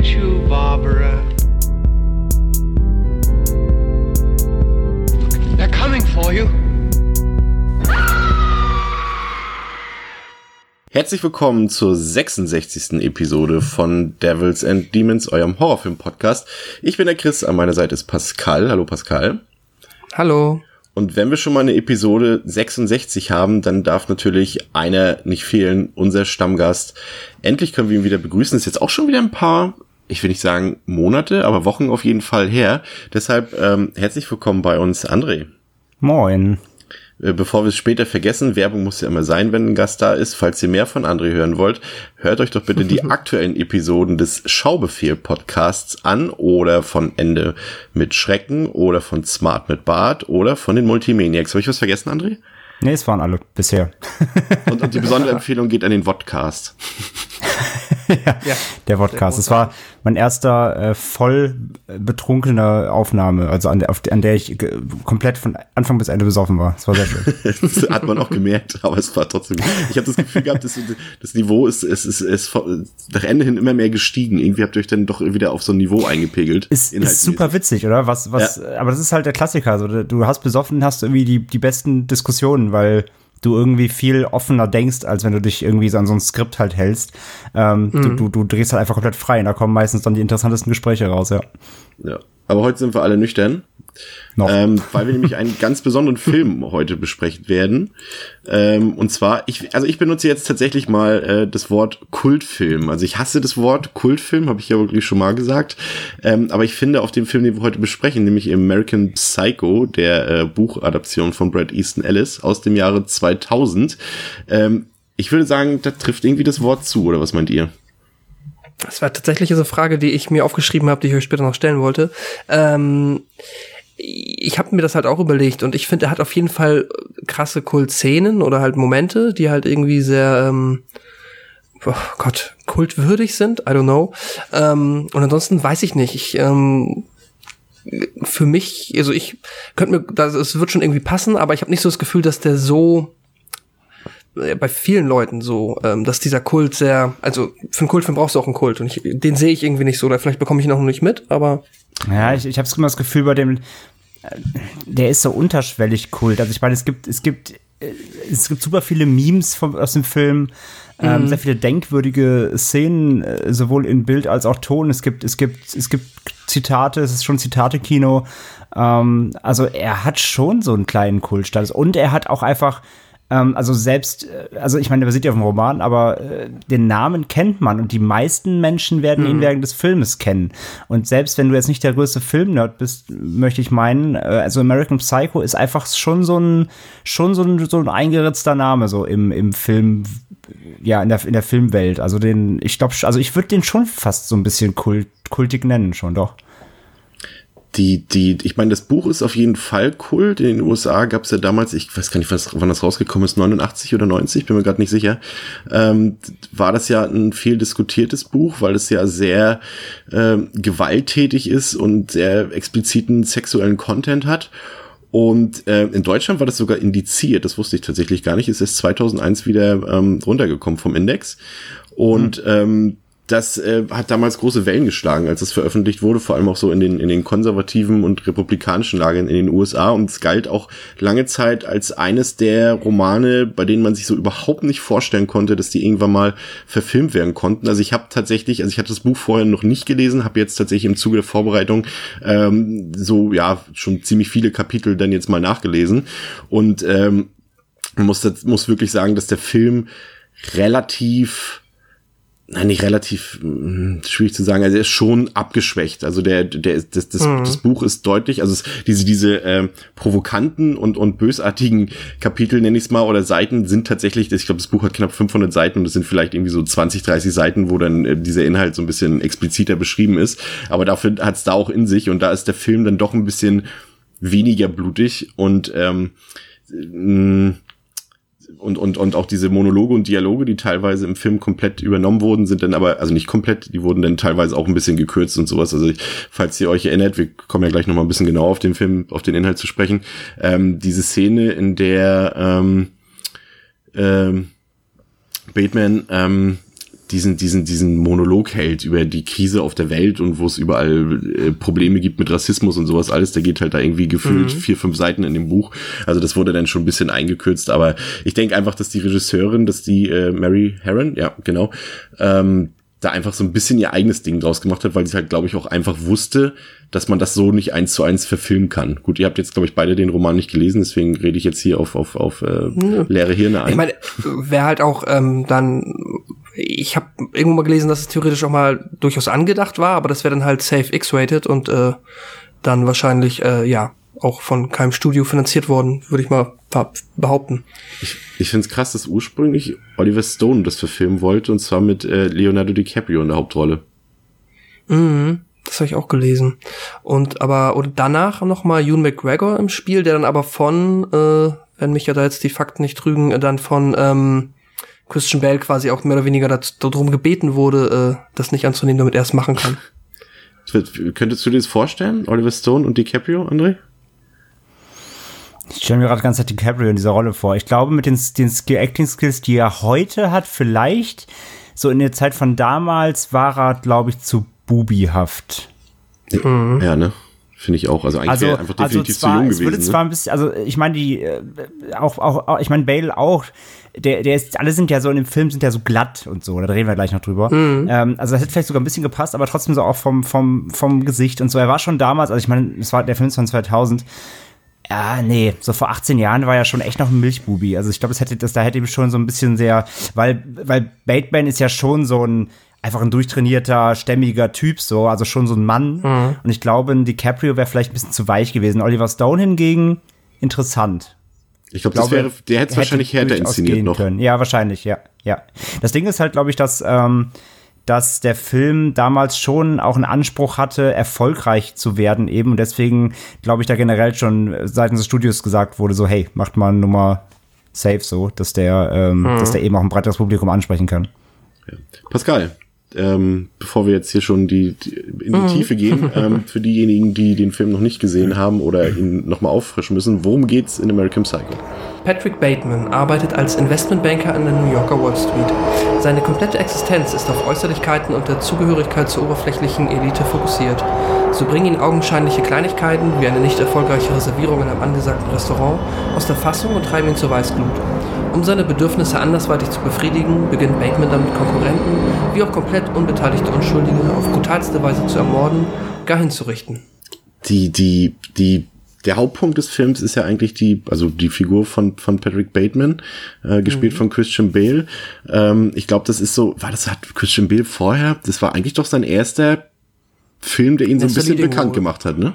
get you, Barbara. They're coming for you. Herzlich willkommen zur 66. Episode von Devils and Demons, eurem Horrorfilm-Podcast. Ich bin der Chris, an meiner Seite ist Pascal. Hallo Pascal. Hallo. Und wenn wir schon mal eine Episode 66 haben, dann darf natürlich einer nicht fehlen, unser Stammgast. Endlich können wir ihn wieder begrüßen. ist jetzt auch schon wieder ein paar, ich will nicht sagen Monate, aber Wochen auf jeden Fall her. Deshalb ähm, herzlich willkommen bei uns, André. Moin. Äh, bevor wir es später vergessen, Werbung muss ja immer sein, wenn ein Gast da ist. Falls ihr mehr von André hören wollt, hört euch doch bitte die aktuellen Episoden des Schaubefehl-Podcasts an oder von Ende mit Schrecken oder von Smart mit Bart oder von den Multimaniacs. Habe ich was vergessen, André? Nee, es waren alle bisher. und, und die besondere Empfehlung geht an den Vodcast. ja, ja, der Podcast. Es war mein erster äh, voll betrunkener Aufnahme, also an der, auf, an der ich komplett von Anfang bis Ende besoffen war. Das war sehr schön. das hat man auch gemerkt, aber es war trotzdem. Ich habe das Gefühl gehabt, dass, das Niveau ist, ist, ist, ist nach Ende hin immer mehr gestiegen. Irgendwie habt ihr euch dann doch wieder auf so ein Niveau eingepegelt. Ist, ist super witzig, oder? Was, was? Ja. Aber das ist halt der Klassiker. Also du hast besoffen, hast irgendwie die die besten Diskussionen, weil du irgendwie viel offener denkst, als wenn du dich irgendwie so an so ein Skript halt hältst. Ähm, mhm. du, du, du drehst halt einfach komplett frei und da kommen meistens dann die interessantesten Gespräche raus, ja. Ja. Aber heute sind wir alle nüchtern. Ähm, weil wir nämlich einen ganz besonderen Film heute besprechen werden. Ähm, und zwar, ich, also ich benutze jetzt tatsächlich mal äh, das Wort Kultfilm. Also ich hasse das Wort Kultfilm, habe ich ja wirklich schon mal gesagt. Ähm, aber ich finde auf dem Film, den wir heute besprechen, nämlich American Psycho, der äh, Buchadaption von Brad Easton Ellis aus dem Jahre 2000, ähm, ich würde sagen, da trifft irgendwie das Wort zu, oder was meint ihr? Das war tatsächlich so eine Frage, die ich mir aufgeschrieben habe, die ich euch später noch stellen wollte. Ähm, ich habe mir das halt auch überlegt und ich finde, er hat auf jeden Fall krasse Kult-Szenen oder halt Momente, die halt irgendwie sehr, ähm, oh Gott, kultwürdig sind. I don't know. Ähm, und ansonsten weiß ich nicht. Ich, ähm, für mich, also ich könnte mir, das, es wird schon irgendwie passen, aber ich habe nicht so das Gefühl, dass der so bei vielen Leuten so, ähm, dass dieser Kult sehr, also für einen Kultfilm brauchst du auch einen Kult und ich, den sehe ich irgendwie nicht so, oder vielleicht bekomme ich ihn auch noch nicht mit, aber ja, ich, ich habe immer das Gefühl bei dem, äh, der ist so unterschwellig Kult. Also ich meine, es gibt, es gibt, äh, es gibt super viele Memes vom, aus dem Film, ähm, mhm. sehr viele denkwürdige Szenen, äh, sowohl in Bild als auch Ton. Es gibt, es gibt, es gibt Zitate, es ist schon Zitate-Kino. Ähm, also er hat schon so einen kleinen Kultstatus und er hat auch einfach ähm, also selbst, äh, also ich meine, der basiert ja auf dem Roman, aber äh, den Namen kennt man und die meisten Menschen werden mhm. ihn während des Filmes kennen. Und selbst wenn du jetzt nicht der größte Filmnerd bist, möchte ich meinen, äh, also American Psycho ist einfach schon so ein, schon so ein, so ein eingeritzter Name so im, im Film, ja, in der, in der Filmwelt. Also den, ich glaube, also ich würde den schon fast so ein bisschen kult, kultig nennen, schon doch die, die, ich meine, das Buch ist auf jeden Fall Kult. In den USA gab es ja damals, ich weiß gar nicht, was, wann das rausgekommen ist, 89 oder 90, bin mir gerade nicht sicher, ähm, war das ja ein viel diskutiertes Buch, weil es ja sehr ähm, gewalttätig ist und sehr expliziten sexuellen Content hat. Und äh, in Deutschland war das sogar indiziert, das wusste ich tatsächlich gar nicht. Es ist 2001 wieder ähm, runtergekommen vom Index. Und mhm. ähm, das äh, hat damals große Wellen geschlagen, als es veröffentlicht wurde, vor allem auch so in den, in den konservativen und republikanischen Lagern in den USA. Und es galt auch lange Zeit als eines der Romane, bei denen man sich so überhaupt nicht vorstellen konnte, dass die irgendwann mal verfilmt werden konnten. Also ich habe tatsächlich, also ich hatte das Buch vorher noch nicht gelesen, habe jetzt tatsächlich im Zuge der Vorbereitung ähm, so, ja, schon ziemlich viele Kapitel dann jetzt mal nachgelesen. Und ähm, muss, muss wirklich sagen, dass der Film relativ nein, nicht relativ mh, hm, schwierig zu sagen. Also er ist schon abgeschwächt. Also der, der, das, das, mhm. das Buch ist deutlich, also es, diese, diese äh, provokanten und, und bösartigen Kapitel, nenne ich es mal, oder Seiten sind tatsächlich, ich glaube, das Buch hat knapp 500 Seiten und es sind vielleicht irgendwie so 20, 30 Seiten, wo dann äh, dieser Inhalt so ein bisschen expliziter beschrieben ist. Aber dafür hat es da auch in sich und da ist der Film dann doch ein bisschen weniger blutig und ähm, mh, und, und, und auch diese Monologe und Dialoge, die teilweise im Film komplett übernommen wurden, sind dann aber, also nicht komplett, die wurden dann teilweise auch ein bisschen gekürzt und sowas. Also falls ihr euch erinnert, wir kommen ja gleich nochmal ein bisschen genauer auf den Film, auf den Inhalt zu sprechen, ähm, diese Szene, in der ähm, ähm, Bateman ähm, diesen, diesen, diesen Monolog hält über die Krise auf der Welt und wo es überall äh, Probleme gibt mit Rassismus und sowas alles. Der geht halt da irgendwie gefühlt vier, fünf Seiten in dem Buch. Also das wurde dann schon ein bisschen eingekürzt, aber ich denke einfach, dass die Regisseurin, dass die äh, Mary Herron, ja, genau, ähm, da einfach so ein bisschen ihr eigenes Ding draus gemacht hat, weil sie halt, glaube ich, auch einfach wusste, dass man das so nicht eins zu eins verfilmen kann. Gut, ihr habt jetzt, glaube ich, beide den Roman nicht gelesen, deswegen rede ich jetzt hier auf, auf, auf äh, leere Hirne ein. Ich meine, wäre halt auch ähm, dann, ich habe irgendwo mal gelesen, dass es theoretisch auch mal durchaus angedacht war, aber das wäre dann halt safe X-rated und äh, dann wahrscheinlich, äh, ja, auch von keinem Studio finanziert worden, würde ich mal behaupten. Ich, ich finde es krass, dass ursprünglich Oliver Stone das verfilmen wollte, und zwar mit äh, Leonardo DiCaprio in der Hauptrolle. Mhm, das habe ich auch gelesen. Und aber und danach noch mal Ewan McGregor im Spiel, der dann aber von, äh, wenn mich ja da jetzt die Fakten nicht trügen, dann von ähm, Christian Bale quasi auch mehr oder weniger darum gebeten wurde, äh, das nicht anzunehmen, damit er es machen kann. Könntest du dir das vorstellen, Oliver Stone und DiCaprio, André? Ich stelle mir gerade ganz Zeit DiCaprio in dieser Rolle vor. Ich glaube, mit den, den Acting-Skills, die er heute hat, vielleicht so in der Zeit von damals war er, glaube ich, zu bubihaft. Mhm. Ja, ne? Finde ich auch. Also eigentlich also, einfach also definitiv zwar, zu jung es gewesen. würde zwar ein bisschen, also ich meine, die äh, auch, auch, auch, ich meine, Bale auch, der, der ist, alle sind ja so in dem Film sind ja so glatt und so, da reden wir gleich noch drüber. Mhm. Ähm, also das hätte vielleicht sogar ein bisschen gepasst, aber trotzdem so auch vom, vom, vom Gesicht und so. Er war schon damals, also ich meine, es war der Film ist von 2000, ja, nee, so vor 18 Jahren war er schon echt noch ein Milchbubi. Also ich glaube, das hätte, das, da hätte ihm schon so ein bisschen sehr, weil, weil Bateman ist ja schon so ein, einfach ein durchtrainierter, stämmiger Typ, so, also schon so ein Mann. Mhm. Und ich glaube, ein DiCaprio wäre vielleicht ein bisschen zu weich gewesen. Oliver Stone hingegen, interessant. Ich glaube, das wäre, der hätte es wahrscheinlich härter inszeniert noch. Können. Ja, wahrscheinlich, ja, ja. Das Ding ist halt, glaube ich, dass, ähm, dass der Film damals schon auch einen Anspruch hatte, erfolgreich zu werden eben. Und deswegen, glaube ich, da generell schon seitens des Studios gesagt wurde, so, hey, macht mal eine Nummer safe so, dass der, ähm, Mhm. dass der eben auch ein breiteres Publikum ansprechen kann. Pascal, ähm, bevor wir jetzt hier schon die, die in die Mhm. Tiefe gehen, ähm, für diejenigen, die den Film noch nicht gesehen haben oder ihn nochmal auffrischen müssen, worum geht's in American Psycho? Patrick Bateman arbeitet als Investmentbanker an der New Yorker Wall Street. Seine komplette Existenz ist auf Äußerlichkeiten und der Zugehörigkeit zur oberflächlichen Elite fokussiert. So bringen ihn augenscheinliche Kleinigkeiten wie eine nicht erfolgreiche Reservierung in einem angesagten Restaurant aus der Fassung und treiben ihn zur Weißglut. Um seine Bedürfnisse andersweitig zu befriedigen, beginnt Bateman damit Konkurrenten wie auch komplett unbeteiligte Unschuldige auf brutalste Weise zu ermorden, gar hinzurichten. Die, die, die, der Hauptpunkt des Films ist ja eigentlich die, also die Figur von, von Patrick Bateman, äh, gespielt von Christian Bale. Ähm, ich glaube, das ist so, war das hat Christian Bale vorher, das war eigentlich doch sein erster Film, der ihn so ein bisschen bekannt gemacht hat, ne?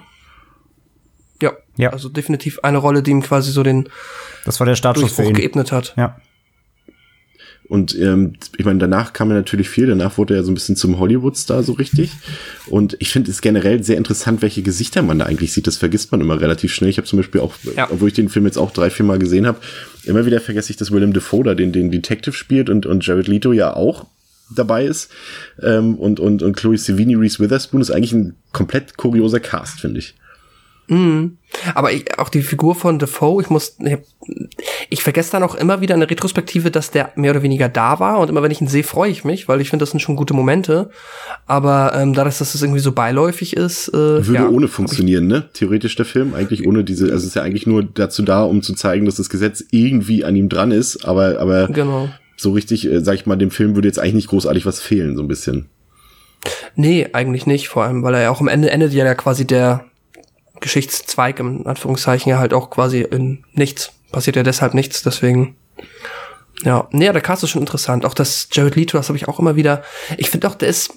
Ja, also definitiv eine Rolle, die ihm quasi so den Das war der Startschuss für ihn. geebnet hat. Ja. Und ähm, ich meine, danach kam er natürlich viel, danach wurde er so ein bisschen zum Hollywood-Star so richtig. Und ich finde es generell sehr interessant, welche Gesichter man da eigentlich sieht. Das vergisst man immer relativ schnell. Ich habe zum Beispiel auch, Ja. obwohl ich den Film jetzt auch drei, vier Mal gesehen habe, immer wieder vergesse ich, dass Willem Dafoe da den, den Detective spielt und, und Jared Leto ja auch dabei ist. Ähm, und, und, und Chloe Sevigny, Reese Witherspoon ist eigentlich ein komplett kurioser Cast, finde ich. Aber ich, auch die Figur von Defoe, ich muss, ich, ich vergesse dann auch immer wieder in der Retrospektive, dass der mehr oder weniger da war. Und immer wenn ich ihn sehe, freue ich mich, weil ich finde, das sind schon gute Momente. Aber ähm, dadurch, dass es irgendwie so beiläufig ist, äh, Würde ja, ohne funktionieren, ne? Theoretisch der Film. Eigentlich ohne diese, also es ist ja eigentlich nur dazu da, um zu zeigen, dass das Gesetz irgendwie an ihm dran ist, aber, aber Genau. so richtig, äh, sag ich mal, dem Film würde jetzt eigentlich nicht großartig was fehlen, so ein bisschen. Nee, eigentlich nicht. Vor allem, weil er ja auch am Ende endet ja quasi der Geschichtszweig im Anführungszeichen ja halt auch quasi in nichts. Passiert ja deshalb nichts, deswegen. Ja, nee, der Cast ist schon interessant. Auch das Jared Leto, das habe ich auch immer wieder. Ich finde auch, der ist,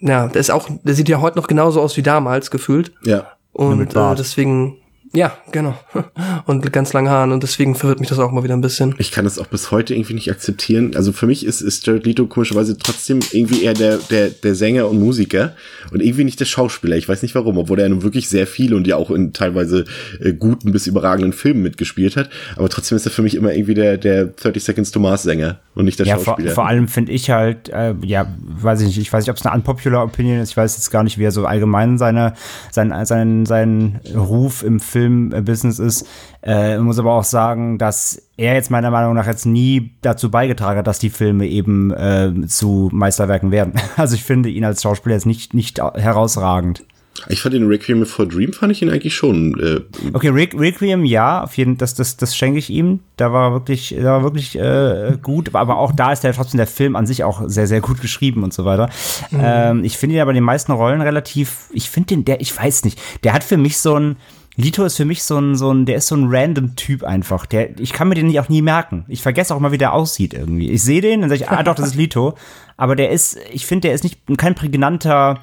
ja, der ist auch, der sieht ja heute noch genauso aus wie damals gefühlt. Ja. Und mit äh, deswegen, ja, genau. Und mit ganz langen Haaren. Und deswegen verwirrt mich das auch mal wieder ein bisschen. Ich kann das auch bis heute irgendwie nicht akzeptieren. Also für mich ist, ist Jared Leto komischerweise trotzdem irgendwie eher der, der, der Sänger und Musiker und irgendwie nicht der Schauspieler. Ich weiß nicht warum, obwohl er nun wirklich sehr viel und ja auch in teilweise äh, guten bis überragenden Filmen mitgespielt hat. Aber trotzdem ist er für mich immer irgendwie der, der 30 Seconds to Mars Sänger und nicht der Ja, vor, Schauspieler. vor allem finde ich halt, äh, ja, weiß ich nicht, ich weiß nicht, ob es eine unpopular Opinion ist, ich weiß jetzt gar nicht, wie er so allgemein seine, sein, seinen, seinen Ruf im Film Filmbusiness ist. Äh, muss aber auch sagen, dass er jetzt meiner Meinung nach jetzt nie dazu beigetragen hat, dass die Filme eben äh, zu Meisterwerken werden. Also ich finde ihn als Schauspieler jetzt nicht, nicht herausragend. Ich fand den Requiem for Dream fand ich ihn eigentlich schon. Äh okay, Re Requiem ja, auf jeden das das das schenke ich ihm. Da war wirklich da war wirklich äh, gut, aber auch da ist der trotzdem der Film an sich auch sehr sehr gut geschrieben und so weiter. Mhm. Ähm, ich finde ihn aber in den meisten Rollen relativ. Ich finde den der ich weiß nicht, der hat für mich so ein Lito ist für mich so ein, so ein, der ist so ein random Typ einfach. Der, ich kann mir den nicht auch nie merken. Ich vergesse auch mal, wie der aussieht irgendwie. Ich sehe den, dann sage ich, ah doch, das ist Lito. Aber der ist, ich finde, der ist nicht kein prägnanter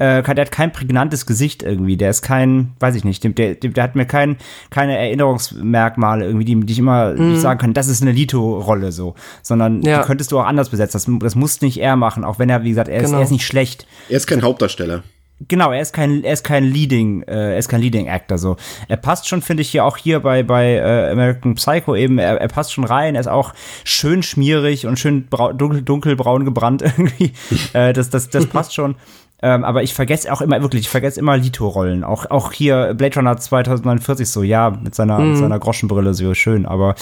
äh, der hat kein prägnantes Gesicht irgendwie. Der ist kein, weiß ich nicht, der, der, der hat mir kein, keine Erinnerungsmerkmale irgendwie, die, die ich immer mm. sagen kann, das ist eine Lito-Rolle so. Sondern ja. die könntest du auch anders besetzen. Das, das muss nicht er machen, auch wenn er, wie gesagt, er, genau. ist, er ist nicht schlecht. Er ist kein Hauptdarsteller. Genau, er ist kein, er ist kein Leading, äh, er ist kein Leading Actor so. Er passt schon, finde ich, hier auch hier bei bei äh, American Psycho eben. Er, er passt schon rein. Er ist auch schön schmierig und schön dunkel, dunkelbraun gebrannt irgendwie. äh, das das das passt schon. Ähm, aber ich vergesse auch immer, wirklich, ich vergesse immer Lito-Rollen. Auch, auch hier Blade Runner 2049 so, ja, mit seiner, mhm. mit seiner Groschenbrille so schön. Aber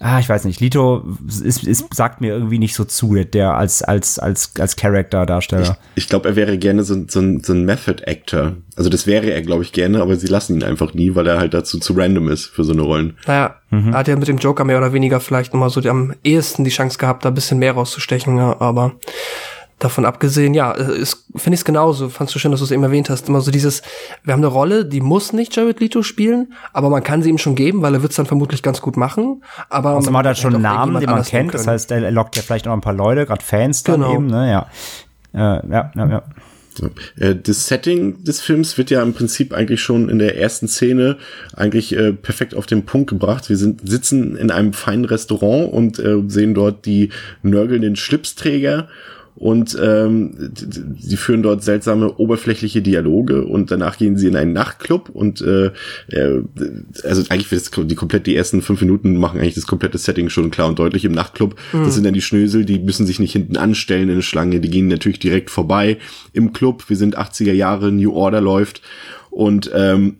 ah, ich weiß nicht, Lito ist, ist, sagt mir irgendwie nicht so zu, der als, als, als, als Charakter-Darsteller. Ich, ich glaube, er wäre gerne so, so, ein, so ein Method-Actor. Also das wäre er, glaube ich, gerne, aber sie lassen ihn einfach nie, weil er halt dazu zu random ist für so eine Rollen. Naja, mhm. hat ja mit dem Joker mehr oder weniger vielleicht nochmal so am ehesten die Chance gehabt, da ein bisschen mehr rauszustechen, ja, aber davon abgesehen, ja, ist, finde ich es genauso. Fandst du schön, dass du es eben erwähnt hast. Immer so dieses, wir haben eine Rolle, die muss nicht Jared Leto spielen, aber man kann sie ihm schon geben, weil er wird es dann vermutlich ganz gut machen. Aber Außerdem hat er schon einen Namen, den man kennt. Das heißt, er lockt ja vielleicht auch ein paar Leute, gerade Fans dann genau. eben, ne, ja. Äh, ja, ja, ja. Äh, das Setting des Films wird ja im Prinzip eigentlich schon in der ersten Szene eigentlich äh, perfekt auf den Punkt gebracht. Wir sind, sitzen in einem feinen Restaurant und äh, sehen dort die nörgelnden Schlipsträger und ähm, sie führen dort seltsame oberflächliche Dialoge und danach gehen sie in einen Nachtclub und äh, äh, also eigentlich wird das, die komplett die ersten fünf Minuten machen eigentlich das komplette Setting schon klar und deutlich im Nachtclub. Mhm. Das sind dann die Schnösel, die müssen sich nicht hinten anstellen in eine Schlange, die gehen natürlich direkt vorbei im Club. Wir sind 80er Jahre, New Order läuft und ähm,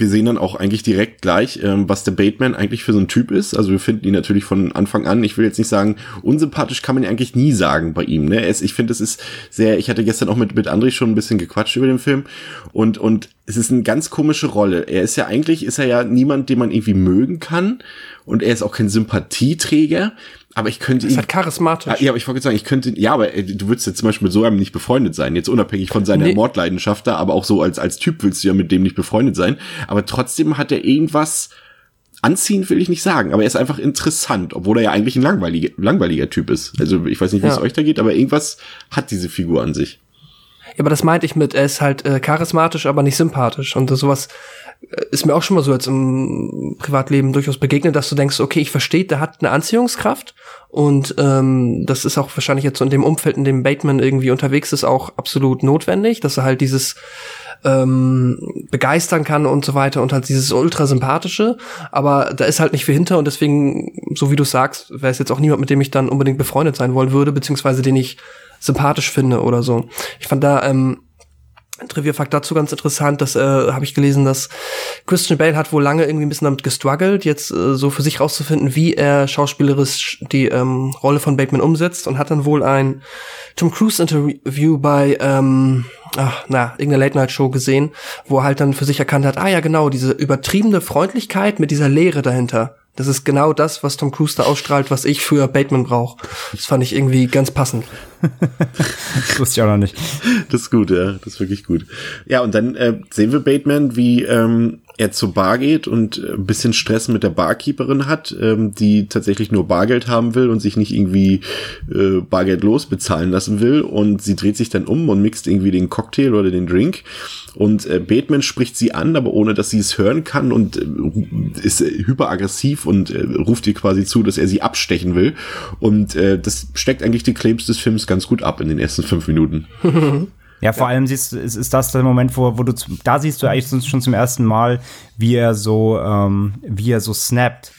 wir sehen dann auch eigentlich direkt gleich, ähm, was der Bateman eigentlich für so ein Typ ist. Also wir finden ihn natürlich von Anfang an, ich will jetzt nicht sagen, unsympathisch kann man ihn eigentlich nie sagen bei ihm. Ne? Es, ich finde, es ist sehr, ich hatte gestern auch mit, mit André schon ein bisschen gequatscht über den Film und, und es ist eine ganz komische Rolle. Er ist ja eigentlich, ist er ja niemand, den man irgendwie mögen kann und er ist auch kein Sympathieträger. Aber ich könnte ihn. Ist halt charismatisch. Ja, aber ich wollte sagen, ich könnte, ja, aber äh, du würdest jetzt zum Beispiel mit so einem nicht befreundet sein. Jetzt unabhängig von seiner nee. Mordleidenschaft da, aber auch so als, als Typ willst du ja mit dem nicht befreundet sein. Aber trotzdem hat er irgendwas, anziehen will ich nicht sagen, aber er ist einfach interessant, obwohl er ja eigentlich ein langweiliger, langweiliger Typ ist. Also ich weiß nicht, wie ja. es euch da geht, aber irgendwas hat diese Figur an sich. Ja, aber das meinte ich mit, er ist halt äh, charismatisch, aber nicht sympathisch. Und sowas ist mir auch schon mal so jetzt im Privatleben durchaus begegnet, dass du denkst, okay, ich verstehe, der hat eine Anziehungskraft und ähm, das ist auch wahrscheinlich jetzt so in dem Umfeld, in dem Bateman irgendwie unterwegs ist, auch absolut notwendig, dass er halt dieses ähm, begeistern kann und so weiter und halt dieses ultra sympathische, aber da ist halt nicht viel hinter und deswegen, so wie du sagst, wäre es jetzt auch niemand, mit dem ich dann unbedingt befreundet sein wollen würde, beziehungsweise den ich sympathisch finde oder so. Ich fand da ähm, Trivia-Fakt dazu ganz interessant, das äh, habe ich gelesen, dass Christian Bale hat wohl lange irgendwie ein bisschen damit gestruggelt, jetzt äh, so für sich rauszufinden, wie er schauspielerisch die ähm, Rolle von Bateman umsetzt und hat dann wohl ein Tom Cruise Interview bei ähm, ach, na, irgendeiner Late-Night-Show gesehen, wo er halt dann für sich erkannt hat, ah ja genau, diese übertriebene Freundlichkeit mit dieser Leere dahinter. Das ist genau das, was Tom Cruise da ausstrahlt, was ich für Bateman brauche. Das fand ich irgendwie ganz passend. das wusste ich auch noch nicht. Das ist gut, ja. Das ist wirklich gut. Ja, und dann äh, sehen wir Bateman, wie ähm, er zur Bar geht und äh, ein bisschen Stress mit der Barkeeperin hat, ähm, die tatsächlich nur Bargeld haben will und sich nicht irgendwie äh, bargeldlos bezahlen lassen will. Und sie dreht sich dann um und mixt irgendwie den Cocktail oder den Drink. Und äh, Bateman spricht sie an, aber ohne dass sie es hören kann und äh, ist äh, hyperaggressiv und äh, ruft ihr quasi zu, dass er sie abstechen will. Und äh, das steckt eigentlich die Claims des Films ganz gut ab in den ersten fünf Minuten. Ja, vor ja. allem siehst, ist, ist das der Moment, wo, wo du, da siehst du eigentlich schon zum ersten Mal, wie er so, ähm, wie er so snappt.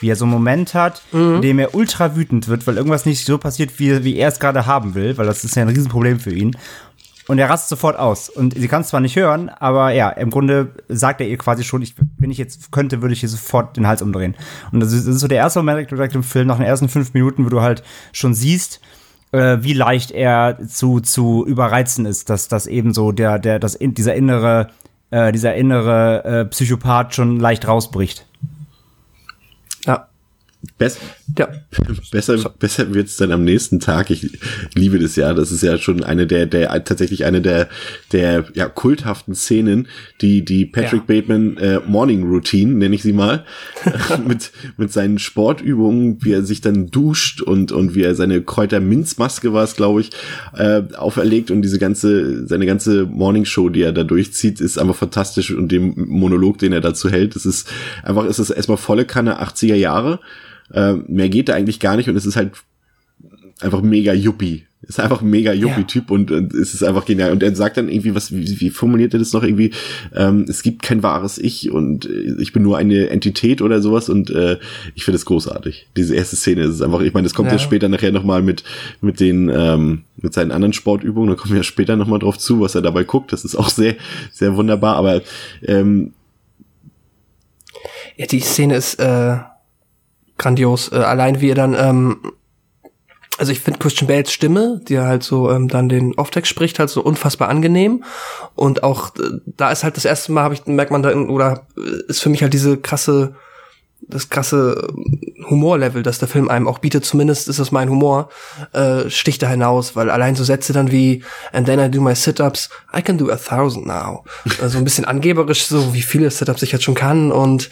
Wie er so einen Moment hat, mhm. in dem er ultra wütend wird, weil irgendwas nicht so passiert, wie, wie er es gerade haben will, weil das ist ja ein Riesenproblem für ihn. Und er rastet sofort aus. Und sie kann es zwar nicht hören, aber ja, im Grunde sagt er ihr quasi schon, ich, wenn ich jetzt könnte, würde ich ihr sofort den Hals umdrehen. Und das ist, das ist so der erste Moment direkt im Film, nach den ersten fünf Minuten, wo du halt schon siehst, äh, wie leicht er zu, zu überreizen ist, dass das eben so der, der, das, dieser innere, äh, dieser innere äh, Psychopath schon leicht rausbricht. Ja. Best, Ja. besser, besser wird's dann am nächsten Tag. Ich liebe das ja. Das ist ja schon eine der, der tatsächlich eine der, der ja, kulthaften Szenen, die die Patrick Ja. Bateman äh, Morning Routine, nenne ich sie mal, mit mit seinen Sportübungen, wie er sich dann duscht und und wie er seine Kräuterminzmaske war es, glaube ich, äh, auferlegt und diese ganze seine ganze Morning Show, die er da durchzieht, ist einfach fantastisch und dem Monolog, den er dazu hält, es ist einfach, es ist erstmal volle Kanne 80er Jahre. Äh, mehr geht da eigentlich gar nicht und es ist halt einfach mega Yuppie. Ist einfach ein mega Yuppie-Typ und, und es ist einfach genial. Und er sagt dann irgendwie, was, wie, wie formuliert er das noch irgendwie? Ähm, es gibt kein wahres Ich und äh, ich bin nur eine Entität oder sowas und äh, ich finde es großartig. Diese erste Szene ist einfach, ich meine, das kommt ja, Ja. später nachher nochmal mit, mit den, ähm, mit seinen anderen Sportübungen, da kommen wir ja später nochmal drauf zu, was er dabei guckt. Das ist auch sehr, sehr wunderbar, aber ähm, Ja, die Szene ist äh, grandios. Äh, allein wie er dann, ähm, also ich finde Christian Bales Stimme, die er halt so ähm, dann den Off-Text spricht, halt so unfassbar angenehm. Und auch äh, da ist halt das erste Mal, habe ich merkt man da oder äh, ist für mich halt diese krasse das krasse ähm, Humorlevel, das der Film einem auch bietet, zumindest ist das mein Humor, äh, sticht da hinaus, weil allein so Sätze dann wie and then I do my sit-ups, I can do a thousand now. Also ein bisschen angeberisch, so wie viele Sit-ups ich jetzt schon kann und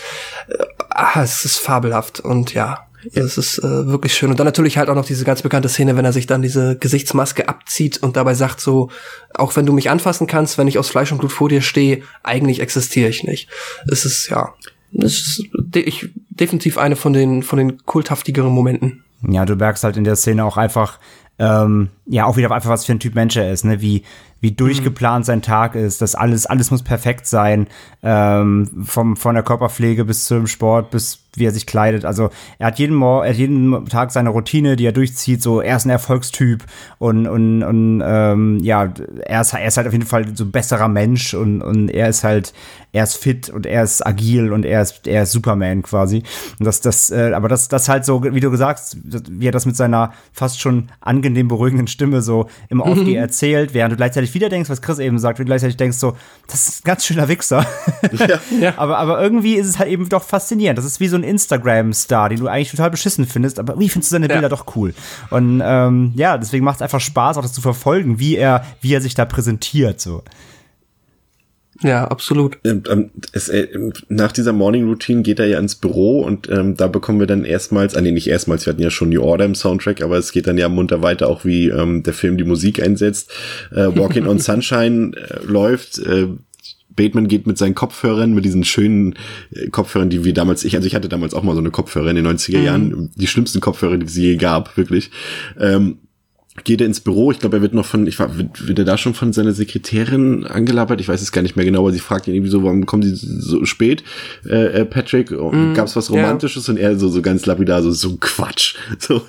äh, ah, es ist fabelhaft und ja, es ist äh, wirklich schön. Und dann natürlich halt auch noch diese ganz bekannte Szene, wenn er sich dann diese Gesichtsmaske abzieht und dabei sagt so, auch wenn du mich anfassen kannst, wenn ich aus Fleisch und Blut vor dir stehe, eigentlich existiere ich nicht. Es ist, ja, es ist de ich, definitiv eine von den, von den kulthaftigeren Momenten. Ja, du merkst halt in der Szene auch einfach, ähm, ja, auch wieder einfach, was für ein Typ Mensch er ist, ne? Wie, wie durchgeplant sein Tag ist, dass alles, alles muss perfekt sein, ähm, vom, von der Körperpflege bis zum Sport, bis wie er sich kleidet. Also er hat jeden, Mor er hat jeden Tag seine Routine, die er durchzieht. So, er ist ein Erfolgstyp und, und, und ähm, ja, er ist, er ist halt auf jeden Fall so ein besserer Mensch und, und er ist halt, er ist fit und er ist agil und er ist, er ist Superman quasi. Und das, das, äh, aber das, das halt so, wie du gesagt hast, wie er das mit seiner fast schon angenehm beruhigenden Stimme so im Off dir erzählt, während du gleichzeitig wieder denkst, was Chris eben sagt, du gleichzeitig denkst so, das ist ein ganz schöner Wichser. Ja. Aber, aber irgendwie ist es halt eben doch faszinierend. Das ist wie so ein Instagram-Star, den du eigentlich total beschissen findest, aber wie findest du seine Ja. Bilder doch cool? Und ähm, ja, deswegen macht es einfach Spaß, auch das zu verfolgen, wie er, wie er sich da präsentiert. So. Ja, absolut. Ähm, ähm, es, äh, nach dieser Morning Routine geht er ja ins Büro und ähm, da bekommen wir dann erstmals, ah nee, nicht erstmals, wir hatten ja schon New Order im Soundtrack, aber es geht dann ja munter weiter, auch wie ähm, der Film die Musik einsetzt. Äh, Walking on Sunshine äh, läuft, äh, Bateman geht mit seinen Kopfhörern, mit diesen schönen äh, Kopfhörern, die wir damals, ich, also ich hatte damals auch mal so eine Kopfhörer in den 90er Jahren, die schlimmsten Kopfhörer, die es je gab, wirklich. Ähm, geht er ins Büro. Ich glaube, er wird noch von, ich war, wird, wird er da schon von seiner Sekretärin angelabert? Ich weiß es gar nicht mehr genau, aber sie fragt ihn irgendwie so, warum kommen sie so spät, äh, äh, Patrick? Mm, Gab es was. Romantisches? Und er so, so ganz lapidar, so, so ein Quatsch. So,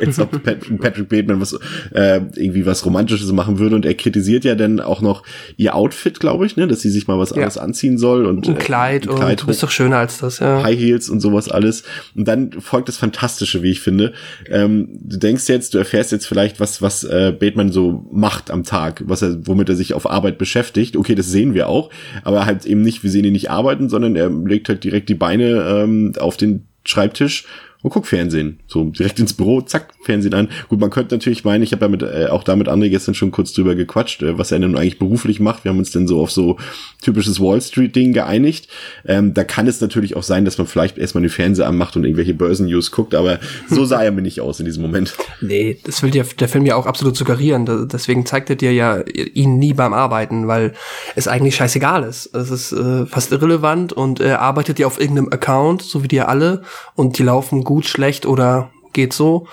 als ob Pat, Patrick Bateman was, äh, irgendwie was Romantisches machen würde. Und er kritisiert ja dann auch noch ihr Outfit, glaube ich, ne, dass sie sich mal was Ja. anderes anziehen soll. Und, Ein äh, Kleid, ein Kleid und du bist doch schöner als das, ja. High Heels und sowas alles. Und dann folgt das Fantastische, wie ich finde. Ähm, du denkst jetzt, du erfährst jetzt vielleicht, was, was äh, Bateman so macht am Tag, was er, womit er sich auf Arbeit beschäftigt. Okay, das sehen wir auch, aber halt eben nicht, wir sehen ihn nicht arbeiten, sondern er legt halt direkt die Beine ähm, auf den Schreibtisch und guckt Fernsehen. So direkt ins Büro, zack, Fernsehen an. Gut, man könnte natürlich meinen, ich habe ja mit, äh, auch da mit André gestern schon kurz drüber gequatscht, äh, was er denn eigentlich beruflich macht. Wir haben uns dann so auf so typisches Wall Street-Ding geeinigt. Ähm, da kann es natürlich auch sein, dass man vielleicht erstmal den Fernseher anmacht und irgendwelche Börsennews guckt, aber so sah er mir nicht aus in diesem Moment. Nee, das will dir der Film ja auch absolut suggerieren. Da- Deswegen zeigt er dir ja ihn nie beim Arbeiten, weil es eigentlich scheißegal ist. Es ist äh, fast irrelevant und er arbeitet ja auf irgendeinem Account, so wie die alle, und die laufen gut, schlecht oder geht so.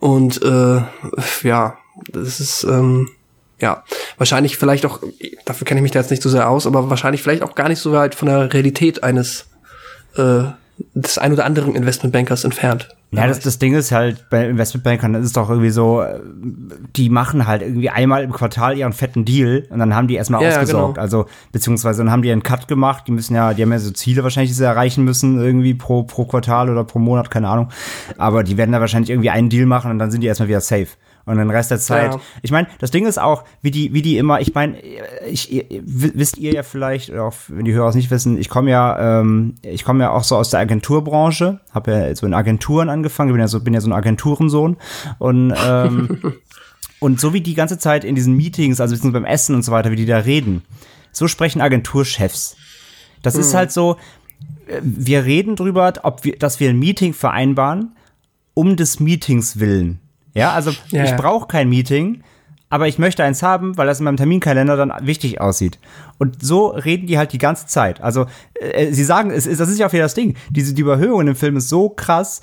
Und äh, ja, das ist ähm, ja wahrscheinlich vielleicht auch, dafür kenne ich mich da jetzt nicht so sehr aus, aber wahrscheinlich vielleicht auch gar nicht so weit von der Realität eines äh, des ein oder anderen Investmentbankers entfernt. Ja, das, das Ding ist halt, bei Investmentbankern das ist doch irgendwie so, äh, die machen halt irgendwie einmal im Quartal ihren fetten Deal und dann haben die erstmal Ja, ausgesorgt. genau. Also, beziehungsweise dann haben die einen Cut gemacht, die müssen ja, die haben ja so Ziele wahrscheinlich, die sie erreichen müssen, irgendwie pro, pro Quartal oder pro Monat, keine Ahnung. Aber die werden da wahrscheinlich irgendwie einen Deal machen und dann sind die erstmal wieder safe. Und den Rest der Zeit. Ja. Ich meine, das Ding ist auch, wie die, wie die immer, ich meine, wisst ihr ja vielleicht, oder auch wenn die Hörer es nicht wissen, ich komme ja, ähm, ich komme ja auch so aus der Agenturbranche, habe ja so in Agenturen angefangen, bin ja so, bin ja so ein Agenturensohn und ähm, und so wie die ganze Zeit in diesen Meetings, also beim Essen und so weiter, wie die da reden, so sprechen Agenturchefs. Das ist halt so, äh, wir reden drüber, ob wir, dass wir ein Meeting vereinbaren, um des Meetings willen. Ja, also Ja, ich brauche kein Meeting, aber ich möchte eins haben, weil das in meinem Terminkalender dann wichtig aussieht. Und so reden die halt die ganze Zeit. Also äh, sie sagen, es ist, das ist ja auch wieder das Ding. Diese die Überhöhung im Film ist so krass,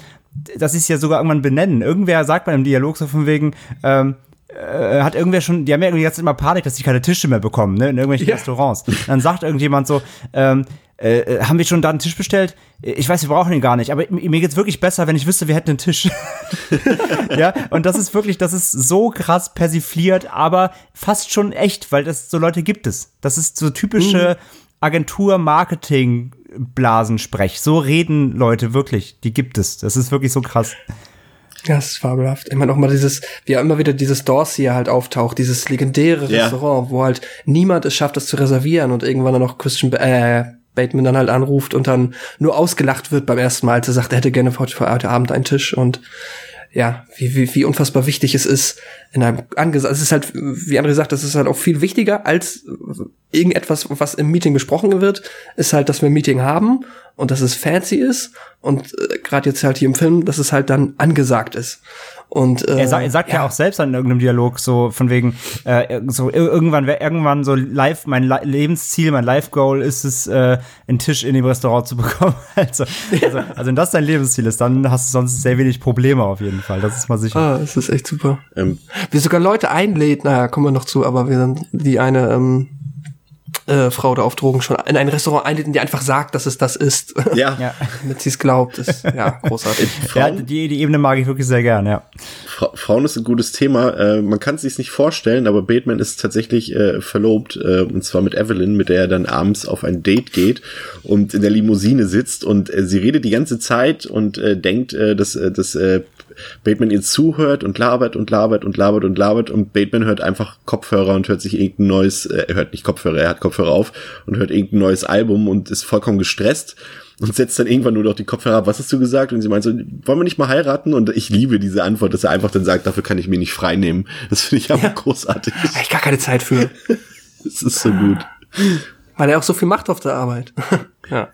dass sie es ja sogar irgendwann benennen. Irgendwer sagt bei einem Dialog so von wegen, ähm, äh, hat irgendwer schon, die haben ja irgendwie jetzt immer Panik, dass sie keine Tische mehr bekommen, ne, in irgendwelchen Ja. Restaurants. Dann sagt irgendjemand so, ähm, äh, äh, haben wir schon da einen Tisch bestellt? Ich weiß, wir brauchen ihn gar nicht, aber mir geht's wirklich besser, wenn ich wüsste, wir hätten einen Tisch. ja, und das ist wirklich, das ist so krass persifliert, aber fast schon echt, weil das so Leute gibt es. Das ist so typische Agentur-Marketing-Blasensprech. So reden Leute wirklich, die gibt es. Das ist wirklich so krass. Ja, das ist fabelhaft. Ich meine auch mal dieses, wie auch immer wieder dieses Dorsey halt auftaucht, dieses legendäre Ja. Restaurant, wo halt niemand es schafft, das zu reservieren und irgendwann dann auch Christian äh, Bateman dann halt anruft und dann nur ausgelacht wird beim ersten Mal, als er sagt, er hätte gerne für heute Abend einen Tisch und ja, wie, wie, wie unfassbar wichtig es ist, in einem angesagt, es ist halt, wie André sagt, das ist halt auch viel wichtiger als irgendetwas, was im Meeting besprochen wird, ist halt, dass wir ein Meeting haben und dass es fancy ist und äh, gerade jetzt halt hier im Film, dass es halt dann angesagt ist. Und äh, Er, sa er sagt ja. auch selbst in irgendeinem Dialog so von wegen äh, so ir- irgendwann irgendwann so live mein Li Lebensziel, mein Life Goal ist es äh, einen Tisch in dem Restaurant zu bekommen. Also, also, also wenn das dein Lebensziel ist, dann hast du sonst sehr wenig Probleme auf jeden Fall. Das ist mal sicher. Ah, das ist echt super. Ähm, Wir sogar Leute einlädt, naja, kommen wir noch zu, aber wir sind die eine ähm, äh, Frau da auf Drogen schon in ein Restaurant einlädt, die einfach sagt, dass es das ist. ja, Ja. Damit sie es glaubt. Ist, ja, großartig. Ja, Frauen, die, die Ebene mag ich wirklich sehr gern, ja. Fra Frauen ist ein gutes Thema. Äh, man kann es sich nicht vorstellen, aber Bateman ist tatsächlich äh, verlobt, äh, und zwar mit Evelyn, mit der er dann abends auf ein Date geht und in der Limousine sitzt und äh, sie redet die ganze Zeit und äh, denkt, äh, dass, äh, dass äh, Bateman ihr zuhört und labert und labert und labert und labert und Bateman hört einfach Kopfhörer und hört sich irgendein neues, äh, er hört nicht Kopfhörer, er hat Kopfhörer auf und hört irgendein neues Album und ist vollkommen gestresst und setzt dann irgendwann nur noch die Kopfhörer ab. Was hast du gesagt? Und sie meint so, wollen wir nicht mal heiraten? Und ich liebe diese Antwort, dass er einfach dann sagt, dafür kann ich mir nicht frei nehmen. Das finde ich einfach großartig. Hab ich gar keine Zeit für. Das ist so gut. Weil er auch so viel macht auf der Arbeit. ja.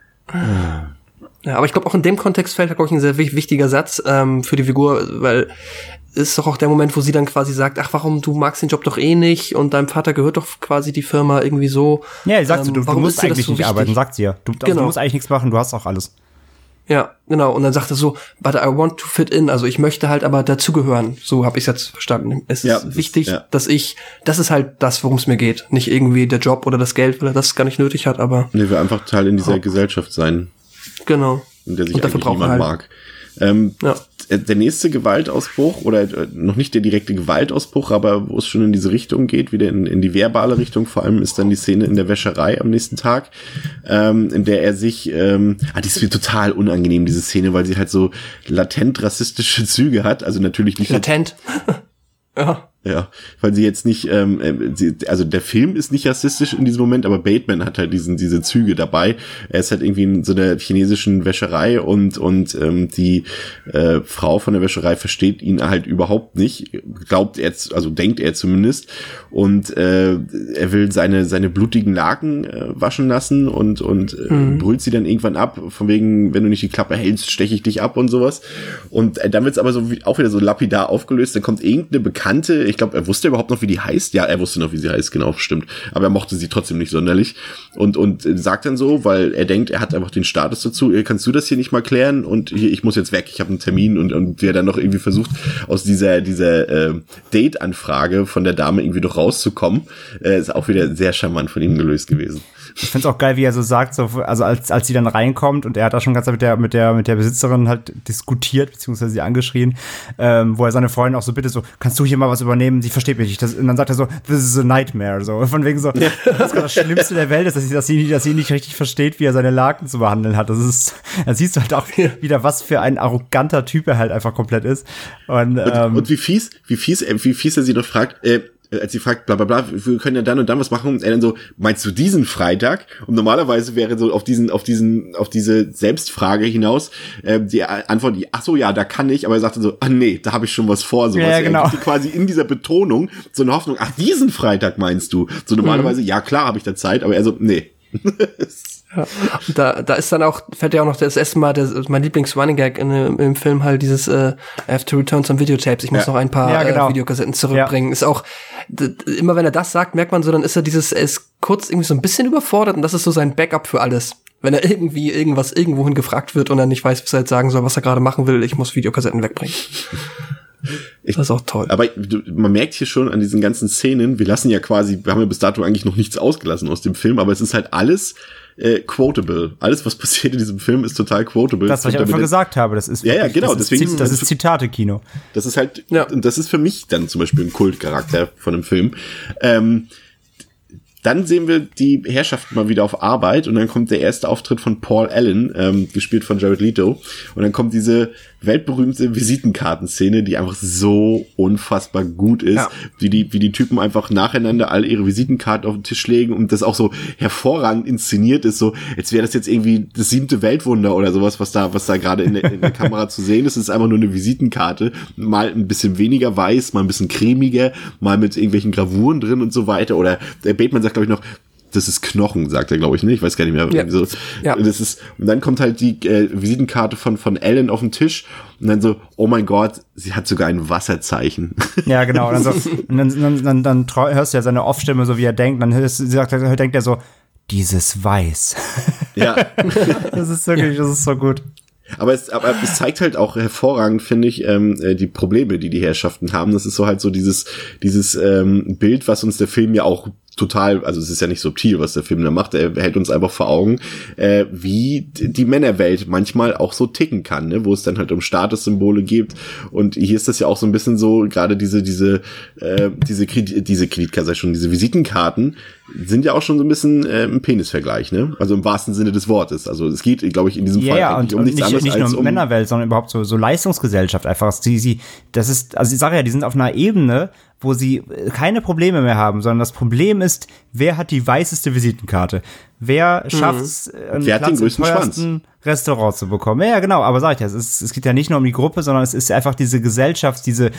Ja, aber ich glaube auch in dem Kontext fällt, glaube ich, ein sehr wich- wichtiger Satz ähm, für die Figur, weil ist doch auch der Moment, wo sie dann quasi sagt, ach, warum, du magst den Job doch eh nicht und deinem Vater gehört doch quasi die Firma irgendwie so. Ja, er sagt so, Ähm, du, du warum musst eigentlich so nicht wichtig? arbeiten, sagt sie ja. Du, also, Genau. du musst eigentlich nichts machen, du hast auch alles. Ja, genau. Und dann sagt er so, but I want to fit in. Also ich möchte halt aber dazugehören. So habe ich jetzt verstanden. Es Ja, ist wichtig, ja. dass ich, das ist halt das, worum es mir geht. Nicht irgendwie der Job oder das Geld, weil er das gar nicht nötig hat, aber Nee, wir einfach Teil in dieser Gesellschaft sein, genau. in der sich Und dafür eigentlich niemand halt- mag. Ähm, Ja. der- Der nächste Gewaltausbruch, oder äh, noch nicht der direkte Gewaltausbruch, aber wo es schon in diese Richtung geht, wieder in, in die verbale Richtung, vor allem ist dann die Szene in der Wäscherei am nächsten Tag, ähm, in der er sich, ähm, ah, die ist mir total unangenehm, diese Szene, weil sie halt so latent rassistische Züge hat, also natürlich nicht Latent. ja. Ja, weil sie jetzt nicht, ähm, äh, sie, also der Film ist nicht rassistisch in diesem Moment, aber Bateman hat halt diesen diese Züge dabei. Er ist halt irgendwie in so einer chinesischen Wäscherei und und ähm, die äh, Frau von der Wäscherei versteht ihn halt überhaupt nicht, glaubt er, also denkt er zumindest und äh, er will seine seine blutigen Laken äh, waschen lassen und und äh, brüllt sie dann irgendwann ab, von wegen, wenn du nicht die Klappe hältst, steche ich dich ab und sowas. Und äh, dann wird's aber so wie, auch wieder so lapidar aufgelöst. Dann kommt irgendeine Bekannte, ich glaube, er wusste überhaupt noch, wie die heißt. Ja, er wusste noch, wie sie heißt, genau, stimmt. Aber er mochte sie trotzdem nicht sonderlich. Und, und äh, sagt dann so, weil er denkt, er hat einfach den Status dazu, äh, kannst du das hier nicht mal klären? Und hier, ich muss jetzt weg, ich habe einen Termin und, und der dann noch irgendwie versucht, aus dieser, dieser äh, Date-Anfrage von der Dame irgendwie doch rauszukommen. Äh, ist auch wieder sehr charmant von ihm gelöst gewesen. Ich find's auch geil, wie er so sagt, so, also als, als sie dann reinkommt und er hat da schon ganz mit der, mit der, mit der Besitzerin halt diskutiert, beziehungsweise sie angeschrien, ähm, wo er seine Freundin auch so bitte so, kannst du hier mal was übernehmen? Sie versteht mich nicht. Das, und dann sagt er so, this is a nightmare, so. Von wegen so, das ist das Schlimmste der Welt ist, dass sie, dass sie, dass sie nicht richtig versteht, wie er seine Laken zu behandeln hat. Das ist, da siehst du halt auch wieder, was für ein arroganter Typ er halt einfach komplett ist. Und, Und, ähm, und wie fies, wie fies, wie fies er sie doch fragt, äh, als sie fragt, bla bla bla, wir können ja dann und dann was machen, und er dann so, meinst du diesen Freitag? Und normalerweise wäre so auf diesen, auf diesen, auf diese Selbstfrage hinaus, äh, die Antwort, die, ach so, ja, da kann ich, aber er sagte so, ah nee, da habe ich schon was vor, sowas. Ja, genau. Er quasi in dieser Betonung so eine Hoffnung, ach, diesen Freitag meinst du? So normalerweise, ja klar, habe ich da Zeit, aber er so, nee. Ja. Und da, da ist dann auch, fällt ja auch noch das erste Mal, der, mein Lieblings-Running Gag in, im Film halt dieses äh, I have to return some videotapes. Ich muss Ja. noch ein paar Ja, genau. äh, Videokassetten zurückbringen. Ist auch, immer wenn er das sagt, merkt man so, dann ist er dieses, er ist kurz irgendwie so ein bisschen überfordert und das ist so sein Backup für alles. Wenn er irgendwie irgendwas irgendwohin gefragt wird und er nicht weiß, was er jetzt sagen soll, was er gerade machen will, ich muss Videokassetten wegbringen. Ich- das ist auch toll. Aber man merkt hier schon an diesen ganzen Szenen, wir lassen ja quasi, wir haben ja bis dato eigentlich noch nichts ausgelassen aus dem Film, aber es ist halt alles äh, quotable. Alles, was passiert in diesem Film, ist total quotable. das, was ich einfach gesagt habe, das ist, Ja, ja, genau, das ist, deswegen- Zit- das ist Zitate-Kino. Das ist halt, Ja. und das ist für mich dann zum Beispiel ein Kultcharakter von einem Film. Ähm, dann sehen wir die Herrschaften mal wieder auf Arbeit und dann kommt der erste Auftritt von Paul Allen, ähm, gespielt von Jared Leto. Und dann kommt diese weltberühmte Visitenkartenszene, die einfach so unfassbar gut ist, Ja. wie die, wie die Typen einfach nacheinander all ihre Visitenkarten auf den Tisch legen und das auch so hervorragend inszeniert ist, so, als wäre das jetzt irgendwie das siebte Weltwunder oder sowas, was da, was da gerade in, der- in der Kamera zu sehen ist. Es ist einfach nur eine Visitenkarte, mal ein bisschen weniger weiß, mal ein bisschen cremiger, mal mit irgendwelchen Gravuren drin und so weiter. Oder der Bateman sagt, glaube ich, noch, das ist Knochen, sagt er, glaube ich, ne? Ich weiß gar nicht mehr. Ja. So. Ja. Und, das ist, und dann kommt halt die äh, Visitenkarte von, von Ellen auf den Tisch und dann so, oh mein Gott, sie hat sogar ein Wasserzeichen. Ja, genau. Und dann, so, und dann, dann, dann, dann hörst du ja seine Off-Stimme, so wie er denkt. Dann hörst, sagt, er- denkt er so, dieses Weiß. ja. Das ist wirklich, das ist so gut. Aber es, aber es zeigt halt auch hervorragend, finde ich, ähm, äh, die Probleme, die die Herrschaften haben. Das ist so halt so dieses, dieses ähm, Bild, was uns der Film ja auch total, also es ist ja nicht subtil, was der Film da macht, er hält uns einfach vor Augen, äh, wie die Männerwelt manchmal auch so ticken kann, ne? wo es dann halt um Statussymbole geht. Und hier ist das ja auch so ein bisschen so, gerade diese, diese, äh, diese, Kredit, diese Kreditkarte, ich schon, diese Visitenkarten sind ja auch schon so ein bisschen äh, ein Penisvergleich, ne? Also im wahrsten Sinne des Wortes. Also es geht, glaube ich, in diesem Ja, Fall ja, und, um nichts nicht, anderes nicht nur als um Männerwelt, sondern überhaupt so, so Leistungsgesellschaft einfach. Sie, sie, das ist, also ich sage ja, die sind auf einer Ebene, wo sie äh, keine Probleme mehr haben, sondern das Problem ist, wer hat die weißeste Visitenkarte? Wer schafft es, einen Mhm. Wer Platz im teuersten Restaurant zu bekommen? Ja, ja, genau, aber sag ich ja, es, ist, es geht ja nicht nur um die Gruppe, sondern es ist einfach diese Gesellschaft, diese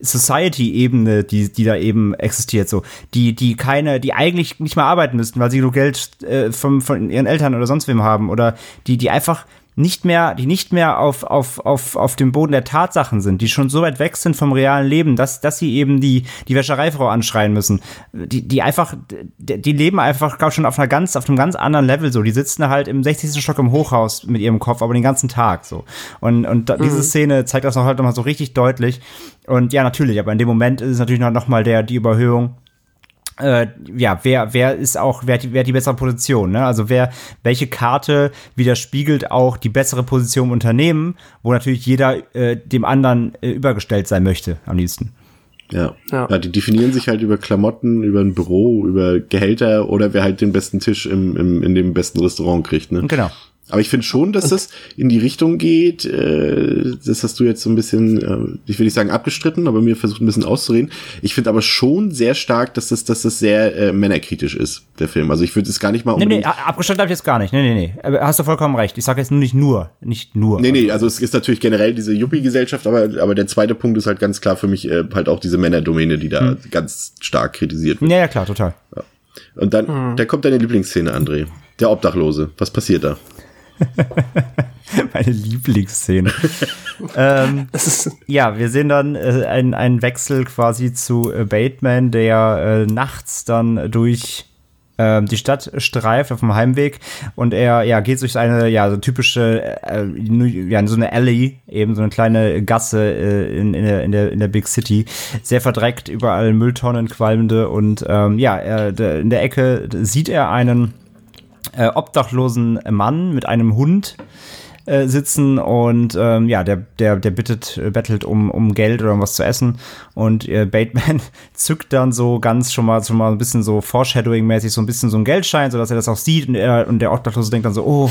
Society-Ebene, die, die da eben existiert, so, die, die keine, die eigentlich nicht mehr arbeiten müssten, weil sie nur Geld äh, von, von ihren Eltern oder sonst wem haben, oder die, die einfach nicht mehr, die nicht mehr auf, auf, auf, auf dem Boden der Tatsachen sind, die schon so weit weg sind vom realen Leben, dass, dass sie eben die, die Wäschereifrau anschreien müssen. Die, die einfach, die, die leben einfach, glaub schon auf einer ganz, auf einem ganz anderen Level so. Die sitzen halt im 60. Stock im Hochhaus mit ihrem Kopf, aber den ganzen Tag so. Und, und da, diese Szene zeigt das noch halt nochmal so richtig deutlich. Und ja, natürlich, aber in dem Moment ist es natürlich noch, noch mal der, die Überhöhung äh, ja, wer, wer ist auch, wer hat, die, wer hat die bessere Position, ne? Also wer, welche Karte widerspiegelt auch die bessere Position im Unternehmen, wo natürlich jeder äh, dem anderen äh, übergestellt sein möchte, am liebsten. Ja. Ja. ja. Die definieren sich halt über Klamotten, über ein Büro, über Gehälter oder wer halt den besten Tisch im, im, in dem besten Restaurant kriegt, ne? Genau. Aber ich finde schon, dass das in die Richtung geht, äh, das hast du jetzt so ein bisschen, äh, ich will nicht sagen abgestritten, aber mir versucht ein bisschen auszureden. Ich finde aber schon sehr stark, dass das, dass das sehr äh, männerkritisch ist, der Film. Also ich würde es gar nicht mal Nee, unbedingt... nee, abgestellt habe ich jetzt gar nicht. Nee, nee, nee. Aber Hast du vollkommen recht. Ich sage jetzt nur nicht nur. Nicht nur. Nee, nee, also es ist natürlich generell diese Yuppie-Gesellschaft, aber, aber der zweite Punkt ist halt ganz klar für mich äh, halt auch diese Männerdomäne, die da ganz stark kritisiert wird. Ja, ja, klar, total. Und dann, da kommt deine Lieblingsszene, André. Der Obdachlose. Was passiert da? Meine Lieblingsszene. ähm, ja, wir sehen dann äh, einen, Wechsel quasi zu äh, Bateman, der äh, nachts dann durch ähm, die Stadt streift auf dem Heimweg und er ja geht durch eine ja so typische äh, New- ja so eine Alley eben so eine kleine Gasse äh, in, in, der, in der in der Big City sehr verdreckt überall Mülltonnen qualmende und ähm, ja er, in der Ecke sieht er einen äh, obdachlosen Mann mit einem Hund äh, sitzen und ähm, ja, der, der, der bittet, äh, bettelt um, um Geld oder um was zu essen. Und äh, Bateman zückt dann so ganz schon mal, schon mal ein bisschen so Foreshadowing-mäßig so ein bisschen so ein Geldschein, sodass er das auch sieht. Und, er, und der Obdachlose denkt dann so, oh,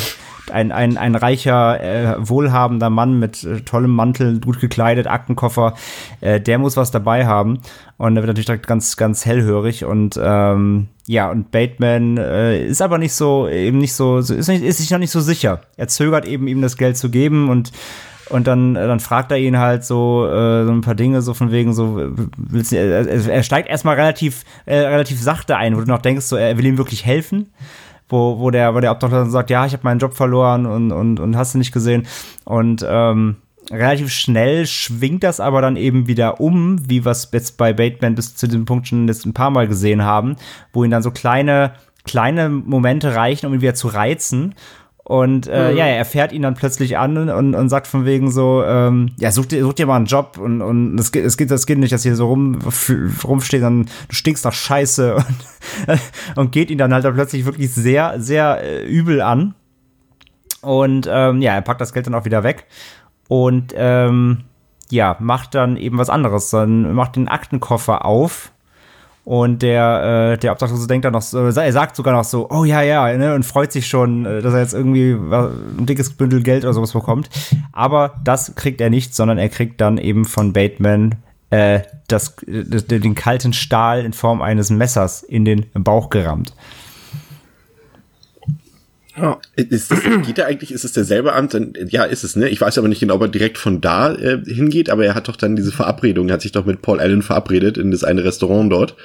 ein, ein, ein reicher, äh, wohlhabender Mann mit äh, tollem Mantel, gut gekleidet, Aktenkoffer, äh, der muss was dabei haben. Und er wird natürlich direkt ganz, ganz hellhörig und ähm, ja, und Bateman äh, ist aber nicht so, eben nicht so, ist, nicht, ist sich noch nicht so sicher. Er zögert eben, ihm das Geld zu geben und und dann, dann fragt er ihn halt so, äh, so ein paar Dinge, so von wegen, so, willst du, er, er steigt erstmal relativ, äh, relativ sachte ein, wo du noch denkst, so, er will ihm wirklich helfen wo, wo der, wo der Obdachlose sagt, ja, ich habe meinen Job verloren und, und, und hast du nicht gesehen. Und ähm, relativ schnell schwingt das aber dann eben wieder um, wie wir es jetzt bei Bateman bis zu diesem Punkt schon jetzt ein paar Mal gesehen haben, wo ihn dann so kleine, kleine Momente reichen, um ihn wieder zu reizen. Und äh, mhm. ja, er fährt ihn dann plötzlich an und, und sagt von wegen so, ähm, ja, such dir, such dir mal einen Job und, und es, geht, es, geht, das geht nicht, dass hier so rum, rumsteht, dann du stinkst nach Scheiße und, und geht ihn dann halt dann plötzlich wirklich sehr, sehr äh, übel an. Und ähm, ja, er packt das Geld dann auch wieder weg und ähm, ja, macht dann eben was anderes. Dann macht den Aktenkoffer auf und der, äh, der Obdachlose denkt dann noch so, er sagt sogar noch so, oh ja, ja, ne, und freut sich schon, äh, dass er jetzt irgendwie ein dickes Bündel Geld oder sowas bekommt. Aber das kriegt er nicht, sondern er kriegt dann eben von Bateman äh, das, das, den kalten Stahl in Form eines Messers in den Bauch gerammt. Ja. Ist das, geht er eigentlich, ist es derselbe Amt? Ja, ist es, ne? Ich weiß aber nicht genau, ob er direkt von da äh, hingeht, aber er hat doch dann diese Verabredung, er hat sich doch mit Paul Allen verabredet in das eine Restaurant dort.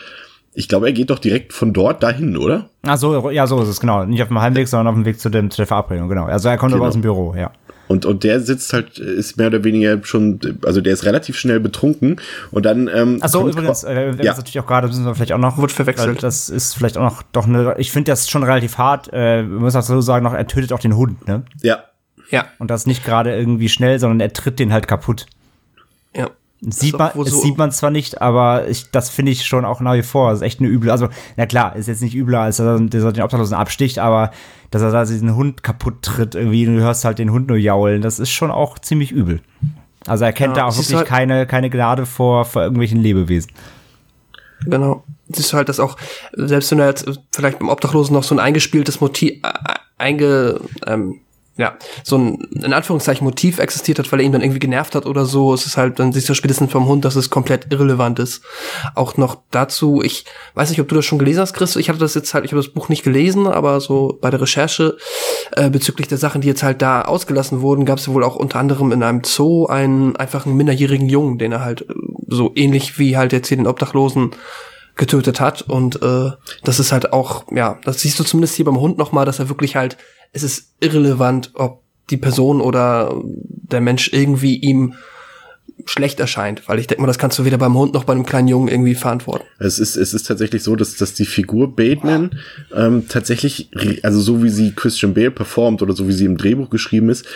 Ich glaube, er geht doch direkt von dort dahin, oder? Ach so, ja, so ist es, genau. Nicht auf dem Heimweg, sondern auf dem Weg zu, dem, zu der Verabredung, genau. Also er kommt genau. aber aus dem Büro, ja. Und, und der sitzt halt, ist mehr oder weniger schon, also der ist relativ schnell betrunken und dann. Ähm, Achso, übrigens, äh, ja. das natürlich auch gerade, müssen wir vielleicht auch noch. Wird verwechselt. Das ist vielleicht auch noch doch eine, ich finde das schon relativ hart, äh, wir müssen auch so sagen, noch, er tötet auch den Hund, ne? Ja. Ja. Und das nicht gerade irgendwie schnell, sondern er tritt den halt kaputt. Sieht man, so sieht man zwar nicht, aber ich, das finde ich schon auch nach wie vor. Das ist echt eine üble. Also, na klar, ist jetzt nicht übler, als dass er den Obdachlosen absticht, aber dass er da diesen Hund kaputt tritt, irgendwie, und du hörst halt den Hund nur jaulen, das ist schon auch ziemlich übel. Also er kennt ja, da auch wirklich halt keine, keine Gnade vor, vor irgendwelchen Lebewesen. Genau. Siehst du halt, dass auch, selbst wenn er jetzt vielleicht beim Obdachlosen noch so ein eingespieltes Motiv, äh, einge, ähm, ja, so ein, in Anführungszeichen, Motiv existiert hat, weil er ihn dann irgendwie genervt hat oder so. Es ist halt, dann siehst du spätestens vom Hund, dass es komplett irrelevant ist. Auch noch dazu, ich weiß nicht, ob du das schon gelesen hast, Chris. Ich hatte das jetzt halt, ich habe das Buch nicht gelesen, aber so bei der Recherche äh, bezüglich der Sachen, die jetzt halt da ausgelassen wurden, gab es wohl auch unter anderem in einem Zoo einen einfach einen minderjährigen Jungen, den er halt äh, so ähnlich wie halt jetzt hier den Obdachlosen getötet hat. Und äh, das ist halt auch, ja, das siehst du zumindest hier beim Hund nochmal, dass er wirklich halt es ist irrelevant, ob die Person oder der Mensch irgendwie ihm schlecht erscheint, weil ich denke mal, das kannst du weder beim Hund noch bei einem kleinen Jungen irgendwie verantworten. Es ist, es ist tatsächlich so, dass, dass die Figur Bateman ähm, tatsächlich, also so wie sie Christian Bale performt oder so wie sie im Drehbuch geschrieben ist,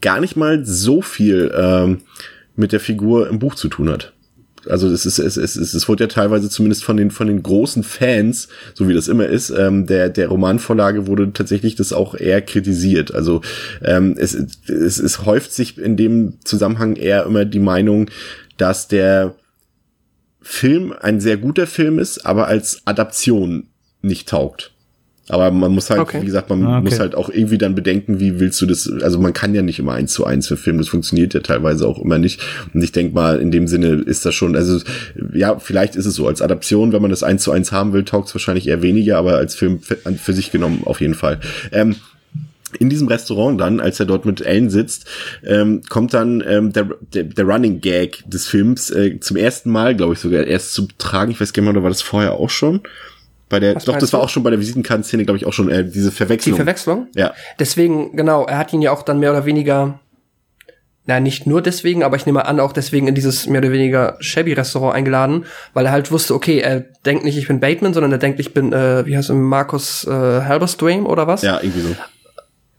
gar nicht mal so viel ähm, mit der Figur im Buch zu tun hat also es ist, es, es, es, es wurde ja teilweise zumindest von den, von den großen Fans, so wie das immer ist, ähm, der, der Romanvorlage wurde tatsächlich das auch eher kritisiert. Also ähm, es, es, es häuft sich in dem Zusammenhang eher immer die Meinung, dass der Film ein sehr guter Film ist, aber als Adaption nicht taugt. Aber man muss halt, okay. wie gesagt, man ah, okay. muss halt auch irgendwie dann bedenken, wie willst du das, also man kann ja nicht immer eins zu eins verfilmen, das funktioniert ja teilweise auch immer nicht. Und ich denke mal, in dem Sinne ist das schon, also ja, vielleicht ist es so, als Adaption, wenn man das eins zu eins haben will, taugt es wahrscheinlich eher weniger, aber als Film für, für sich genommen auf jeden Fall. Ähm, in diesem Restaurant dann, als er dort mit Ellen sitzt, ähm, kommt dann ähm, der, der, der Running Gag des Films äh, zum ersten Mal, glaube ich sogar, erst zu tragen. Ich weiß gar nicht mehr, oder war das vorher auch schon? Bei der, Was doch, das war auch schon bei der Visitenkartenszene, glaube ich, auch schon äh, diese Verwechslung. Die Verwechslung? Ja. Deswegen, genau, er hat ihn ja auch dann mehr oder weniger, na, nicht nur deswegen, aber ich nehme an, auch deswegen in dieses mehr oder weniger shabby Restaurant eingeladen, weil er halt wusste, okay, er denkt nicht, ich bin Bateman, sondern er denkt, ich bin, äh, wie heißt er, Markus äh, Halberstream oder was? Ja, irgendwie so.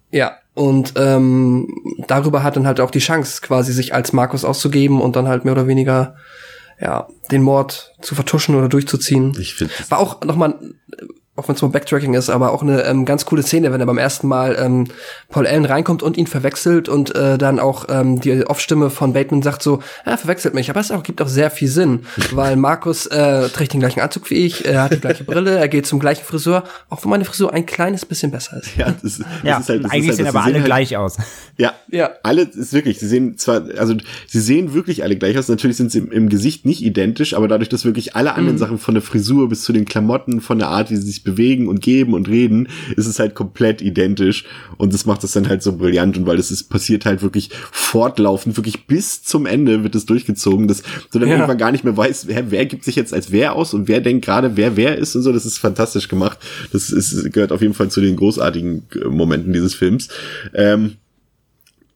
Ja, und ähm, darüber hat dann halt auch die Chance, quasi sich als Markus auszugeben und dann halt mehr oder weniger ja, den Mord zu vertuschen oder durchzuziehen. Ich finde War auch nochmal auch wenn es nur Backtracking ist, aber auch eine ähm, ganz coole Szene, wenn er beim ersten Mal ähm, Paul Allen reinkommt und ihn verwechselt und äh, dann auch ähm, die Off-Stimme von Bateman sagt so, er verwechselt mich, aber es auch, gibt auch sehr viel Sinn, weil Markus äh, trägt den gleichen Anzug wie ich, er hat die gleiche Brille, er geht zum gleichen Friseur, auch wenn meine Frisur ein kleines bisschen besser ist. Ja, das, das Ja, ist halt, das eigentlich ist halt, sehen aber alle halt, gleich aus. Ja, Ja. Alle ist wirklich, sie sehen zwar, also sie sehen wirklich alle gleich aus. Natürlich sind sie im, im Gesicht nicht identisch, aber dadurch, dass wirklich alle anderen Sachen von der Frisur bis zu den Klamotten, von der Art, wie sie sich bewegen und geben und reden, ist es halt komplett identisch. Und das macht es dann halt so brillant und weil es ist passiert halt wirklich fortlaufend, wirklich bis zum Ende wird es durchgezogen, dass du dann Ja. irgendwann gar nicht mehr weißt, wer, wer gibt sich jetzt als wer aus und wer denkt gerade, wer wer ist und so. Das ist fantastisch gemacht. Das ist, gehört auf jeden Fall zu den großartigen äh, Momenten dieses Films. Ähm,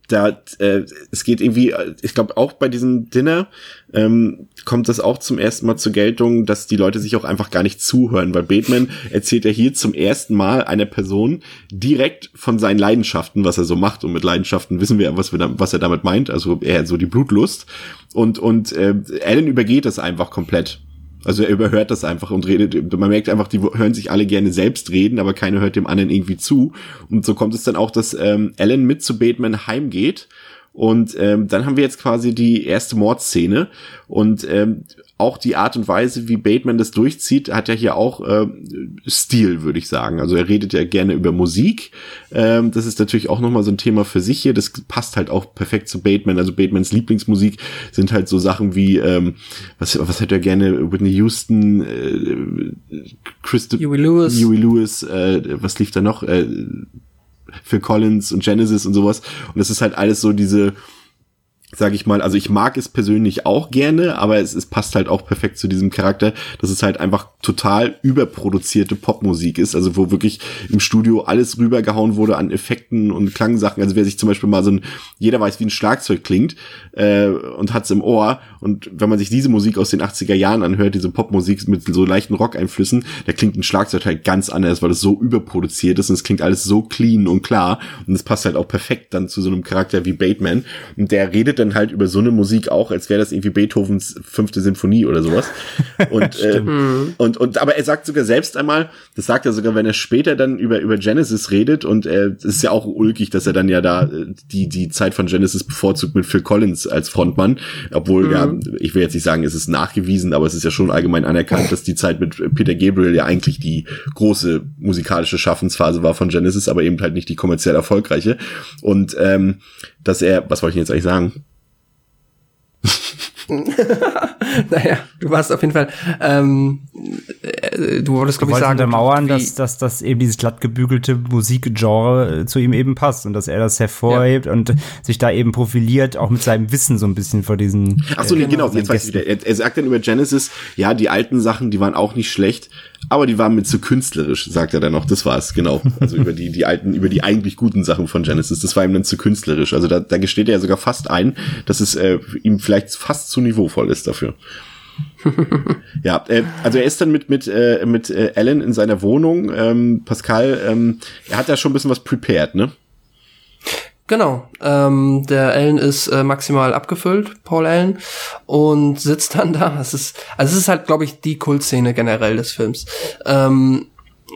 da äh, es geht irgendwie, ich glaube auch bei diesem Dinner ähm, kommt das auch zum ersten Mal zur Geltung, dass die Leute sich auch einfach gar nicht zuhören, weil Bateman erzählt ja hier zum ersten Mal einer Person direkt von seinen Leidenschaften, was er so macht. Und mit Leidenschaften wissen wir, was wir da, was er damit meint, also eher so die Blutlust. Und und äh, Alan übergeht das einfach komplett. Also er überhört das einfach und redet. Man merkt einfach, die hören sich alle gerne selbst reden, aber keiner hört dem anderen irgendwie zu. Und so kommt es dann auch, dass ähm, Alan mit zu Bateman heimgeht. Und ähm, dann haben wir jetzt quasi die erste Mordszene. Und ähm, auch die Art und Weise, wie Bateman das durchzieht, hat ja hier auch äh, Stil, würde ich sagen. Also er redet ja gerne über Musik. Ähm, das ist natürlich auch nochmal so ein Thema für sich hier. Das passt halt auch perfekt zu Bateman. Also Batemans Lieblingsmusik sind halt so Sachen wie, ähm, was, was hat er gerne? Whitney Houston, äh, Christa Huey Lewis. Huey Lewis, äh, was lief da noch? Äh, Phil Collins und Genesis und sowas. Und das ist halt alles so diese, sage ich mal, also ich mag es persönlich auch gerne, aber es, es passt halt auch perfekt zu diesem Charakter, dass es halt einfach total überproduzierte Popmusik ist, also wo wirklich im Studio alles rübergehauen wurde an Effekten und Klangsachen. Also wer sich zum Beispiel mal so ein, jeder weiß, wie ein Schlagzeug klingt äh, und hat's im Ohr und wenn man sich diese Musik aus den 80er Jahren anhört, diese Popmusik mit so leichten Rock-Einflüssen, da klingt ein Schlagzeug halt ganz anders, weil es so überproduziert ist und es klingt alles so clean und klar. Und es passt halt auch perfekt dann zu so einem Charakter wie Bateman. Und der redet dann halt über so eine Musik auch, als wäre das irgendwie Beethovens fünfte Sinfonie oder sowas. Und, äh, und, und, aber er sagt sogar selbst einmal, das sagt er sogar, wenn er später dann über, über Genesis redet und äh, es ist ja auch ulkig, dass er dann ja da äh, die, die Zeit von Genesis bevorzugt mit Phil Collins als Frontmann, obwohl ja, ich will jetzt nicht sagen, es ist nachgewiesen, aber es ist ja schon allgemein anerkannt, dass die Zeit mit Peter Gabriel ja eigentlich die große musikalische Schaffensphase war von Genesis, aber eben halt nicht die kommerziell erfolgreiche. Und ähm, dass er, was wollte ich jetzt eigentlich sagen? naja, du warst auf jeden Fall, ähm, äh, du wolltest, glaube ich, sagen, untermauern, wie- dass, dass, dass eben dieses glatt gebügelte Musikgenre äh, zu ihm eben passt und dass er das hervorhebt und sich da eben profiliert, auch mit seinem Wissen so ein bisschen vor diesen. Ach so, nee, äh, genau, seinen jetzt weiß ich wieder. Er, er sagt dann über Genesis, ja, die alten Sachen, die waren auch nicht schlecht, aber die waren mit zu künstlerisch, sagt er dann noch. Das war's, genau. Also über die, die alten, über die eigentlich guten Sachen von Genesis, das war ihm dann zu künstlerisch. Also da, da gesteht er ja sogar fast ein, dass es äh, ihm vielleicht fast zu niveauvoll ist dafür. ja, äh, also er ist dann mit mit äh, mit äh, Alan in seiner Wohnung. Ähm, Pascal, ähm, er hat ja schon ein bisschen was prepared, ne? Genau. Ähm, der Allen ist äh, maximal abgefüllt, Paul Allen, und sitzt dann da. Es ist, also es ist halt, glaube ich, die Kultszene generell des Films. Ähm,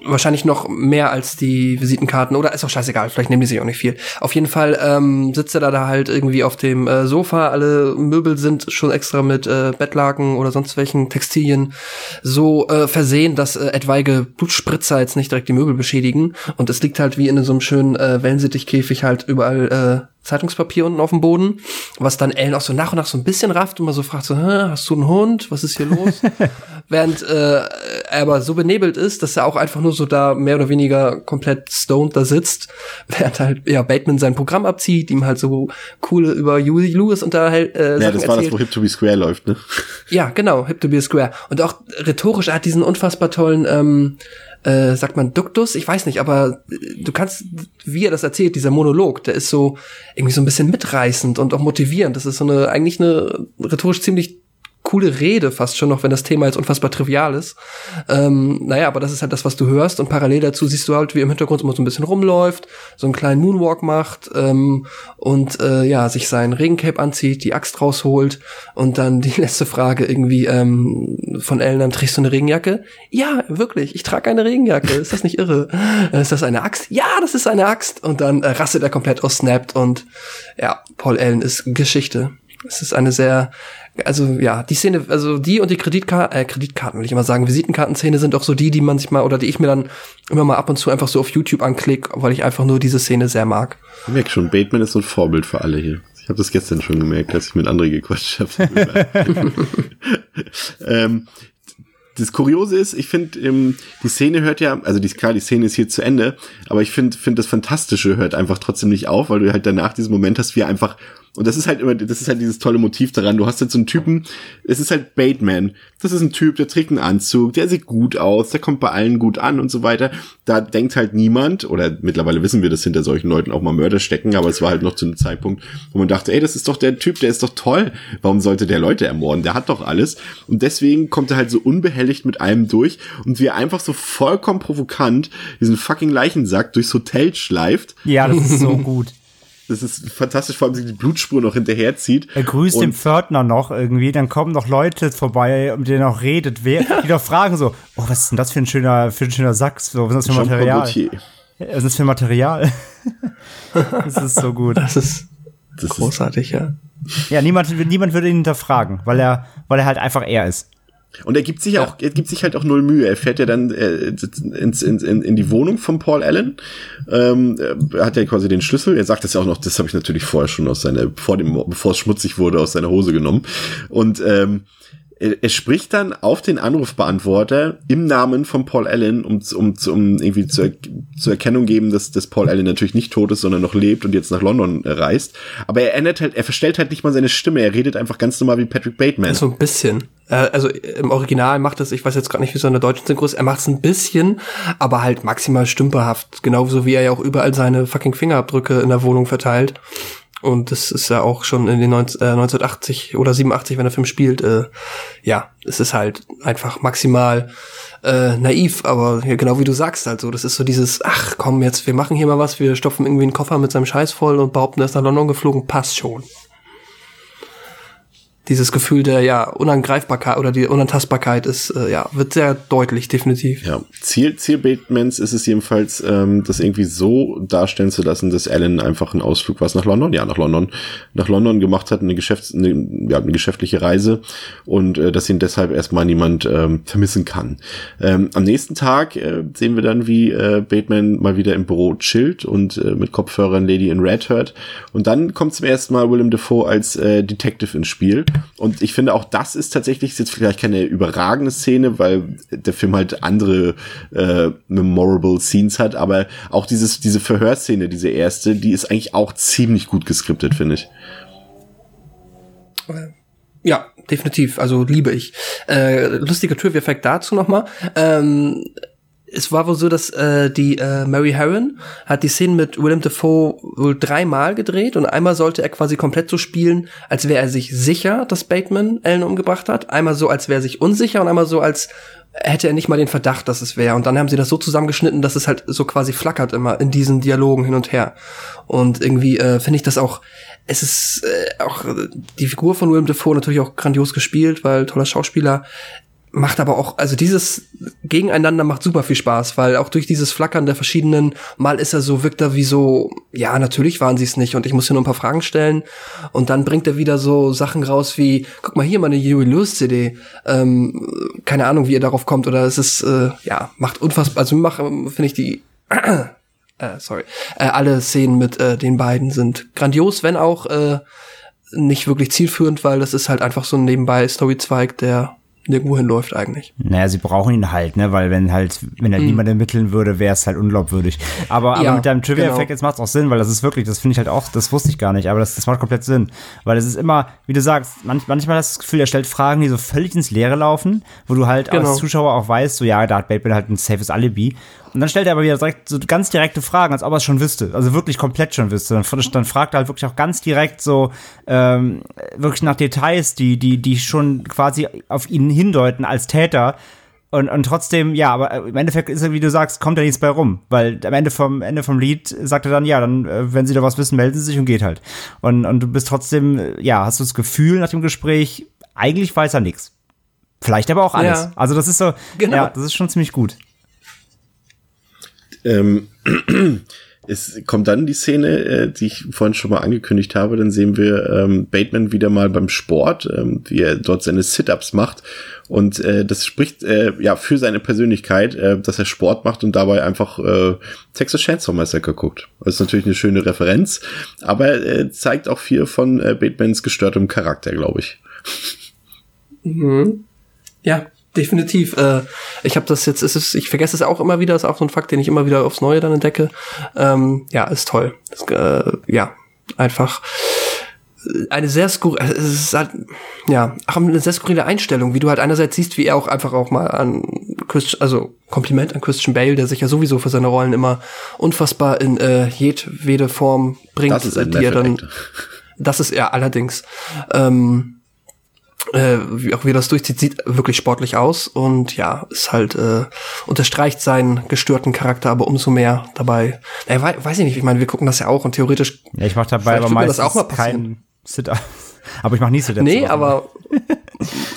wahrscheinlich noch mehr als die Visitenkarten. Oder ist auch scheißegal, vielleicht nehmen die sich auch nicht viel. Auf jeden Fall ähm, sitzt er da, da halt irgendwie auf dem äh, Sofa, alle Möbel sind schon extra mit äh, Bettlaken oder sonst welchen Textilien so äh, versehen, dass äh, etwaige Blutspritzer jetzt nicht direkt die Möbel beschädigen. Und es liegt halt wie in so einem schönen äh, Wellensittichkäfig halt überall äh, Zeitungspapier unten auf dem Boden, was dann Ellen auch so nach und nach so ein bisschen rafft und mal so fragt so, hast du einen Hund? Was ist hier los? Während äh, er aber so benebelt ist, dass er auch einfach nur so da mehr oder weniger komplett stoned da sitzt, während halt ja Bateman sein Programm abzieht, ihm halt so coole über Huey Lewis unterhält. Äh, Ja, Sachen das war das, erzählt. wo Hip to be Square läuft, ne? Ja, genau, Hip to be Square. Und auch rhetorisch, er hat diesen unfassbar tollen, ähm, äh, sagt man Duktus? Ich weiß nicht, aber äh, du kannst, wie er das erzählt, dieser Monolog, der ist so irgendwie so ein bisschen mitreißend und auch motivierend. Das ist so eine, eigentlich eine rhetorisch ziemlich coole Rede fast schon noch, wenn das Thema jetzt unfassbar trivial ist. Ähm, naja, aber das ist halt das, was du hörst und parallel dazu siehst du halt, wie im Hintergrund immer so ein bisschen rumläuft, so einen kleinen Moonwalk macht ähm, und äh, ja, sich sein Regencape anzieht, die Axt rausholt und dann die letzte Frage irgendwie ähm, von Ellen, dann trägst du eine Regenjacke? Ja, wirklich, ich trage eine Regenjacke, ist das nicht irre? Ist das eine Axt? Ja, das ist eine Axt und dann äh, rastet er komplett aus, snappt und ja, Paul Allen ist Geschichte. Es ist eine sehr, also ja, die Szene, also die und die Kreditkarten, äh, Kreditkarten will ich immer sagen, Visitenkartenszene sind auch so die, die man sich mal oder die ich mir dann immer mal ab und zu einfach so auf YouTube anklicke, weil ich einfach nur diese Szene sehr mag. Ich merke schon, Bateman ist so ein Vorbild für alle hier. Ich habe das gestern schon gemerkt, als ich mit André gequatscht habe. ähm, das Kuriose ist, ich finde, ähm, die Szene hört ja, also die, klar, die Szene ist hier zu Ende, aber ich finde, finde das Fantastische hört einfach trotzdem nicht auf, weil du halt danach diesen Moment hast, wie er einfach und das ist halt immer, das ist halt dieses tolle Motiv daran. Du hast halt so einen Typen, es ist halt Bateman. Das ist ein Typ, der trägt einen Anzug, der sieht gut aus, der kommt bei allen gut an und so weiter. Da denkt halt niemand, oder mittlerweile wissen wir, dass hinter solchen Leuten auch mal Mörder stecken, aber es war halt noch zu einem Zeitpunkt, wo man dachte, ey, das ist doch der Typ, der ist doch toll. Warum sollte der Leute ermorden? Der hat doch alles. Und deswegen kommt er halt so unbehelligt mit allem durch und wie er einfach so vollkommen provokant diesen fucking Leichensack durchs Hotel schleift. Ja, das ist so gut. Das ist fantastisch, vor allem sich die Blutspur noch hinterherzieht. Er grüßt Und- den Pförtner noch irgendwie, dann kommen noch Leute vorbei, mit denen er noch redet, wer, die doch fragen so, oh, was ist denn das für ein schöner, für ein schöner Sack, so, was ist das für ein Material? Gaultier. Was ist das für ein Material? das ist so gut. Das ist Das ist, großartig, ja. Ja, niemand, niemand würde ihn hinterfragen, weil er, weil er halt einfach er ist. Und er gibt sich auch, er gibt sich halt auch null Mühe. Er fährt ja dann äh, ins, ins, in, in die Wohnung von Paul Allen. Ähm, er hat ja quasi den Schlüssel. Er sagt das ja auch noch, das habe ich natürlich vorher schon aus seiner, vor dem, bevor es schmutzig wurde, aus seiner Hose genommen. Und ähm, er, er spricht dann auf den Anrufbeantworter im Namen von Paul Allen, um, um, um irgendwie zur, zur Erkennung geben, dass, dass Paul Allen natürlich nicht tot ist, sondern noch lebt und jetzt nach London äh, reist. Aber er ändert halt, er verstellt halt nicht mal seine Stimme. Er redet einfach ganz normal wie Patrick Bateman. So ein bisschen. Äh, also im Original macht es, ich weiß jetzt gerade nicht, wie es in der deutschen Synchro ist, er macht es ein bisschen, aber halt maximal stümperhaft. Genauso wie er ja auch überall seine fucking Fingerabdrücke in der Wohnung verteilt. Und das ist ja auch schon in den 19, äh, 1980 oder 87, wenn der Film spielt, äh, ja, es ist halt einfach maximal äh, naiv, aber ja, genau wie du sagst halt so, das ist so dieses, ach komm jetzt, wir machen hier mal was, wir stopfen irgendwie einen Koffer mit seinem Scheiß voll und behaupten, er ist nach London geflogen, passt schon dieses Gefühl der ja Unangreifbarkeit oder die Unantastbarkeit ist äh, ja wird sehr deutlich definitiv. Ja, Ziel, Ziel Batemans ist es jedenfalls, ähm, das irgendwie so darstellen zu lassen, dass Alan einfach einen Ausflug was nach London, ja nach London, nach London gemacht hat, eine, Geschäfts-, eine, ja, eine geschäftliche Reise und äh, dass ihn deshalb erstmal niemand ähm, vermissen kann. Ähm, am nächsten Tag äh, sehen wir dann, wie äh, Bateman mal wieder im Büro chillt und äh, mit Kopfhörern Lady in Red hört und dann kommt zum ersten Mal Willem Dafoe als äh, Detective ins Spiel und ich finde auch das ist tatsächlich jetzt vielleicht keine überragende Szene, weil der Film halt andere äh, memorable Scenes hat, aber auch dieses diese Verhörszene, diese erste, die ist eigentlich auch ziemlich gut geskriptet, finde ich. Ja, definitiv. Also liebe ich. Äh, lustiger Trivia-Fact dazu nochmal. Ähm, es war wohl so, dass äh, die äh, Mary Harron hat die Szene mit Willem Dafoe wohl dreimal gedreht und einmal sollte er quasi komplett so spielen, als wäre er sich sicher, dass Bateman Ellen umgebracht hat. Einmal so, als wäre er sich unsicher und einmal so, als hätte er nicht mal den Verdacht, dass es wäre. Und dann haben sie das so zusammengeschnitten, dass es halt so quasi flackert immer in diesen Dialogen hin und her. Und irgendwie äh, finde ich das auch, es ist äh, auch die Figur von Willem Dafoe natürlich auch grandios gespielt, weil toller Schauspieler macht aber auch, also dieses Gegeneinander macht super viel Spaß, weil auch durch dieses Flackern der verschiedenen, mal ist er so, wirkt er wie so, ja, natürlich waren sie es nicht und ich muss hier nur ein paar Fragen stellen. Und dann bringt er wieder so Sachen raus wie, guck mal hier meine Huey Lewis CD, ähm, keine Ahnung, wie er darauf kommt oder es ist, äh, ja, macht unfassbar, also mach, finde ich die, äh, sorry, äh, alle Szenen mit äh, den beiden sind grandios, wenn auch äh, nicht wirklich zielführend, weil das ist halt einfach so ein nebenbei Storyzweig, der nirgendwo hinläuft eigentlich. Naja, sie brauchen ihn halt, ne, weil wenn halt, wenn er niemand ermitteln würde, wäre es halt unglaubwürdig. Aber, aber Ja, mit deinem Trivia-Effekt, genau. jetzt macht es auch Sinn, weil das ist wirklich, das finde ich halt auch, das wusste ich gar nicht, aber das, das macht komplett Sinn. Weil es ist immer, wie du sagst, manch, manchmal hast du das Gefühl, er stellt Fragen, die so völlig ins Leere laufen, wo du halt Genau. als Zuschauer auch weißt, so ja, da hat Bateman halt ein safes Alibi. Und dann stellt er aber wieder direkt so ganz direkte Fragen, als ob er es schon wüsste. Also wirklich komplett schon wüsste. Dann, dann fragt er halt wirklich auch ganz direkt so, ähm, wirklich nach Details, die, die, die schon quasi auf ihn hindeuten als Täter. Und, und trotzdem, ja, aber im Endeffekt ist er, wie du sagst, kommt ja nichts bei rum. Weil am Ende vom Ende vom Lied sagt er dann, ja, dann, äh, wenn sie da was wissen, melden sie sich und geht halt. Und, und du bist trotzdem, äh, ja, hast du das Gefühl nach dem Gespräch, eigentlich weiß er nichts. Vielleicht aber auch alles. Ja. Also das ist so, genau. ja, das ist schon ziemlich gut. Ähm, es kommt dann die Szene, äh, die ich vorhin schon mal angekündigt habe. Dann sehen wir ähm, Bateman wieder mal beim Sport, ähm, wie er dort seine Sit-ups macht. Und äh, das spricht äh, ja für seine Persönlichkeit, äh, dass er Sport macht und dabei einfach äh, Texas Chainsaw Massacre guckt. Das ist natürlich eine schöne Referenz, aber äh, zeigt auch viel von äh, Batemans gestörtem Charakter, glaube ich. Mhm. Ja, definitiv. Äh, ich habe das jetzt, es ist, ich vergesse es auch immer wieder, ist auch so ein Fakt, den ich immer wieder aufs Neue dann entdecke. Ähm, ja, ist toll. Das, äh, ja, einfach eine sehr skurrile, es ist halt, ja, auch eine sehr skurrile Einstellung, wie du halt einerseits siehst, wie er auch einfach auch mal an Christian, also Kompliment an Christian Bale, der sich ja sowieso für seine Rollen immer unfassbar in äh, jedwede Form bringt, das ist die er dann, das ist er allerdings. Ähm, äh, wie auch wie er das durchzieht, sieht wirklich sportlich aus und ja, ist halt, äh, unterstreicht seinen gestörten Charakter aber umso mehr dabei. Naja, weiß ich nicht, ich meine, wir gucken das ja auch und theoretisch. Ja, ich mach dabei aber meistens das auch mal kein Sit-up. Aber ich mache nie Sit-ups. Nee, aber.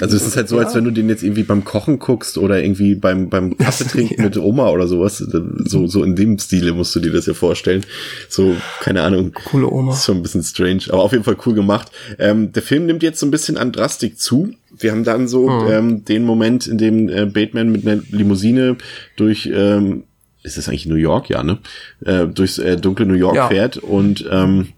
Also es ist halt so, als wenn du den jetzt irgendwie beim Kochen guckst oder irgendwie beim, beim Kaffee trinken mit Oma oder sowas. So, so in dem Stile musst du dir das ja vorstellen. So, keine Ahnung. Coole Oma. ist schon ein bisschen strange, aber auf jeden Fall cool gemacht. Ähm, der Film nimmt jetzt so ein bisschen an Drastik zu. Wir haben dann so mhm. ähm, den Moment, in dem äh, Bateman mit einer Limousine durch ähm, ist das eigentlich New York, ja, ne? Äh, durchs äh, dunkle New York ja. fährt und ähm,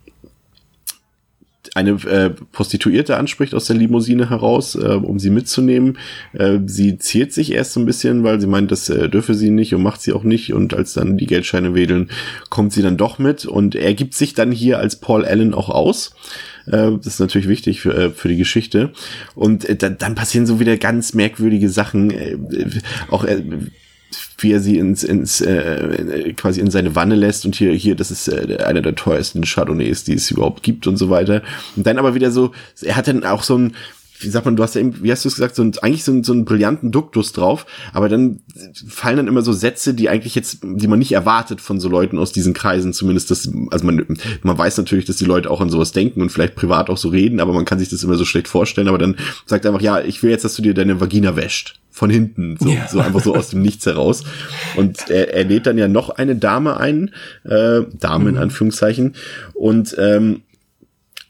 eine äh, Prostituierte anspricht aus der Limousine heraus, äh, um sie mitzunehmen. Äh, sie ziert sich erst so ein bisschen, weil sie meint, das äh, dürfe sie nicht und macht sie auch nicht. Und als dann die Geldscheine wedeln, kommt sie dann doch mit. Und er gibt sich dann hier als Paul Allen auch aus. Äh, das ist natürlich wichtig für, äh, für die Geschichte. Und äh, dann, dann passieren so wieder ganz merkwürdige Sachen. Äh, auch äh, wie er sie ins, ins äh, quasi in seine Wanne lässt und hier, hier, das ist äh, einer der teuersten Chardonnays, die es überhaupt gibt und so weiter. Und dann aber wieder so, er hat dann auch so ein, wie sagt man, du hast ja eben, wie hast du es gesagt, so ein, eigentlich so, ein, so einen brillanten Duktus drauf, aber dann fallen dann immer so Sätze, die eigentlich jetzt, die man nicht erwartet von so Leuten aus diesen Kreisen, zumindest das, also man, man weiß natürlich, dass die Leute auch an sowas denken und vielleicht privat auch so reden, aber man kann sich das immer so schlecht vorstellen, aber dann sagt er einfach, ja, ich will jetzt, dass du dir deine Vagina wäscht von hinten, so, ja. so einfach so aus dem Nichts heraus. Und er, er lädt dann ja noch eine Dame ein, äh, Dame in mhm. Anführungszeichen, und ähm,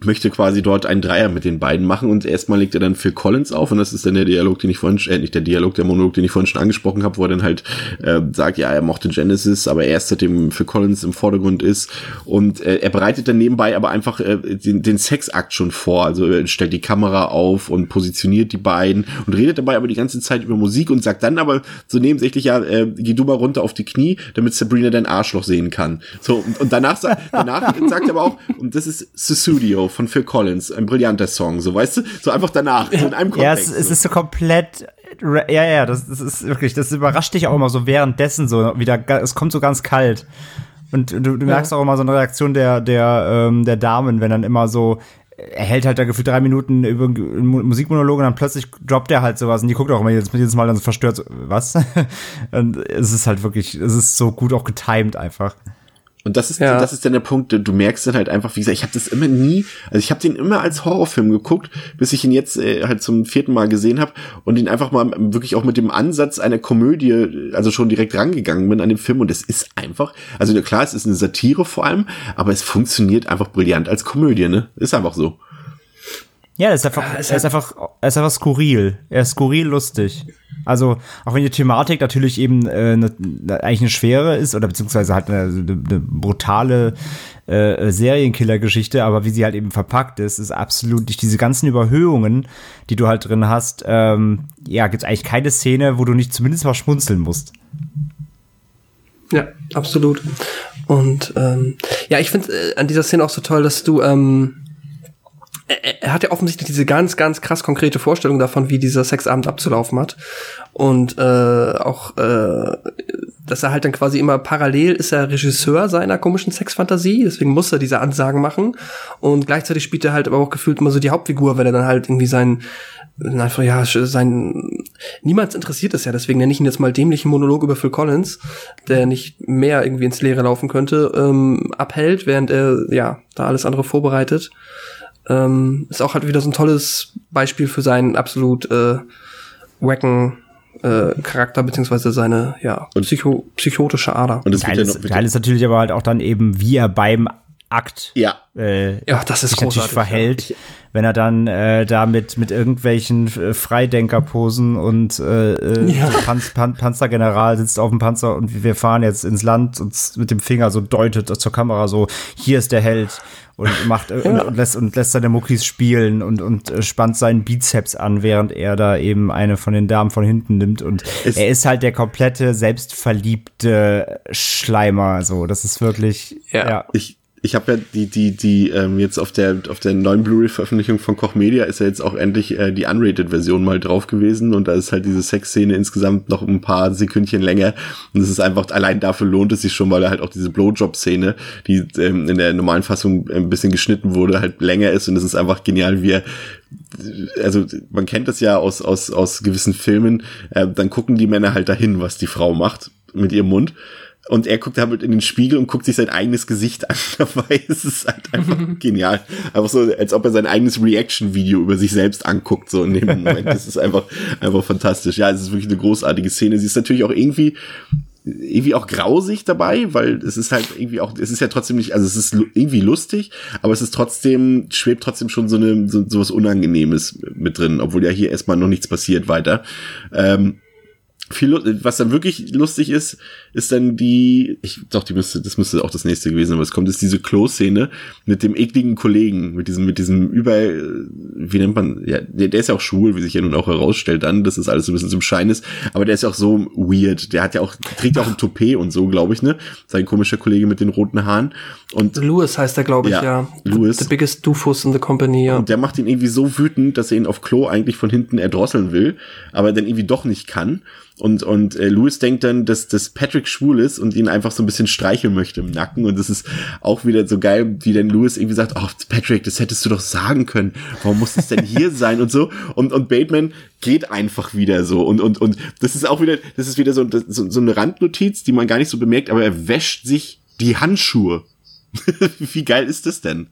möchte quasi dort einen Dreier mit den beiden machen und erstmal legt er dann Phil Collins auf und das ist dann der Dialog, den ich vorhin, äh, nicht der Dialog, der Monolog, den ich vorhin schon angesprochen habe, wo er dann halt äh, sagt, ja, er mochte Genesis, aber erst seitdem Phil Collins im Vordergrund ist und äh, er bereitet dann nebenbei aber einfach äh, den, den Sexakt schon vor, also er stellt die Kamera auf und positioniert die beiden und redet dabei aber die ganze Zeit über Musik und sagt dann aber so nebensächlich, ja, äh, geh du mal runter auf die Knie, damit Sabrina dein Arschloch sehen kann. So, und, und danach, danach sagt er aber auch, und das ist Susudio von Phil Collins, ein brillanter Song, so weißt du, so einfach danach, so in einem Kontext. Ja, es, es ist so komplett, ja, ja, das, das ist wirklich, das überrascht dich auch immer so währenddessen so wieder, es kommt so ganz kalt. Und du, du merkst ja. auch immer so eine Reaktion der, der, ähm, der Damen, wenn dann immer so, er hält halt da gefühlt drei Minuten über Musikmonologe und dann plötzlich droppt er halt sowas und die guckt auch immer jedes, jedes Mal dann verstört, so, was? und es ist halt wirklich, es ist so gut auch getimed einfach. Und das ist, ja. das ist dann der Punkt, du merkst dann halt einfach, wie gesagt, ich habe das immer nie, also ich habe den immer als Horrorfilm geguckt, bis ich ihn jetzt äh, halt zum vierten Mal gesehen habe und ihn einfach mal wirklich auch mit dem Ansatz einer Komödie, also schon direkt rangegangen bin an den Film und es ist einfach, also klar, es ist eine Satire vor allem, aber es funktioniert einfach brillant als Komödie, ne? Ist einfach so. Ja, er ist einfach, er ist einfach, er ist einfach skurril. Er ist skurril lustig. Also, auch wenn die Thematik natürlich eben äh, ne, eigentlich eine schwere ist, oder beziehungsweise halt eine, eine brutale äh, Serienkiller-Geschichte, aber wie sie halt eben verpackt ist, ist absolut durch diese ganzen Überhöhungen, die du halt drin hast, ähm, ja, gibt es eigentlich keine Szene, wo du nicht zumindest mal schmunzeln musst. Ja, absolut. Und ähm, ja, ich finde äh, an dieser Szene auch so toll, dass du ähm, er, hat ja offensichtlich diese ganz, ganz krass konkrete Vorstellung davon, wie dieser Sexabend abzulaufen hat. Und äh, auch, äh, dass er halt dann quasi immer parallel ist er Regisseur seiner komischen Sexfantasie, deswegen muss er diese Ansagen machen. Und gleichzeitig spielt er halt aber auch gefühlt immer so die Hauptfigur, wenn er dann halt irgendwie sein einfach ja sein niemals interessiert es ja deswegen nenne ich ihn jetzt mal dämlichen Monolog über Phil Collins der nicht mehr irgendwie ins Leere laufen könnte ähm, abhält während er ja da alles andere vorbereitet ähm, ist auch halt wieder so ein tolles Beispiel für seinen absolut äh, wacken äh, Charakter beziehungsweise seine ja psycho psychotische Ader. und das geil, ist, geil ist natürlich aber halt auch dann eben wie er beim Akt ja. Äh, ja, das ist sich natürlich verhält, ja. wenn er dann äh, da mit, mit irgendwelchen äh, Freidenkerposen und äh, äh ja. so Panz, Pan, Panzergeneral sitzt auf dem Panzer und wir fahren jetzt ins Land und mit dem Finger so deutet zur Kamera so, hier ist der Held und macht äh, ja. und, und, lässt und lässt seine Muckis spielen und und äh, spannt seinen Bizeps an, während er da eben eine von den Damen von hinten nimmt und es er ist halt der komplette selbstverliebte Schleimer so, das ist wirklich ja, ja. ich ich habe ja die, die, die, ähm, jetzt auf der, auf der neuen Blu-ray-Veröffentlichung von Koch Media ist ja jetzt auch endlich äh, die Unrated-Version mal drauf gewesen. Und da ist halt diese Sexszene insgesamt noch ein paar Sekündchen länger. Und es ist einfach, allein dafür lohnt es sich schon, weil halt auch diese Blowjob-Szene, die ähm, in der normalen Fassung ein bisschen geschnitten wurde, halt länger ist. Und es ist einfach genial, wie er also man kennt das ja aus, aus, aus gewissen Filmen, äh, dann gucken die Männer halt dahin, was die Frau macht mit ihrem Mund und er guckt halt in den Spiegel und guckt sich sein eigenes Gesicht an dabei. Es ist halt einfach genial. Einfach so, als ob er sein eigenes Reaction-Video über sich selbst anguckt, so in dem Moment. Das ist einfach, einfach fantastisch. Ja, es ist wirklich eine großartige Szene. Sie ist natürlich auch irgendwie, irgendwie auch grausig dabei, weil es ist halt irgendwie auch, es ist ja trotzdem nicht, also es ist irgendwie lustig, aber es ist trotzdem, schwebt trotzdem schon so eine, so, so was Unangenehmes mit drin, obwohl ja hier erstmal noch nichts passiert weiter. Ähm, viel, was dann wirklich lustig ist, ist dann die, ich doch, die müsste, das müsste auch das nächste gewesen sein, aber es kommt, ist diese Klo-Szene mit dem ekligen Kollegen, mit diesem, mit diesem über, wie nennt man, ja, der, der ist ja auch schwul, wie sich ja nun auch herausstellt dann, dass das alles so ein bisschen zum Schein ist, aber der ist ja auch so weird, der hat ja auch, trägt auch ein Toupet und so, glaube ich, ne, sein komischer Kollege mit den roten Haaren und. Louis heißt er, glaube ich, ja. ja. Louis. The, the biggest doofus in the company, ja. Und der macht ihn irgendwie so wütend, dass er ihn auf Klo eigentlich von hinten erdrosseln will, aber dann irgendwie doch nicht kann. Und, und äh, Louis denkt dann, dass, dass Patrick schwul ist und ihn einfach so ein bisschen streicheln möchte im Nacken. Und das ist auch wieder so geil, wie dann Louis irgendwie sagt, oh, Patrick, das hättest du doch sagen können. Warum muss das denn hier sein und so? Und, und Bateman geht einfach wieder so. Und, und, und das ist auch wieder, das ist wieder so, so, so eine Randnotiz, die man gar nicht so bemerkt, aber er wäscht sich die Handschuhe. wie geil ist das denn?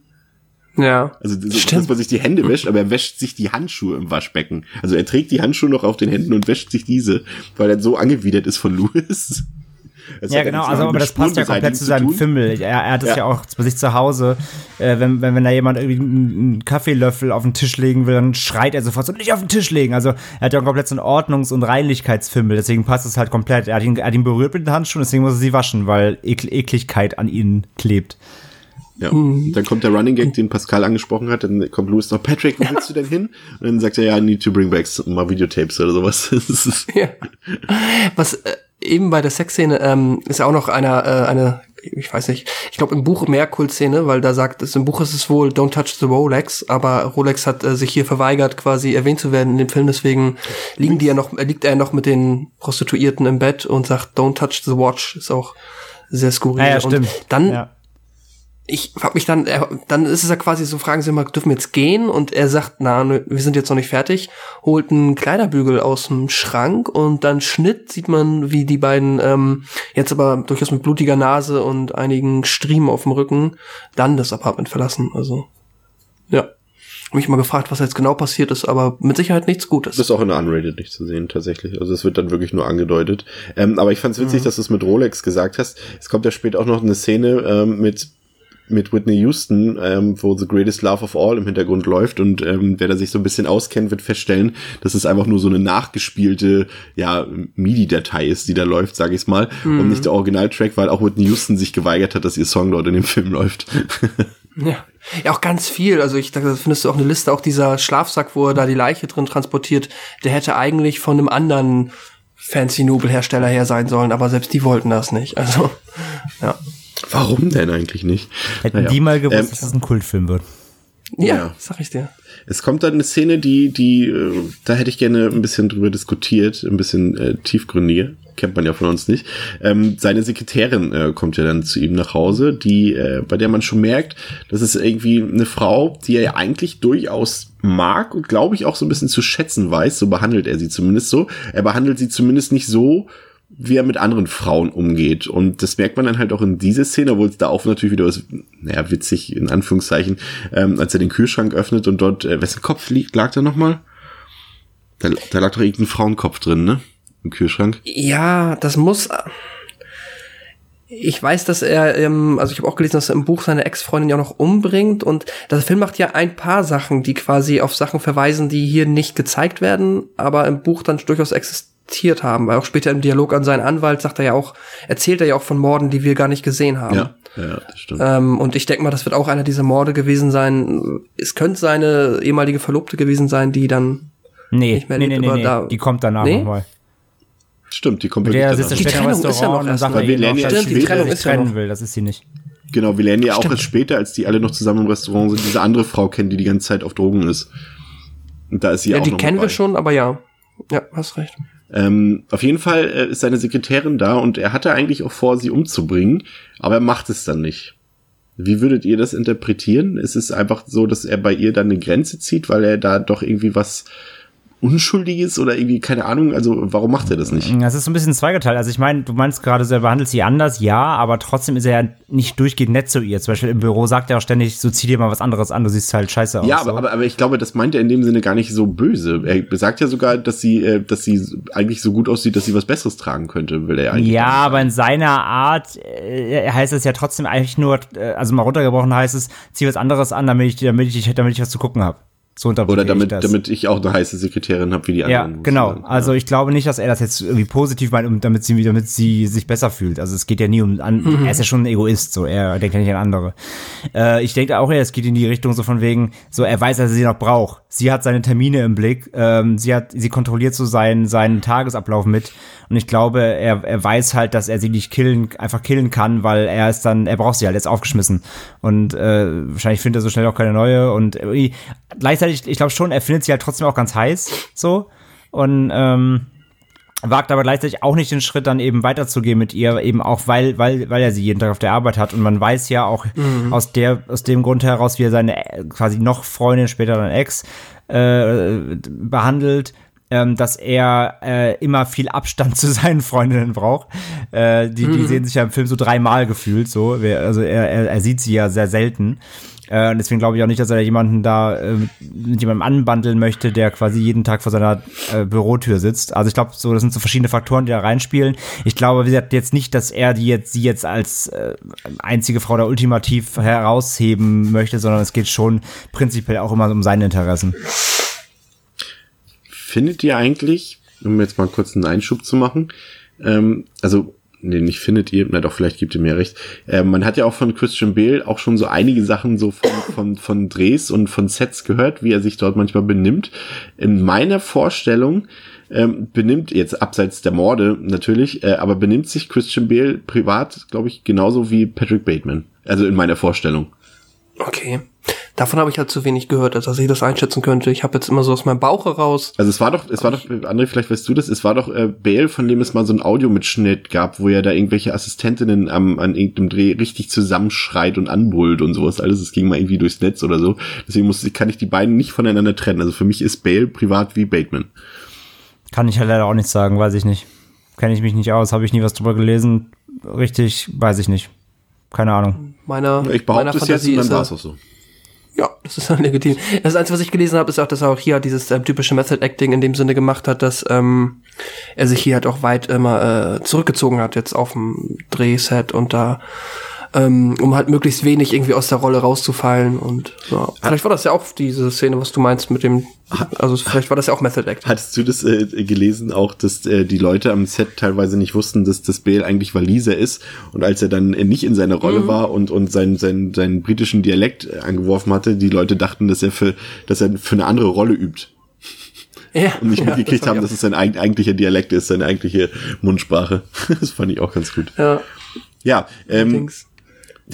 Ja. Also, so, dass man sich die Hände wäscht, aber er wäscht sich die Handschuhe im Waschbecken. Also er trägt die Handschuhe noch auf den Händen und wäscht sich diese, weil er so angewidert ist von Louis. Das ja, genau, also aber das passt ja komplett zu seinem Fimmel. Er, er hat es ja. ja. auch bei sich zu Hause. Äh, wenn, wenn, wenn da jemand irgendwie einen Kaffeelöffel auf den Tisch legen will, dann schreit er sofort so, nicht auf den Tisch legen. Also er hat ja komplett so einen Ordnungs- und Reinlichkeitsfimmel, deswegen passt es halt komplett. Er hat ihn, er hat ihn berührt mit den Handschuhen, deswegen muss er sie waschen, weil Ekel Ekligkeit an ihnen klebt. Ja. Mhm. Dann kommt der Running Gag, den Pascal angesprochen hat, dann kommt Louis noch, Patrick, wo willst du denn hin? Und dann sagt er, ja, need to bring back mal Videotapes oder sowas. ja. Was äh, eben bei der Sexszene ähm, ist ja auch noch einer, äh, eine, ich weiß nicht, ich glaube im Buch mehr Kultszene, weil da sagt es, im Buch ist es wohl Don't touch the Rolex, aber Rolex hat äh, sich hier verweigert, quasi erwähnt zu werden in dem Film, deswegen liegen die ja noch, äh, liegt er noch mit den Prostituierten im Bett und sagt Don't touch the watch, ist auch sehr skurril. Ja, ja, stimmt. Und dann ja ich hab mich dann, er, dann ist es ja quasi so, fragen Sie mal, dürfen wir jetzt gehen? Und er sagt, na, wir sind jetzt noch nicht fertig, holt einen Kleiderbügel aus dem Schrank und dann Schnitt sieht man, wie die beiden ähm, jetzt aber durchaus mit blutiger Nase und einigen Striemen auf dem Rücken dann das Apartment verlassen. Also, ja. Hab mich mal gefragt, was jetzt genau passiert ist, aber mit Sicherheit nichts Gutes. Das ist auch in der Unrated nicht zu sehen, tatsächlich. Also es wird dann wirklich nur angedeutet. Ähm, aber ich fand's witzig, mhm. dass du es mit Rolex gesagt hast. Es kommt ja später auch noch eine Szene ähm, mit mit Whitney Houston, ähm, wo The Greatest Love of All im Hintergrund läuft und ähm, wer da sich so ein bisschen auskennt, wird feststellen, dass es einfach nur so eine nachgespielte ja MIDI-Datei ist, die da läuft, sage ich mal, mhm. und nicht der Originaltrack, weil auch Whitney Houston sich geweigert hat, dass ihr Song dort in dem Film läuft. ja. Ja, auch ganz viel. Also ich dachte, da findest du auch eine Liste, auch dieser Schlafsack, wo er da die Leiche drin transportiert, der hätte eigentlich von einem anderen fancy Nobelhersteller her sein sollen, aber selbst die wollten das nicht. Also, ja. Warum denn eigentlich nicht? Hätten naja. die mal gewusst, ähm, dass es ein Kultfilm wird. Ja, Ja. sag ich dir. Es kommt dann eine Szene, die, die, äh, da hätte ich gerne ein bisschen drüber diskutiert, ein bisschen äh, tiefgründiger. Kennt man ja von uns nicht. Ähm, seine Sekretärin äh, kommt ja dann zu ihm nach Hause, die, äh, bei der man schon merkt, das ist irgendwie eine Frau, die er ja eigentlich durchaus mag und glaube ich auch so ein bisschen zu schätzen weiß. So behandelt er sie zumindest so. Er behandelt sie zumindest nicht so, wie er mit anderen Frauen umgeht. Und das merkt man dann halt auch in dieser Szene, obwohl es da auch natürlich wieder was, naja, witzig, in Anführungszeichen, ähm, als er den Kühlschrank öffnet und dort, äh, wessen Kopf liegt, lag da nochmal? Da, da lag doch irgendein Frauenkopf drin, ne? Im Kühlschrank. Ja, das muss. Ich weiß, dass er, ähm, also ich habe auch gelesen, dass er im Buch seine Ex-Freundin ja auch noch umbringt und der Film macht ja ein paar Sachen, die quasi auf Sachen verweisen, die hier nicht gezeigt werden, aber im Buch dann durchaus existiert haben, weil auch später im Dialog an seinen Anwalt sagt er ja auch, erzählt er ja auch von Morden, die wir gar nicht gesehen haben. Ja, ja, das stimmt. Ähm, und ich denke mal, das wird auch einer dieser Morde gewesen sein. Es könnte seine ehemalige Verlobte gewesen sein, die dann Nee, Nicht mehr nee, nee, lebt, nee, aber nee. da- die kommt danach Nee? nochmal. Stimmt, die kommt der danach. sitzt Die Trennung ist ja noch erst er lernen noch, ja sie die Trennung ist ja trennen noch. will. Das ist sie nicht. Genau, wir lernen ja auch Stimmt. erst später, als die alle noch zusammen im Restaurant sind, diese andere Frau kennen, die die ganze Zeit auf Drogen ist. Und da ist sie ja, auch die noch kennen mit wir bei. schon, aber ja. Ja, hast recht. Ähm, auf jeden Fall äh, ist seine Sekretärin da und er hatte eigentlich auch vor, sie umzubringen, aber er macht es dann nicht. Wie würdet ihr das interpretieren? Ist es einfach so, dass er bei ihr dann eine Grenze zieht, weil er da doch irgendwie was Unschuldiges oder irgendwie, keine Ahnung, also warum macht er das nicht? Das ist so ein bisschen zweigeteilt. Also ich meine, du meinst gerade, so, er behandelt sie anders, ja, aber trotzdem ist er ja nicht durchgehend nett zu ihr. Zum Beispiel im Büro sagt er auch ständig, so zieh dir mal was anderes an, du siehst halt scheiße aus. Ja, so. aber, aber, aber ich glaube, das meint er in dem Sinne gar nicht so böse. Er sagt ja sogar, dass sie, äh, dass sie eigentlich so gut aussieht, dass sie was Besseres tragen könnte, will er eigentlich. Ja, aber in seiner Art äh, heißt es ja trotzdem eigentlich nur, äh, also mal runtergebrochen heißt es, zieh was anderes an, damit ich, damit ich, damit ich was zu gucken habe. So Oder damit, ich das. damit ich auch eine heiße Sekretärin habe wie die ja, anderen. genau. sozusagen. Also ich glaube nicht, dass er das jetzt irgendwie positiv meint, um, damit sie, damit sie sich besser fühlt. Also es geht ja nie um, an, er ist ja schon ein Egoist, so er denkt ja nicht an andere. Äh, ich denke auch, es geht in die Richtung so von wegen, so er weiß, dass er sie noch braucht. Sie hat seine Termine im Blick, ähm, sie hat, sie kontrolliert so seinen, seinen Tagesablauf mit. Und ich glaube, er, er weiß halt, dass er sie nicht killen, einfach killen kann, weil er ist dann, er braucht sie halt jetzt aufgeschmissen. Und äh, wahrscheinlich findet er so schnell auch keine neue. Und irgendwie, gleichzeitig, ich glaube schon, er findet sie halt trotzdem auch ganz heiß, so. Und ähm, wagt aber gleichzeitig auch nicht den Schritt, dann eben weiterzugehen mit ihr, eben auch weil, weil, weil er sie jeden Tag auf der Arbeit hat. Und man weiß ja auch aus der, aus dem Grund heraus, wie er seine quasi noch Freundin, später dann Ex, äh, behandelt, ähm, dass er äh, immer viel Abstand zu seinen Freundinnen braucht. Äh, die, die sehen sich ja im Film so dreimal gefühlt, so. Also er, er, er sieht sie ja sehr selten. Äh, und deswegen glaube ich auch nicht, dass er jemanden da äh, mit jemandem anbandeln möchte, der quasi jeden Tag vor seiner äh, Bürotür sitzt. Also ich glaube, so das sind so verschiedene Faktoren, die da reinspielen. Ich glaube, wie gesagt, jetzt nicht, dass er die jetzt sie jetzt als äh, einzige Frau da ultimativ herausheben möchte, sondern es geht schon prinzipiell auch immer um seine Interessen. Findet ihr eigentlich, um jetzt mal kurz einen Einschub zu machen, ähm, also, nee, nicht findet ihr, na doch, vielleicht gibt ihr mir recht. Äh, man hat ja auch von Christian Bale auch schon so einige Sachen so von, von, von Drehs und von Sets gehört, wie er sich dort manchmal benimmt. In meiner Vorstellung ähm, benimmt, jetzt abseits der Morde natürlich, äh, aber benimmt sich Christian Bale privat, glaube ich, genauso wie Patrick Bateman. Also in meiner Vorstellung. Okay. Davon habe ich halt zu wenig gehört, als dass ich das einschätzen könnte. Ich habe jetzt immer so aus meinem Bauch heraus. Also es war doch, es war doch, André, vielleicht weißt du das, es war doch äh, Bale, von dem es mal so ein Audiomitschnitt gab, wo er da irgendwelche Assistentinnen am, an irgendeinem Dreh richtig zusammenschreit und anbrüllt und sowas alles. Es ging mal irgendwie durchs Netz oder so. Deswegen muss, kann ich die beiden nicht voneinander trennen. Also für mich ist Bale privat wie Bateman. Kann ich halt leider auch nicht sagen, weiß ich nicht. Kenne ich mich nicht aus, habe ich nie was drüber gelesen. Richtig, weiß ich nicht. Keine Ahnung. Meiner, Ich meiner behaupte es jetzt und dann ist war es auch so. Ja, das ist dann legitim. Das Einzige, was ich gelesen habe, ist auch, dass er auch hier dieses ähm, typische Method Acting in dem Sinne gemacht hat, dass ähm, er sich hier halt auch weit immer äh, zurückgezogen hat jetzt auf dem Drehset und da ähm, um halt möglichst wenig irgendwie aus der Rolle rauszufallen und ja. Vielleicht war das ja auch diese Szene, was du meinst mit dem, also vielleicht war das ja auch Method Acting. Hattest du das äh, gelesen auch, dass äh, die Leute am Set teilweise nicht wussten, dass das Bale eigentlich Waliser ist und als er dann äh, nicht in seiner Rolle war und und seinen seinen seinen britischen Dialekt äh, angeworfen hatte, die Leute dachten, dass er für dass er für eine andere Rolle übt Ja, und nicht ja, mitgekriegt das haben, dass es sein eig eigentlicher Dialekt ist, seine eigentliche Mundsprache. das fand ich auch ganz gut. ja, Ja, ähm, allerdings.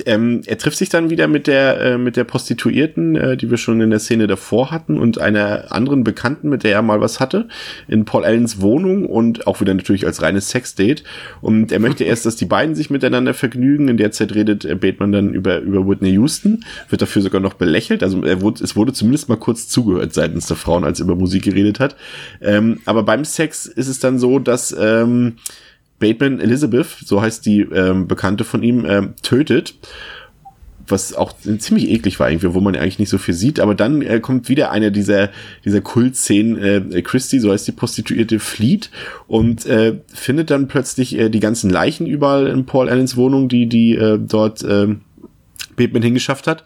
Ähm, er trifft sich dann wieder mit der, äh, mit der Prostituierten, äh, die wir schon in der Szene davor hatten und einer anderen Bekannten, mit der er mal was hatte, in Paul Allens Wohnung und auch wieder natürlich als reines Sexdate. Und er möchte erst, dass die beiden sich miteinander vergnügen. In der Zeit redet äh, Bateman dann über, über Whitney Houston, wird dafür sogar noch belächelt. Also er wurde, es wurde zumindest mal kurz zugehört seitens der Frauen, als er über Musik geredet hat. Ähm, aber beim Sex ist es dann so, dass ähm, Bateman Elizabeth, so heißt die ähm, Bekannte von ihm, ähm, tötet. Was auch ziemlich eklig war irgendwie, wo man eigentlich nicht so viel sieht. Aber dann äh, kommt wieder eine dieser, dieser Kultszenen. Äh, Christy, so heißt die Prostituierte, flieht und äh, findet dann plötzlich äh, die ganzen Leichen überall in Paul Allens Wohnung, die, die äh, dort äh, Bateman hingeschafft hat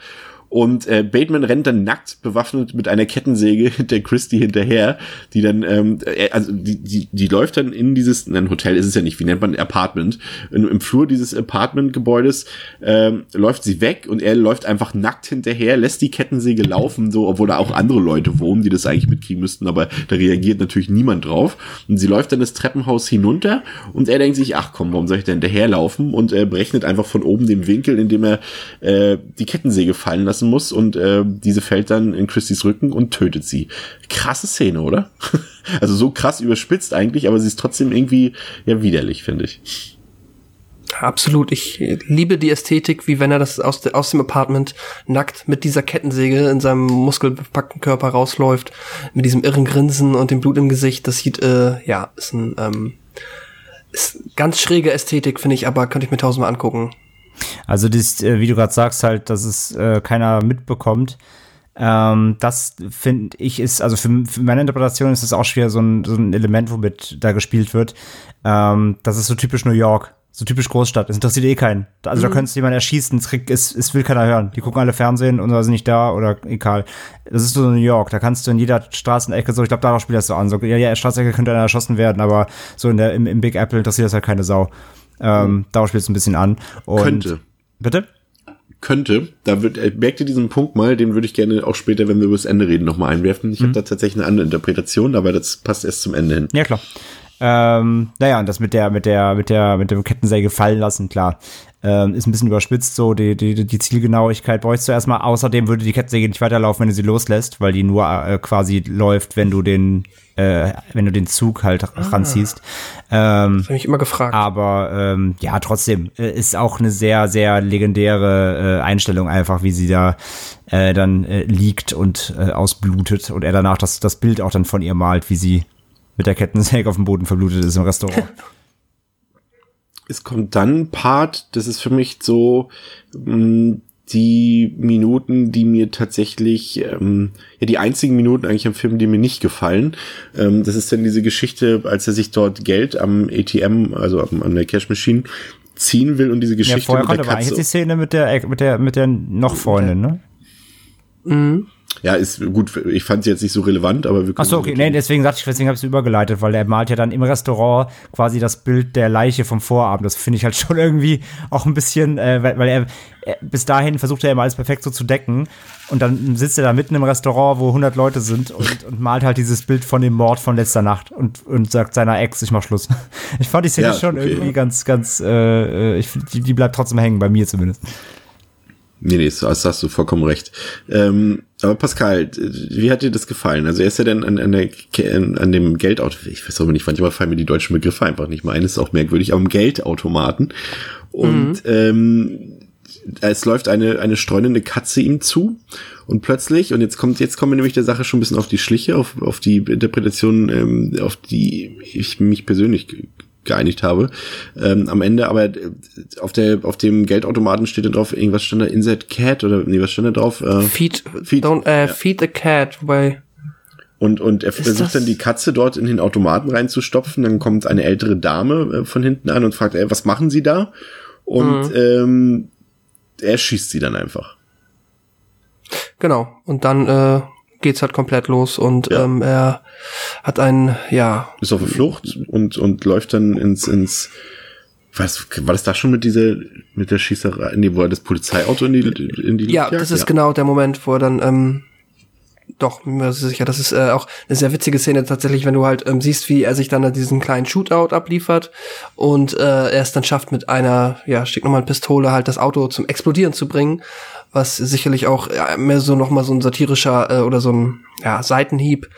und äh, Bateman rennt dann nackt bewaffnet mit einer Kettensäge der Christie hinterher, die dann, ähm, äh, also die, die, die läuft dann in dieses, ein Hotel ist es ja nicht, wie nennt man Apartment, in, im Flur dieses Apartment-Gebäudes ähm, läuft sie weg und er läuft einfach nackt hinterher, lässt die Kettensäge laufen, so, obwohl da auch andere Leute wohnen, die das eigentlich mitkriegen müssten, aber da reagiert natürlich niemand drauf. Und sie läuft dann das Treppenhaus hinunter und er denkt sich, ach komm, warum soll ich denn hinterherlaufen? Und er berechnet einfach von oben den Winkel, in dem er äh, die Kettensäge fallen lassen lassen muss und äh, diese fällt dann in Christys Rücken und tötet sie. Krasse Szene, oder? also so krass überspitzt eigentlich, aber sie ist trotzdem irgendwie ja widerlich, finde ich. Absolut. Ich liebe die Ästhetik, wie wenn er das aus, de, aus dem Apartment nackt mit dieser Kettensäge in seinem muskelbepackten Körper rausläuft, mit diesem irren Grinsen und dem Blut im Gesicht. Das sieht, äh, ja, ist ein ähm, ist ganz schräge Ästhetik, finde ich, aber könnte ich mir tausendmal angucken. Also das, äh, wie du gerade sagst, halt, dass es äh, keiner mitbekommt. Ähm, das finde ich ist, also für, für, meine Interpretation ist das auch schwer so ein, so ein Element, womit da gespielt wird. Ähm, das ist so typisch New York, so typisch Großstadt. Das interessiert eh keinen. Also mhm. da könntest du jemanden erschießen, Trick ist, es will keiner hören. Die gucken alle Fernsehen und sind nicht da oder egal. Das ist so New York. Da kannst du in jeder Straßenecke so, ich glaube, darauf spielt das so an. So, ja, ja, Straßenecke könnte einer erschossen werden, aber so in der, im, im Big Apple interessiert das halt keine Sau. Ähm, darauf spielt es ein bisschen an. Und Könnte. Bitte? Könnte. Da wird, äh, merkt ihr diesen Punkt mal, den würde ich gerne auch später, wenn wir über das Ende reden, nochmal einwerfen. Ich mhm. habe da tatsächlich eine andere Interpretation, aber das passt erst zum Ende hin. Ja, klar. Ähm, naja, und das mit der, mit der, mit der, mit dem Kettensäge fallen lassen, klar. Ähm, ist ein bisschen überspitzt so, die, die, die Zielgenauigkeit bräuchst du erstmal. Außerdem würde die Kettensäge nicht weiterlaufen, wenn du sie loslässt, weil die nur äh, quasi läuft, wenn du den, äh, wenn du den Zug halt ah. ranziehst. Ähm, das habe ich immer gefragt. Aber ähm, ja, trotzdem äh, ist auch eine sehr, sehr legendäre äh, Einstellung einfach, wie sie da äh, dann äh, liegt und äh, ausblutet und er danach das, das Bild auch dann von ihr malt, wie sie mit der Kettensäge auf dem Boden verblutet ist im Restaurant. es kommt dann ein Part, das ist für mich so mh, mm, die Minuten, die mir tatsächlich, ähm, ja, die einzigen Minuten eigentlich im Film, die mir nicht gefallen. Ähm, das ist dann diese Geschichte, als er sich dort Geld am ATM, also an der Cash Machine, ziehen will und diese Geschichte ja, vorher mit der Katze. Eigentlich die Szene mit der, mit der, mit der noch Freundin, ne? Mhm. Ja, ist gut. Ich fand sie jetzt nicht so relevant, aber wir können. Ach so, okay. Nee, deswegen sagte ich, deswegen habe ich es übergeleitet, weil er malt ja dann im Restaurant quasi das Bild der Leiche vom Vorabend. Das finde ich halt schon irgendwie auch ein bisschen, äh, weil, weil er, er, bis dahin versucht er immer alles perfekt so zu decken und dann sitzt er da mitten im Restaurant, wo 100 Leute sind und, und malt halt dieses Bild von dem Mord von letzter Nacht und, und sagt seiner Ex, ich mach Schluss. Ich fand die Szene ja, schon okay. irgendwie ganz, ganz, äh, äh ich die, die bleibt trotzdem hängen, bei mir zumindest. Nee, nee, das hast du vollkommen recht. Ähm, aber Pascal, wie hat dir das gefallen? Also er ist ja dann an, an, der, an dem Geldautomaten, ich weiß auch nicht, manchmal fallen mir die deutschen Begriffe einfach nicht mehr ein, ist auch merkwürdig, am Geldautomaten. Und mhm. ähm, es läuft eine, eine streunende Katze ihm zu und plötzlich, und jetzt kommt, jetzt kommen wir nämlich der Sache schon ein bisschen auf die Schliche, auf, auf die Interpretation, ähm, auf die ich mich persönlich geeinigt habe. Ähm, am Ende aber äh, auf der auf dem Geldautomaten steht dann drauf irgendwas stand da Insert Cat oder nee was stand da drauf? Äh, feed, feed, don't, äh, ja. feed the cat, wobei und, und er versucht dann die Katze dort in den Automaten reinzustopfen. Dann kommt eine ältere Dame äh, von hinten an und fragt, ey, was machen Sie da? Und mhm. ähm, er schießt sie dann einfach. Genau. Und dann äh, geht's halt komplett los und ja. ähm, er hat einen, ja. Ist auf der Flucht und, und läuft dann ins, ins, was, war das da schon mit dieser, mit der Schießerei, nee, wo er das Polizeiauto in die, in die Ja, Luft das ist ja. genau der Moment, wo er dann, ähm, doch, bin mir sicher. Das ist äh, auch eine sehr witzige Szene tatsächlich, wenn du halt ähm, siehst, wie er sich dann diesen kleinen Shootout abliefert und äh, er es dann schafft, mit einer, ja, steht nochmal Pistole halt das Auto zum Explodieren zu bringen, was sicherlich auch ja, mehr so nochmal so ein satirischer äh, oder so ein ja, Seitenhieb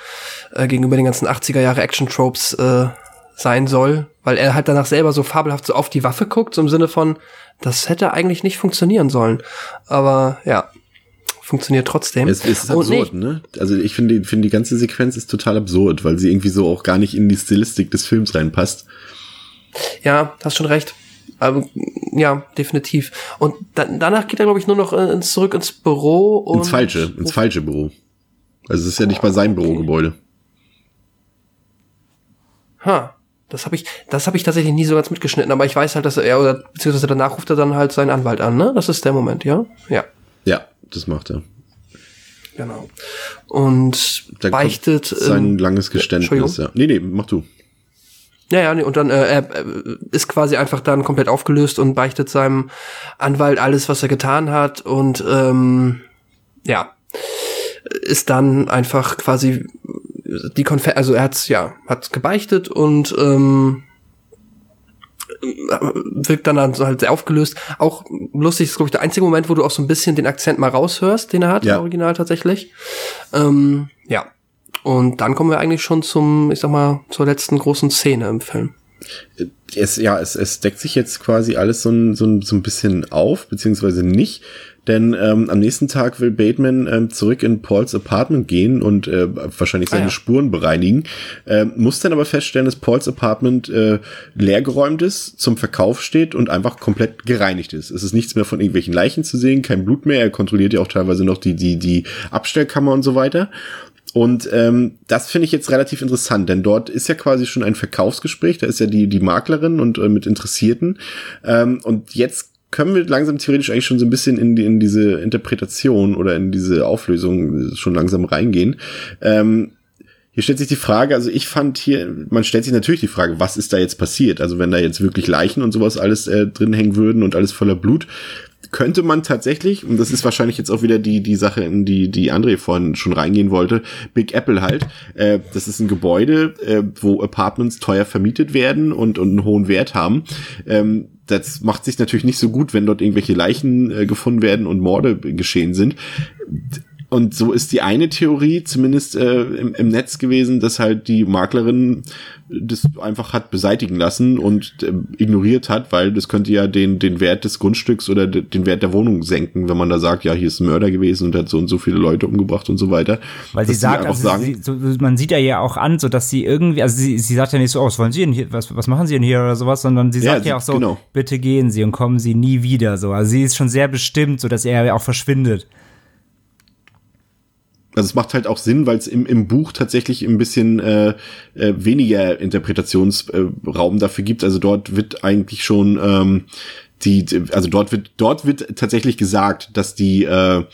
äh, gegenüber den ganzen 80er Jahre Action-Tropes äh, sein soll, weil er halt danach selber so fabelhaft so auf die Waffe guckt, so im Sinne von, das hätte eigentlich nicht funktionieren sollen. Aber ja, funktioniert trotzdem. Es, es ist Und absurd, nee, ne? Also ich finde, finde die ganze Sequenz ist total absurd, weil sie irgendwie so auch gar nicht in die Stilistik des Films reinpasst. Ja, hast schon recht. Aber, ja, definitiv. Und da, danach geht er, glaube ich, nur noch äh, ins, zurück ins Büro und. Ins falsche, ins falsche Büro. Also es ist ja nicht mal sein Bürogebäude. Ha. Das habe ich, das habe ich tatsächlich nie so ganz mitgeschnitten, aber ich weiß halt, dass er, oder beziehungsweise danach ruft er dann halt seinen Anwalt an, ne? Das ist der Moment, ja? Ja, Ja, das macht er. genau. Und Da beichtet. sein ähm, langes Geständnis, ja. Nee, nee, mach du. Ja, ja, nee, und dann äh, er äh, ist quasi einfach dann komplett aufgelöst und beichtet seinem Anwalt alles, was er getan hat und ähm, ja, ist dann einfach quasi die Konfer also er hat's ja, hat's gebeichtet und ähm, wirkt dann, dann so halt sehr aufgelöst. Auch lustig ist, glaube ich, der einzige Moment, wo du auch so ein bisschen den Akzent mal raushörst, den er hat, Ja. im Original tatsächlich. Ähm, ja. Und dann kommen wir eigentlich schon zum, ich sag mal, zur letzten großen Szene im Film. Es, ja, es, es deckt sich jetzt quasi alles so ein, so ein, so ein bisschen auf, beziehungsweise nicht. Denn ähm, am nächsten Tag will Bateman ähm, zurück in Pauls Apartment gehen und äh, wahrscheinlich seine Ah, ja. Spuren bereinigen. Ähm, muss dann aber feststellen, dass Pauls Apartment äh, leergeräumt ist, zum Verkauf steht und einfach komplett gereinigt ist. Es ist nichts mehr von irgendwelchen Leichen zu sehen, kein Blut mehr. Er kontrolliert ja auch teilweise noch die, die, die Abstellkammer und so weiter. Und ähm, das finde ich jetzt relativ interessant, denn dort ist ja quasi schon ein Verkaufsgespräch, da ist ja die, die Maklerin und äh, mit Interessierten. Ähm, und jetzt können wir langsam theoretisch eigentlich schon so ein bisschen in, die, in diese Interpretation oder in diese Auflösung schon langsam reingehen. Ähm, hier stellt sich die Frage, also ich fand hier, man stellt sich natürlich die Frage, was ist da jetzt passiert? Also wenn da jetzt wirklich Leichen und sowas alles äh, drin hängen würden und alles voller Blut, könnte man tatsächlich, und das ist wahrscheinlich jetzt auch wieder die, die Sache, in die, die André vorhin schon reingehen wollte, Big Apple halt, äh, das ist ein Gebäude, äh, wo Apartments teuer vermietet werden und, und einen hohen Wert haben. Ähm, das macht sich natürlich nicht so gut, wenn dort irgendwelche Leichen äh, gefunden werden und Morde geschehen sind. Und so ist die eine Theorie zumindest äh, im, im Netz gewesen, dass halt die Maklerin das einfach hat beseitigen lassen und äh, ignoriert hat, weil das könnte ja den, den Wert des Grundstücks oder de, den Wert der Wohnung senken, wenn man da sagt, ja, hier ist ein Mörder gewesen und hat so und so viele Leute umgebracht und so weiter. Weil sie sagt, also sagen, sie, so, man sieht ja ja auch an, so dass sie irgendwie, also sie, sie sagt ja nicht so, oh, was wollen Sie denn hier, was, was machen Sie denn hier oder sowas, sondern sie Ja, sagt sie- ja auch so, genau. bitte gehen Sie und kommen Sie nie wieder, so. Also sie ist schon sehr bestimmt, so dass er ja auch verschwindet. Also es macht halt auch Sinn, weil es im, im Buch tatsächlich ein bisschen äh, äh, weniger Interpretationsraum dafür gibt. Also dort wird eigentlich schon ähm, die, also dort wird dort wird tatsächlich gesagt, dass die äh,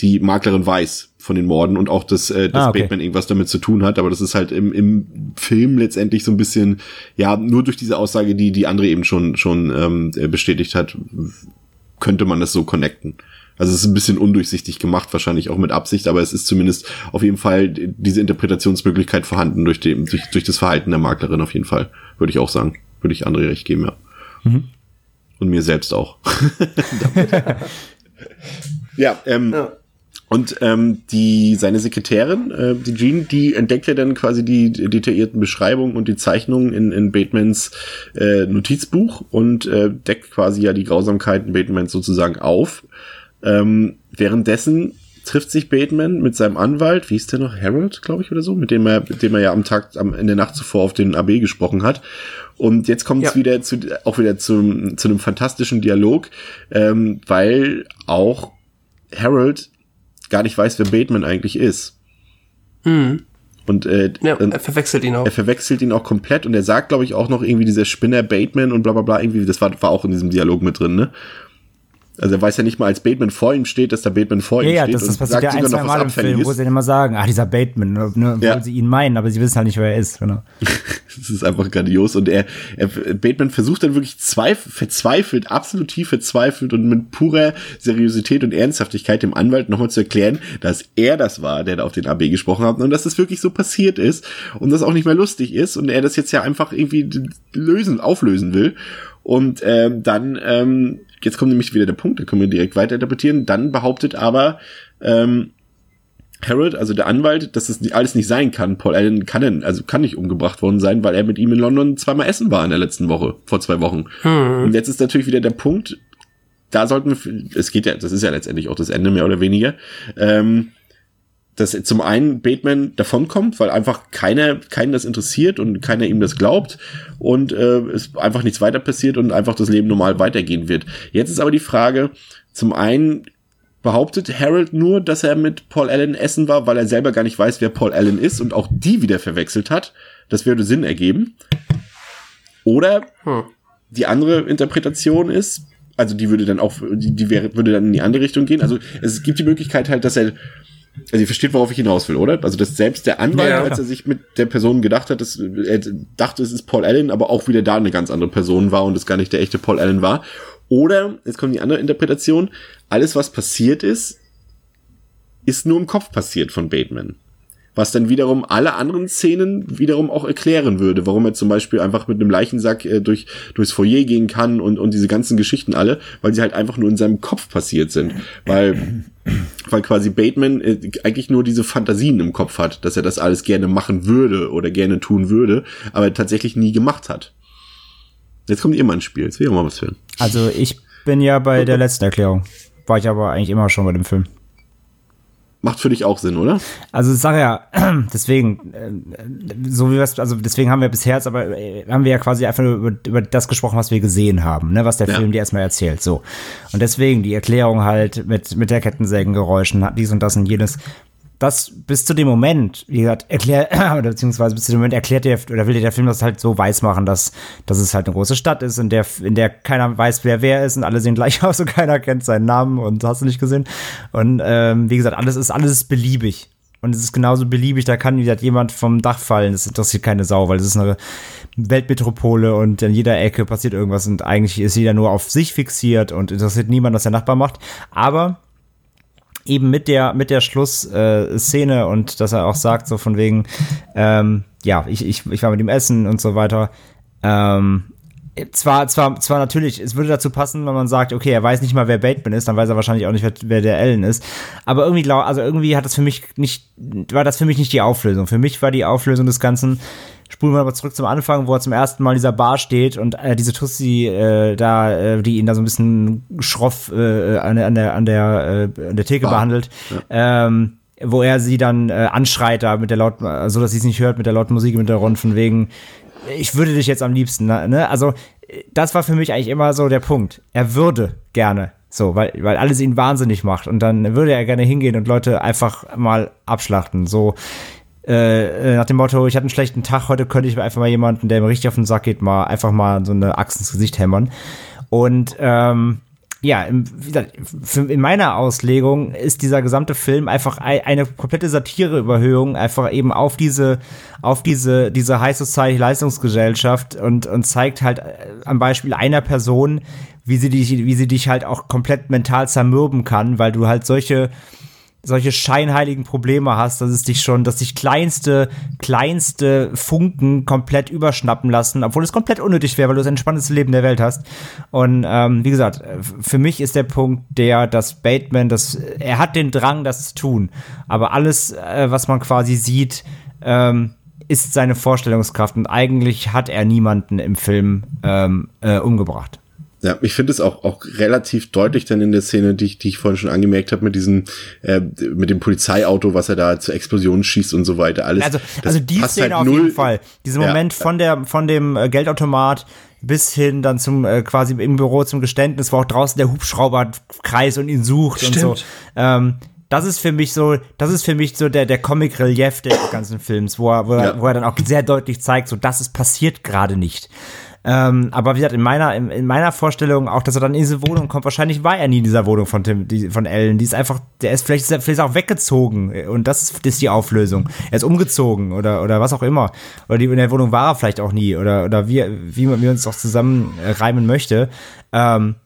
die Maklerin weiß von den Morden und auch, dass, äh, dass Ah, okay. Batman irgendwas damit zu tun hat. Aber das ist halt im, im Film letztendlich so ein bisschen, ja, nur durch diese Aussage, die die andere eben schon schon ähm, äh, bestätigt hat, könnte man das so connecten. Also es ist ein bisschen undurchsichtig gemacht, wahrscheinlich auch mit Absicht, aber es ist zumindest auf jeden Fall diese Interpretationsmöglichkeit vorhanden durch, dem, durch, durch das Verhalten der Maklerin auf jeden Fall, würde ich auch sagen. Würde ich André recht geben, ja. Und mir selbst auch. ja, ähm, Ja. und ähm, die seine Sekretärin, äh, die Jean, die entdeckt ja dann quasi die detaillierten Beschreibungen und die Zeichnungen in, in Batemans äh, Notizbuch und äh, deckt quasi ja die Grausamkeiten Batemans sozusagen auf. Ähm, währenddessen trifft sich Bateman mit seinem Anwalt, wie hieß der noch, Harold, glaube ich, oder so, mit dem er, mit dem er ja am Tag, am, in der Nacht zuvor auf den AB gesprochen hat. Und jetzt kommt es Ja. wieder zu, auch wieder zu, zu einem fantastischen Dialog, ähm, weil auch Harold gar nicht weiß, wer Bateman eigentlich ist. Mhm. Und äh, Ja, er verwechselt ihn auch. er verwechselt ihn auch komplett und er sagt, glaube ich, auch noch irgendwie dieser Spinner Bateman und bla bla bla, irgendwie, das war, war auch in diesem Dialog mit drin, ne? Also er weiß ja nicht mal, als Bateman vor ihm steht, dass da Bateman vor Ja, ihm ja, steht das, das und passiert ja sagt ein, zwei Mal im Film, wo sie dann immer sagen, ach, dieser Bateman, ne, ne, Ja. obwohl sie ihn meinen, aber sie wissen halt nicht, wer er ist. Genau. Das ist einfach grandios. Und er, er Bateman versucht dann wirklich zweif verzweifelt, absolut tief verzweifelt und mit purer Seriosität und Ernsthaftigkeit dem Anwalt nochmal zu erklären, dass er das war, der da auf den AB gesprochen hat und dass das wirklich so passiert ist und das auch nicht mehr lustig ist und er das jetzt ja einfach irgendwie lösen, auflösen will. Und ähm, dann, ähm, jetzt kommt nämlich wieder der Punkt, da können wir direkt weiter interpretieren. Dann behauptet aber ähm, Harold, also der Anwalt, dass das alles nicht sein kann. Paul Allen kann, also kann nicht umgebracht worden sein, weil er mit ihm in London zweimal essen war in der letzten Woche, vor zwei Wochen. Und jetzt ist natürlich wieder der Punkt, da sollten wir, es geht ja, das ist ja letztendlich auch das Ende mehr oder weniger, ähm, dass zum einen Bateman davonkommt, weil einfach keiner, keinen das interessiert und keiner ihm das glaubt und äh, es einfach nichts weiter passiert und einfach das Leben normal weitergehen wird. Jetzt ist aber die Frage, zum einen behauptet Harold nur, dass er mit Paul Allen essen war, weil er selber gar nicht weiß, wer Paul Allen ist und auch die wieder verwechselt hat. Das würde Sinn ergeben. Oder die andere Interpretation ist, also die würde dann auch, die, die wäre, würde dann in die andere Richtung gehen. Also es gibt die Möglichkeit halt, dass er, also ihr versteht, worauf ich hinaus will, oder? Also dass selbst der Anwalt, Ja, als er sich mit der Person gedacht hat, dass er dachte, es ist Paul Allen, aber auch wieder da eine ganz andere Person war und es gar nicht der echte Paul Allen war. Oder, jetzt kommt die andere Interpretation, alles, was passiert ist, ist nur im Kopf passiert von Bateman. Was dann wiederum alle anderen Szenen wiederum auch erklären würde, warum er zum Beispiel einfach mit einem Leichensack äh, durch, durchs Foyer gehen kann und, und diese ganzen Geschichten alle, weil sie halt einfach nur in seinem Kopf passiert sind. Weil, weil quasi Bateman äh, eigentlich nur diese Fantasien im Kopf hat, dass er das alles gerne machen würde oder gerne tun würde, aber tatsächlich nie gemacht hat. Jetzt kommt ihr mal ins Spiel, jetzt will ich auch mal was hören. Also ich bin ja bei der letzten Erklärung. War ich aber eigentlich immer schon bei dem Film. Macht für dich auch Sinn, oder? Also ich sage ja, deswegen, äh, so wie wir es, also deswegen haben wir bisher jetzt, aber äh, haben wir ja quasi einfach nur über, über das gesprochen, was wir gesehen haben, ne, was der Ja. Film dir erstmal erzählt, so. Und deswegen die Erklärung halt mit, mit der Kettensägengeräuschen, hat dies und das und jenes. Das bis zu dem Moment, wie gesagt, erklärt, oder beziehungsweise bis zu dem Moment erklärt der, oder will der Film das halt so weiß machen, dass, dass es halt eine große Stadt ist, in der, in der keiner weiß, wer wer ist und alle sehen gleich aus und keiner kennt seinen Namen und hast du nicht gesehen. Und ähm, wie gesagt, alles ist, alles beliebig. Und es ist genauso beliebig, da kann wie gesagt, jemand vom Dach fallen, das interessiert keine Sau, weil es ist eine Weltmetropole und in jeder Ecke passiert irgendwas und eigentlich ist jeder nur auf sich fixiert und interessiert niemand, was der Nachbar macht. Aber eben mit der mit der Schlussszene Szene und dass er auch sagt so von wegen ähm, ja ich, ich ich war mit ihm essen und so weiter. Ähm, zwar zwar zwar natürlich es würde dazu passen wenn man sagt okay er weiß nicht mal wer Bateman ist dann weiß er wahrscheinlich auch nicht wer, wer der Ellen ist. Aber irgendwie also irgendwie hat das für mich nicht war das für mich nicht die Auflösung. Für mich war die Auflösung des Ganzen spulen wir aber zurück zum Anfang, wo er zum ersten Mal in dieser Bar steht und äh, diese Tussi äh, da, äh, die ihn da so ein bisschen schroff äh, an der, an der, an der, äh, an der Theke Bar. behandelt, ähm, wo er sie dann äh, anschreit da mit der lauten, so dass sie es nicht hört, mit der lauten Musik im Hintergrund, von wegen, ich würde dich jetzt am liebsten, ne? Also, äh, das war für mich eigentlich immer so der Punkt. Er würde gerne. So, weil, weil alles ihn wahnsinnig macht. Und dann würde er gerne hingehen und Leute einfach mal abschlachten. So, äh, nach dem Motto, ich hatte einen schlechten Tag, heute könnte ich einfach mal jemanden, der mir richtig auf den Sack geht, mal einfach mal so eine Axt ins Gesicht hämmern. Und ähm, ja, in meiner Auslegung ist dieser gesamte Film einfach ei- eine komplette Satireüberhöhung, einfach eben auf diese, auf diese, diese High Society Leistungsgesellschaft und, und zeigt halt äh, am Beispiel einer Person, wie sie dich, wie sie dich halt auch komplett mental zermürben kann, weil du halt solche, solche scheinheiligen Probleme hast, dass es dich schon, dass dich kleinste, kleinste Funken komplett überschnappen lassen, obwohl es komplett unnötig wäre, weil du das entspannteste Leben der Welt hast. Und ähm, wie gesagt, äh, für mich ist der Punkt der, dass Bateman, das, er hat den Drang, das zu tun, aber alles, äh, was man quasi sieht, ähm, ist seine Vorstellungskraft und eigentlich hat er niemanden im Film ähm, äh, umgebracht. Ja, ich finde es auch, auch relativ deutlich dann in der Szene, die ich, die ich vorhin schon angemerkt habe, mit diesem, äh, mit dem Polizeiauto, was er da zur Explosion schießt und so weiter. Alles. Also, also die Szene halt auf null- jeden Fall. Dieser Ja. Moment von der von dem äh, Geldautomat bis hin dann zum äh, quasi im Büro zum Geständnis, wo auch draußen der Hubschrauber kreist und ihn sucht und so. Stimmt. Ähm, das ist für mich so, das ist für mich so der der Comic Relief des ganzen Films, wo er, wo er, Ja. wo er dann auch sehr deutlich zeigt, so das ist passiert gerade nicht. Ähm, aber wie gesagt, in meiner, in, in, meiner Vorstellung auch, dass er dann in diese Wohnung kommt, wahrscheinlich war er nie in dieser Wohnung von Tim, die, von Ellen. Die ist einfach, der ist vielleicht, ist er vielleicht auch weggezogen. Und das ist, das ist die Auflösung. Er ist umgezogen oder, oder was auch immer. Oder die, in der Wohnung war er vielleicht auch nie. Oder, oder wie, wie man, wie man es auch zusammenreimen möchte. Ähm,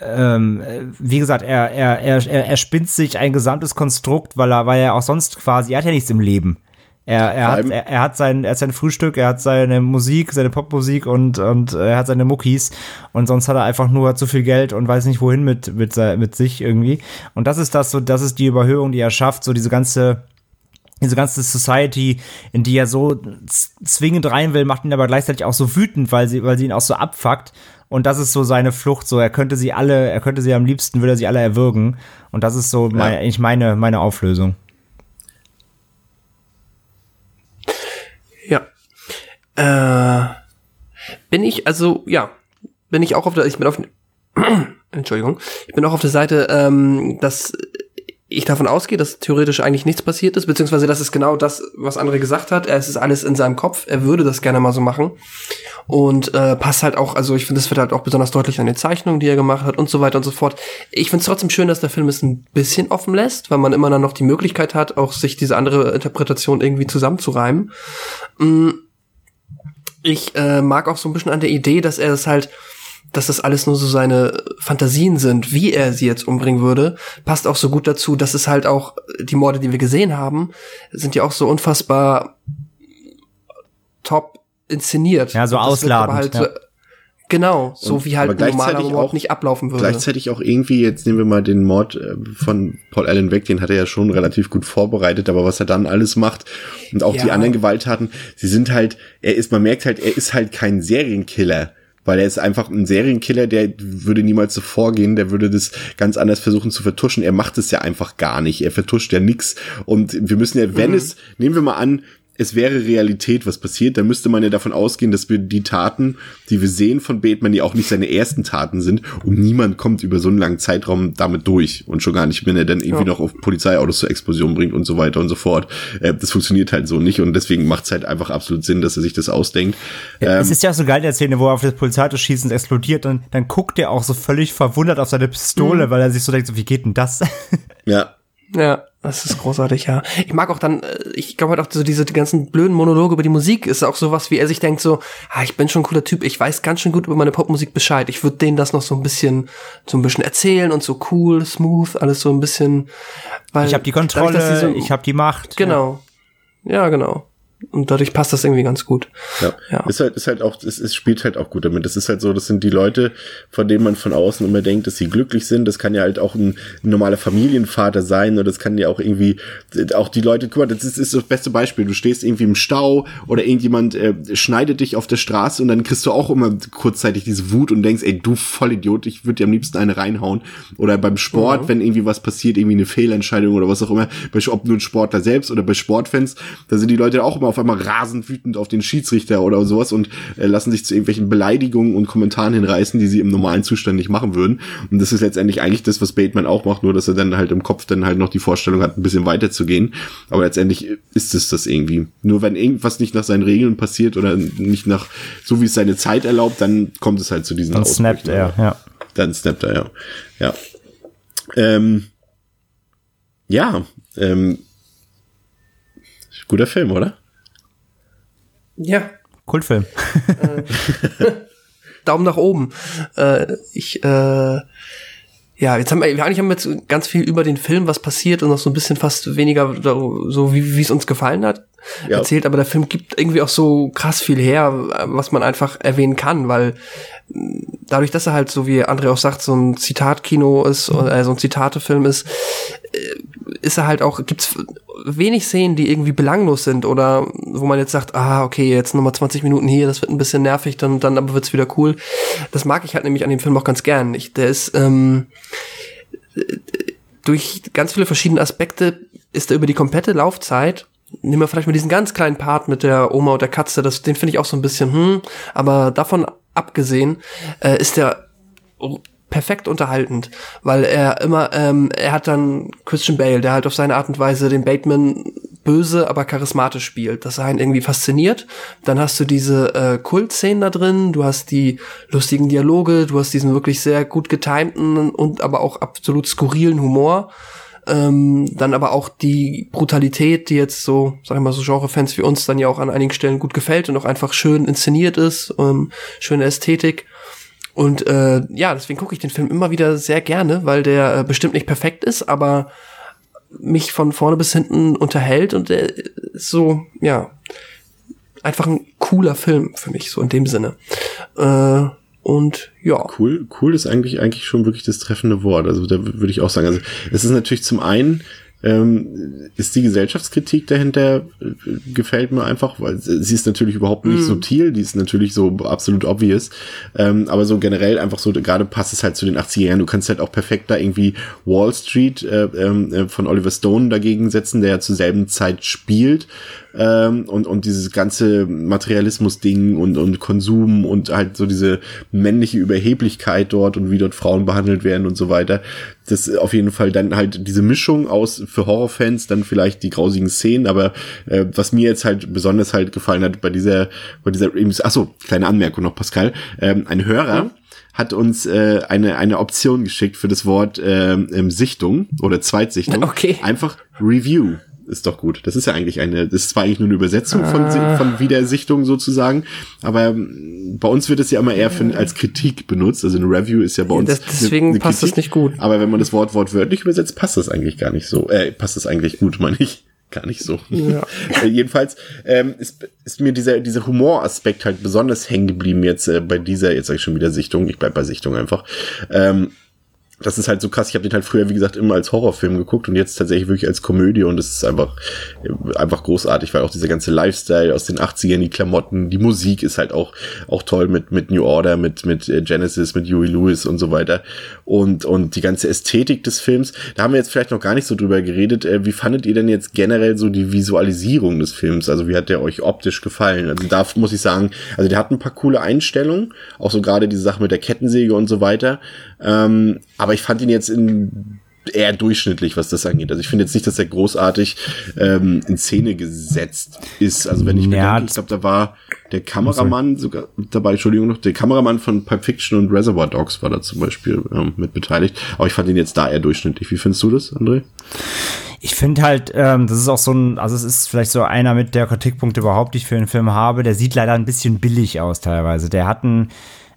ähm, wie gesagt, er, er, er, er spinnt sich ein gesamtes Konstrukt, weil er, weil er auch sonst quasi, er hat ja nichts im Leben. Er, er, hat, er, er, hat sein, er hat sein Frühstück, er hat seine Musik, seine Popmusik und, und er hat seine Muckis und sonst hat er einfach nur zu viel Geld und weiß nicht wohin mit, mit, mit sich irgendwie. Und das ist das so, das ist die Überhöhung, die er schafft, so diese ganze, diese ganze Society, in die er so zwingend rein will, macht ihn aber gleichzeitig auch so wütend, weil sie, weil sie ihn auch so abfuckt. Und das ist so seine Flucht, so er könnte sie alle, er könnte sie am liebsten, würde er sie alle erwürgen. Und das ist so ja. mein, eigentlich meine, meine Auflösung. Äh, bin ich, also, ja, bin ich auch auf der, ich bin auf, Entschuldigung, ich bin auch auf der Seite, ähm, dass ich davon ausgehe, dass theoretisch eigentlich nichts passiert ist, beziehungsweise das ist genau das, was André gesagt hat. Es ist alles in seinem Kopf. Er würde das gerne mal so machen. Und äh, passt halt auch, also ich finde, das wird halt auch besonders deutlich an den Zeichnungen, die er gemacht hat und so weiter und so fort. Ich finde es trotzdem schön, dass der Film es ein bisschen offen lässt, weil man immer dann noch die Möglichkeit hat, auch sich diese andere Interpretation irgendwie zusammenzureimen. Mm ich äh, mag auch so ein bisschen an der Idee, dass er es halt, dass das alles nur so seine Fantasien sind, wie er sie jetzt umbringen würde, passt auch so gut dazu, dass es halt auch die Morde, die wir gesehen haben, sind ja auch so unfassbar top inszeniert. Ja, so ausladend. Halt ja. Genau, so und, wie halt normaler Mord auch, nicht ablaufen würde. Gleichzeitig auch irgendwie, jetzt nehmen wir mal den Mord äh, von Paul Allen weg, den hat er ja schon relativ gut vorbereitet, aber was er dann alles macht und auch ja. die anderen Gewalttaten, sie sind halt, er ist, man merkt halt, er ist halt kein Serienkiller. Weil er ist einfach ein Serienkiller, der würde niemals so vorgehen, der würde das ganz anders versuchen zu vertuschen. Er macht es ja einfach gar nicht. Er vertuscht ja nix. Und wir müssen ja, wenn mhm. es, nehmen wir mal an, es wäre Realität, was passiert, dann müsste man ja davon ausgehen, dass wir die Taten, die wir sehen von Bateman, die auch nicht seine ersten Taten sind, und niemand kommt über so einen langen Zeitraum damit durch. Und schon gar nicht, wenn er dann irgendwie ja. noch auf Polizeiautos zur Explosion bringt und so weiter und so fort. Äh, das funktioniert halt so nicht und deswegen macht es halt einfach absolut Sinn, dass er sich das ausdenkt. Ja, ähm, es ist ja auch so geil in der Szene, wo er auf das Polizeiauto schießt und es explodiert und dann guckt er auch so völlig verwundert auf seine Pistole, mhm. weil er sich so denkt, so, wie geht denn das? Ja. Ja. Das ist großartig, ja. Ich mag auch dann, äh, ich glaube halt auch so diese die ganzen blöden Monologe über die Musik ist auch sowas, wie er sich denkt so, ah, ich bin schon ein cooler Typ, ich weiß ganz schön gut über meine Popmusik Bescheid. Ich würde denen das noch so ein bisschen, so ein bisschen erzählen und so cool, smooth, alles so ein bisschen. Weil ich habe die Kontrolle, dadurch, so, ich habe die Macht. Genau. Ja, ja genau. Und dadurch passt das irgendwie ganz gut. Ja. ja. Ist halt, ist halt auch, es, es spielt halt auch gut damit. Das ist halt so, das sind die Leute, von denen man von außen immer denkt, dass sie glücklich sind. Das kann ja halt auch ein, ein normaler Familienvater sein oder das kann ja auch irgendwie, auch die Leute, guck mal, das ist, ist das beste Beispiel. Du stehst irgendwie im Stau oder irgendjemand äh, schneidet dich auf der Straße und dann kriegst du auch immer kurzzeitig diese Wut und denkst, ey, du Vollidiot, ich würde dir am liebsten eine reinhauen. Oder beim Sport, mhm. wenn irgendwie was passiert, irgendwie eine Fehlentscheidung oder was auch immer, ob nur ein Sportler selbst oder bei Sportfans, da sind die Leute auch immer auf einmal rasend wütend auf den Schiedsrichter oder sowas und äh, lassen sich zu irgendwelchen Beleidigungen und Kommentaren hinreißen, die sie im normalen Zustand nicht machen würden. Und das ist letztendlich eigentlich das, was Bateman auch macht, nur dass er dann halt im Kopf dann halt noch die Vorstellung hat, ein bisschen weiter zu gehen. Aber letztendlich ist es das irgendwie. Nur wenn irgendwas nicht nach seinen Regeln passiert oder nicht nach, so wie es seine Zeit erlaubt, dann kommt es halt zu diesen Dann snappt er, ja. Dann snappt er, ja. Ja. Ähm, ja, ähm, guter Film, oder? Ja. Kultfilm. Äh, Daumen nach oben. Äh, ich, äh, ja, jetzt haben wir, eigentlich haben wir jetzt ganz viel über den Film, was passiert und noch so ein bisschen fast weniger so, wie, wie es uns gefallen hat, ja. erzählt. Aber der Film gibt irgendwie auch so krass viel her, was man einfach erwähnen kann, weil dadurch, dass er halt, so wie André auch sagt, so ein Zitatkino ist, äh, so ein Zitatefilm ist, ist er halt auch, gibt's wenig Szenen, die irgendwie belanglos sind oder wo man jetzt sagt, ah, okay, jetzt nochmal 20 Minuten hier, das wird ein bisschen nervig, dann, dann aber wird's wieder cool. Das mag ich halt nämlich an dem Film auch ganz gern. Ich, der ist, ähm, durch ganz viele verschiedene Aspekte ist er über die komplette Laufzeit nehmen wir vielleicht mal diesen ganz kleinen Part mit der Oma und der Katze, das, den finde ich auch so ein bisschen, hm, aber davon abgesehen, äh, ist der perfekt unterhaltend, weil er immer, ähm, er hat dann Christian Bale, der halt auf seine Art und Weise den Bateman böse, aber charismatisch spielt, das einen irgendwie fasziniert. Dann hast du diese äh, Kultszenen da drin, du hast die lustigen Dialoge, du hast diesen wirklich sehr gut getimten und aber auch absolut skurrilen Humor. Ähm, dann aber auch die Brutalität, die jetzt so, sag ich mal, so Genrefans wie uns dann ja auch an einigen Stellen gut gefällt und auch einfach schön inszeniert ist, ähm, schöne Ästhetik. Und äh, ja, deswegen gucke ich den Film immer wieder sehr gerne, weil der äh, bestimmt nicht perfekt ist, aber mich von vorne bis hinten unterhält und der ist so, ja, einfach ein cooler Film für mich, so in dem Sinne. Äh, und ja. Cool, cool ist eigentlich, eigentlich schon wirklich das treffende Wort. Also da würde ich auch sagen, also es ist natürlich zum einen ähm, ist die Gesellschaftskritik dahinter äh, gefällt mir einfach, weil sie ist natürlich überhaupt nicht mm. subtil, die ist natürlich so absolut obvious, ähm, aber so generell einfach so, gerade passt es halt zu den 80er Jahren, du kannst halt auch perfekt da irgendwie Wall Street äh, ähm, äh, von Oliver Stone dagegen setzen, der ja zur selben Zeit spielt ähm, und, und dieses ganze Materialismus-Ding und, und Konsum und halt so diese männliche Überheblichkeit dort und wie dort Frauen behandelt werden und so weiter. Das auf jeden Fall dann halt diese Mischung aus für Horrorfans, dann vielleicht die grausigen Szenen, aber äh, was mir jetzt halt besonders halt gefallen hat bei dieser, bei dieser, achso, kleine Anmerkung noch, Pascal, ähm, ein Hörer, mhm hat uns äh, eine, eine Option geschickt für das Wort äh, Sichtung oder Zweitsichtung. Okay. Einfach Review ist doch gut. Das ist ja eigentlich eine, das ist zwar eigentlich nur eine Übersetzung von, Ah. von Wiedersichtung sozusagen, aber ähm, bei uns wird es ja immer eher für, als Kritik benutzt. Also eine Review ist ja bei uns. Das- deswegen eine, eine passt das nicht gut. Aber wenn man das Wort wortwörtlich übersetzt, passt das eigentlich gar nicht so. Äh, passt das eigentlich gut, meine ich. Gar nicht so. Ja. äh, jedenfalls ähm, ist, ist mir dieser, dieser Humoraspekt halt besonders hängen geblieben jetzt äh, bei dieser, jetzt sage ich schon wieder Sichtung, ich bleib bei Sichtung einfach. Ähm, das ist halt so krass. Ich habe den halt früher, wie gesagt, immer als Horrorfilm geguckt und jetzt tatsächlich wirklich als Komödie und es ist einfach, einfach großartig, weil auch dieser ganze Lifestyle aus den 80ern, die Klamotten, die Musik ist halt auch, auch toll mit, mit New Order, mit, mit äh, Genesis, mit Huey Lewis und so weiter. Und, und die ganze Ästhetik des Films, da haben wir jetzt vielleicht noch gar nicht so drüber geredet. Äh, Wie fandet ihr denn jetzt generell so die Visualisierung des Films? Also wie hat der euch optisch gefallen? Also da muss ich sagen, also der hat ein paar coole Einstellungen, auch so gerade diese Sache mit der Kettensäge und so weiter. Ähm, aber ich fand ihn jetzt in eher durchschnittlich, was das angeht. Also ich finde jetzt nicht, dass er großartig ähm, in Szene gesetzt ist. Also wenn ich mir Ja, denke, ich glaube, da war der Kameramann sogar dabei, Entschuldigung noch, der Kameramann von Pulp Fiction und Reservoir Dogs war da zum Beispiel ähm, mit beteiligt. Aber ich fand ihn jetzt da eher durchschnittlich. Wie findest du das, André? Ich finde halt, ähm, das ist auch so ein, also es ist vielleicht so einer mit der Kritikpunkte überhaupt, die ich für den Film habe. Der sieht leider ein bisschen billig aus teilweise. Der hat einen,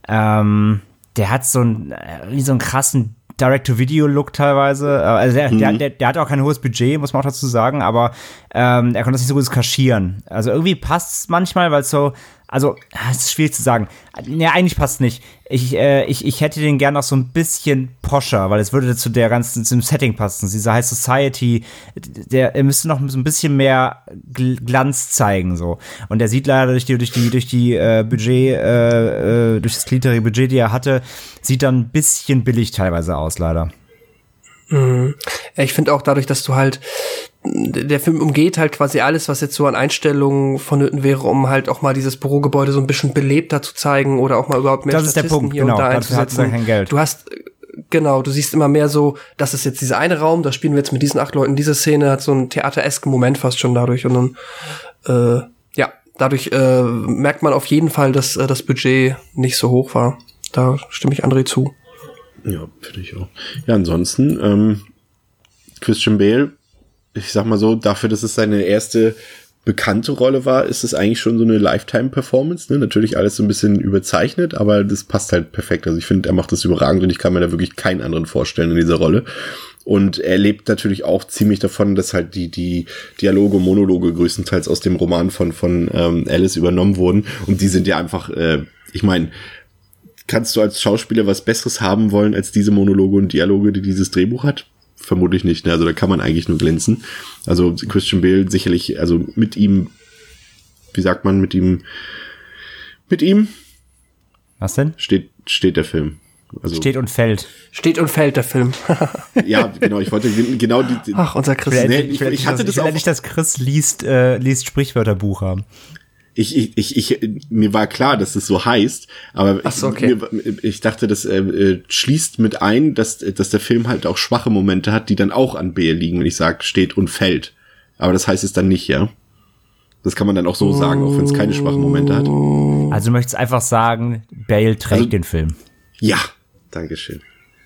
ähm, der hat so einen, äh, so einen krassen Direct-to-Video-Look teilweise. Äh, Also der, der, der, der hat auch kein hohes Budget, muss man auch dazu sagen, aber ähm, er konnte das nicht so gut kaschieren. Also irgendwie passt es manchmal, weil es so, also es ist schwierig zu sagen. Ja, eigentlich passt nicht. Ich, äh, ich, ich hätte den gern noch so ein bisschen poscher, weil es würde zu der ganzen zum Setting passen. Diese High Society, der er müsste noch so ein bisschen mehr Gl- Glanz zeigen so. Und der sieht leider durch die durch die durch die äh, Budget äh, äh, durch das niedrige Budget, die er hatte, sieht dann ein bisschen billig teilweise aus leider. Ja, Ich finde auch dadurch, dass du halt, der Film umgeht halt quasi alles, was jetzt so an Einstellungen vonnöten wäre, um halt auch mal dieses Bürogebäude so ein bisschen belebter zu zeigen oder auch mal überhaupt mehr Das ist der Statisten Punkt, hier genau. und da hat einzusetzen. kein Geld. Du hast, genau, du siehst immer mehr so, das ist jetzt dieser eine Raum, da spielen wir jetzt mit diesen acht Leuten diese Szene, hat so einen theateresken Moment fast schon dadurch und dann, äh, ja, dadurch äh, merkt man auf jeden Fall, dass äh, das Budget nicht so hoch war. Da stimme ich André zu. Ja, finde ich auch. Ja, ansonsten, ähm, Christian Bale, ich sag mal so, dafür, dass es seine erste bekannte Rolle war, ist es eigentlich schon so eine Lifetime-Performance. Ne? Natürlich alles so ein bisschen überzeichnet, aber das passt halt perfekt. Also ich finde, er macht das überragend und ich kann mir da wirklich keinen anderen vorstellen in dieser Rolle. Und er lebt natürlich auch ziemlich davon, dass halt die, die Dialoge, Monologe größtenteils aus dem Roman von, von ähm, Alice übernommen wurden. Und die sind ja einfach, äh, ich meine, kannst du als Schauspieler was Besseres haben wollen als diese Monologe und Dialoge, die dieses Drehbuch hat? Vermutlich nicht. Ne? Also da kann man eigentlich nur glänzen. Also Christian Bale sicherlich, also mit ihm, wie sagt man, mit ihm, mit ihm Was denn? steht, steht der Film. Also, Steht und fällt. Steht und fällt der Film. ja, genau, ich wollte gen- genau die, die Ach, unser Chris. Nee, ich, ich- hatte dass, das ich will auch- nicht, dass Chris liest, äh, liest Sprichwörterbuch haben. Ich, ich, ich, ich, mir war klar, dass es so heißt, aber so, ich, okay. mir, ich dachte, das äh, äh, schließt mit ein, dass, dass der Film halt auch schwache Momente hat, die dann auch an Bale liegen, wenn ich sage, steht und fällt. Aber das heißt es dann nicht, ja? Das kann man dann auch so sagen, auch wenn es keine schwachen Momente hat. Also du möchtest einfach sagen, Bale trägt Also- den Film. Ja, Dankeschön.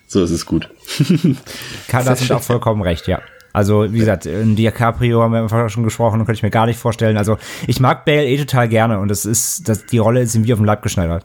So ist es gut. Kann das und auch vollkommen recht, ja. Also, wie gesagt, in DiCaprio haben wir einfach schon gesprochen und könnte ich mir gar nicht vorstellen. Also, ich mag Bale eh total gerne und das ist, das, die Rolle ist ihm wie auf dem Leib geschneidert.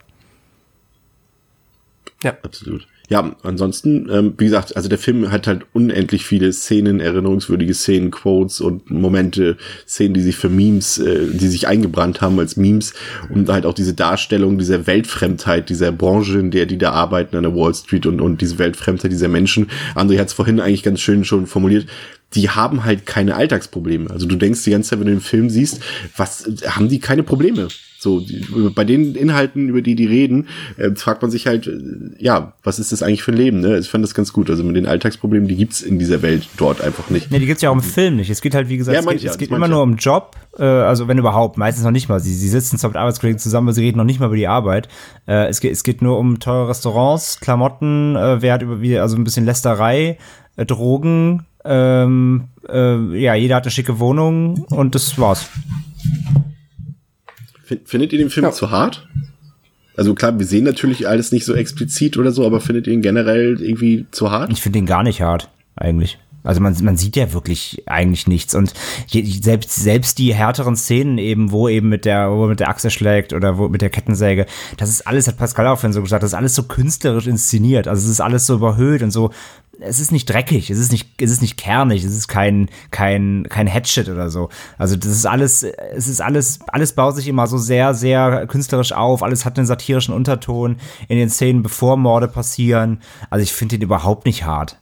Absolut. Ja, ansonsten, ähm, wie gesagt, also der Film hat halt unendlich viele Szenen, erinnerungswürdige Szenen, Quotes und Momente, Szenen, die sich für Memes, äh, die sich eingebrannt haben als Memes und halt auch diese Darstellung dieser Weltfremdheit dieser Branche, in der die da arbeiten an der Wall Street und, und diese Weltfremdheit dieser Menschen. André hat es vorhin eigentlich ganz schön schon formuliert. Die haben halt keine Alltagsprobleme. Also du denkst die ganze Zeit, wenn du den Film siehst, was haben die keine Probleme? So, die, bei den Inhalten, über die die reden, äh, fragt man sich halt, äh, ja, was ist das eigentlich für ein Leben? Ne? Ich fand das ganz gut. Also mit den Alltagsproblemen, die gibt's in dieser Welt dort einfach nicht. Nee, die gibt's ja auch im Film nicht. Es geht halt, wie gesagt, Ja, es geht, ja, es das geht immer ja. nur um Job, äh, also wenn überhaupt, meistens noch nicht mal. Sie, sie sitzen zwar mit Arbeitskollegen zusammen, aber sie reden noch nicht mal über die Arbeit. Äh, es, geht, es geht nur um teure Restaurants, Klamotten, äh, Wert über wie, also ein bisschen Lästerei, äh, Drogen, ähm, äh, ja, jeder hat eine schicke Wohnung und das war's. Fin- Findet ihr den Film Ja. zu hart? Also klar, wir sehen natürlich alles nicht so explizit oder so, aber findet ihr ihn generell irgendwie zu hart? Ich finde den gar nicht hart, eigentlich. Also man, man sieht ja wirklich eigentlich nichts und je, selbst selbst die härteren Szenen eben, wo eben mit der wo mit der Achse schlägt oder wo mit der Kettensäge, das ist alles hat Pascal auch vorhin so gesagt, das ist alles so künstlerisch inszeniert, also es ist alles so überhöht und so. Es ist nicht dreckig, es ist nicht es ist nicht kernig, es ist kein kein kein Hatchet oder so. Also das ist alles es ist alles alles baut sich immer so sehr sehr künstlerisch auf, alles hat einen satirischen Unterton in den Szenen, bevor Morde passieren. Also ich finde den überhaupt nicht hart.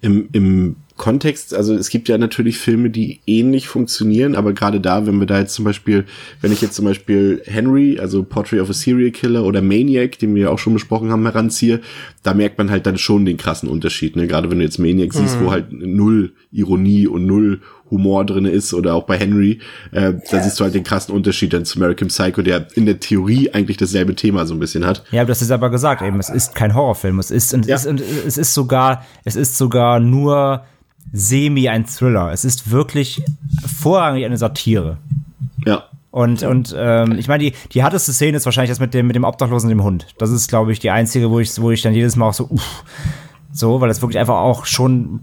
Im, Im Kontext, also es gibt ja natürlich Filme, die ähnlich funktionieren, aber gerade da, wenn wir da jetzt zum Beispiel, wenn ich jetzt zum Beispiel Henry, also Portrait of a Serial Killer oder Maniac, den wir ja auch schon besprochen haben, heranziehe, da merkt man halt dann schon den krassen Unterschied. Ne? Gerade wenn du jetzt Maniac siehst, wo halt null Ironie und null Humor drin ist oder auch bei Henry, äh, da siehst du halt den krassen Unterschied dann zu American Psycho, der in der Theorie eigentlich dasselbe Thema so ein bisschen hat. Ja, aber das ist aber gesagt, eben, es ist kein Horrorfilm. Es ist, und, Ja. es, ist, und es ist sogar, es ist sogar nur semi ein Thriller. Es ist wirklich vorrangig eine Satire. Ja. Und, und ähm, ich meine, die, die härteste Szene ist wahrscheinlich das mit dem, mit dem Obdachlosen und dem Hund. Das ist, glaube ich, die einzige, wo ich, wo ich dann jedes Mal auch so, uff, so, weil das wirklich einfach auch schon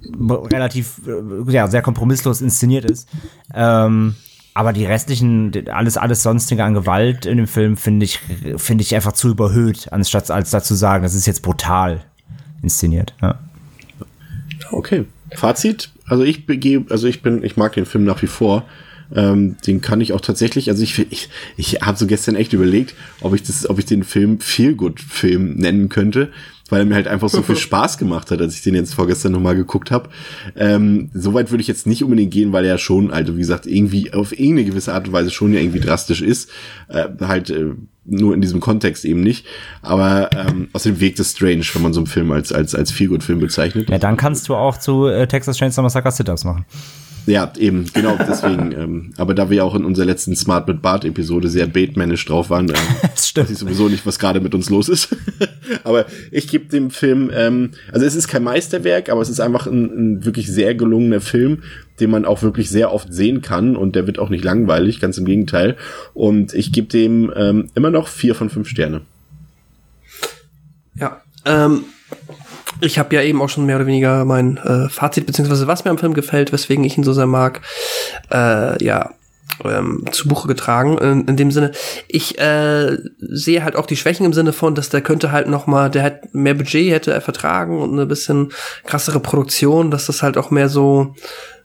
relativ, äh, ja, sehr kompromisslos inszeniert ist. Ähm, aber die restlichen, alles, alles sonstige an Gewalt in dem Film finde ich, finde ich einfach zu überhöht, anstatt als dazu sagen, das ist jetzt brutal inszeniert. Ja. Okay. Fazit, also ich begebe, also ich bin, ich mag den Film nach wie vor. Ähm, den kann ich auch tatsächlich, also ich, ich, ich habe so gestern echt überlegt, ob ich das, ob ich den Film Feelgood-Film nennen könnte, weil er mir halt einfach so viel Spaß gemacht hat, als ich den jetzt vorgestern nochmal geguckt habe. Ähm, Soweit würde ich jetzt nicht unbedingt gehen, weil er schon, also wie gesagt, irgendwie auf irgendeine gewisse Art und Weise schon ja irgendwie drastisch ist. Äh, halt äh, nur in diesem Kontext eben nicht. Aber ähm, außerdem wirkt es strange, wenn man so einen Film als, als, als Feelgood-Film bezeichnet. ja, dann kannst du auch zu äh, Texas Chainsaw Massacre Sit-Ups machen. Ja, eben, genau, deswegen. ähm, aber da wir auch in unserer letzten Smart mit Bart Episode sehr baitmanisch drauf waren, ähm, Das stimmt. weiß ich sowieso nicht, was gerade mit uns los ist. aber ich gebe dem Film, ähm, also es ist kein Meisterwerk, aber es ist einfach ein, ein wirklich sehr gelungener Film, den man auch wirklich sehr oft sehen kann und der wird auch nicht langweilig, ganz im Gegenteil. Und ich gebe dem ähm, immer noch vier von fünf Sterne. Ja, ähm, ich habe ja eben auch schon mehr oder weniger mein äh, Fazit, beziehungsweise was mir am Film gefällt, weswegen ich ihn so sehr mag, äh, ja, ähm, zu Buche getragen. In, in dem Sinne, ich äh, sehe halt auch die Schwächen im Sinne von, dass der könnte halt noch mal, der hat mehr Budget hätte er vertragen und eine bisschen krassere Produktion, dass das halt auch mehr so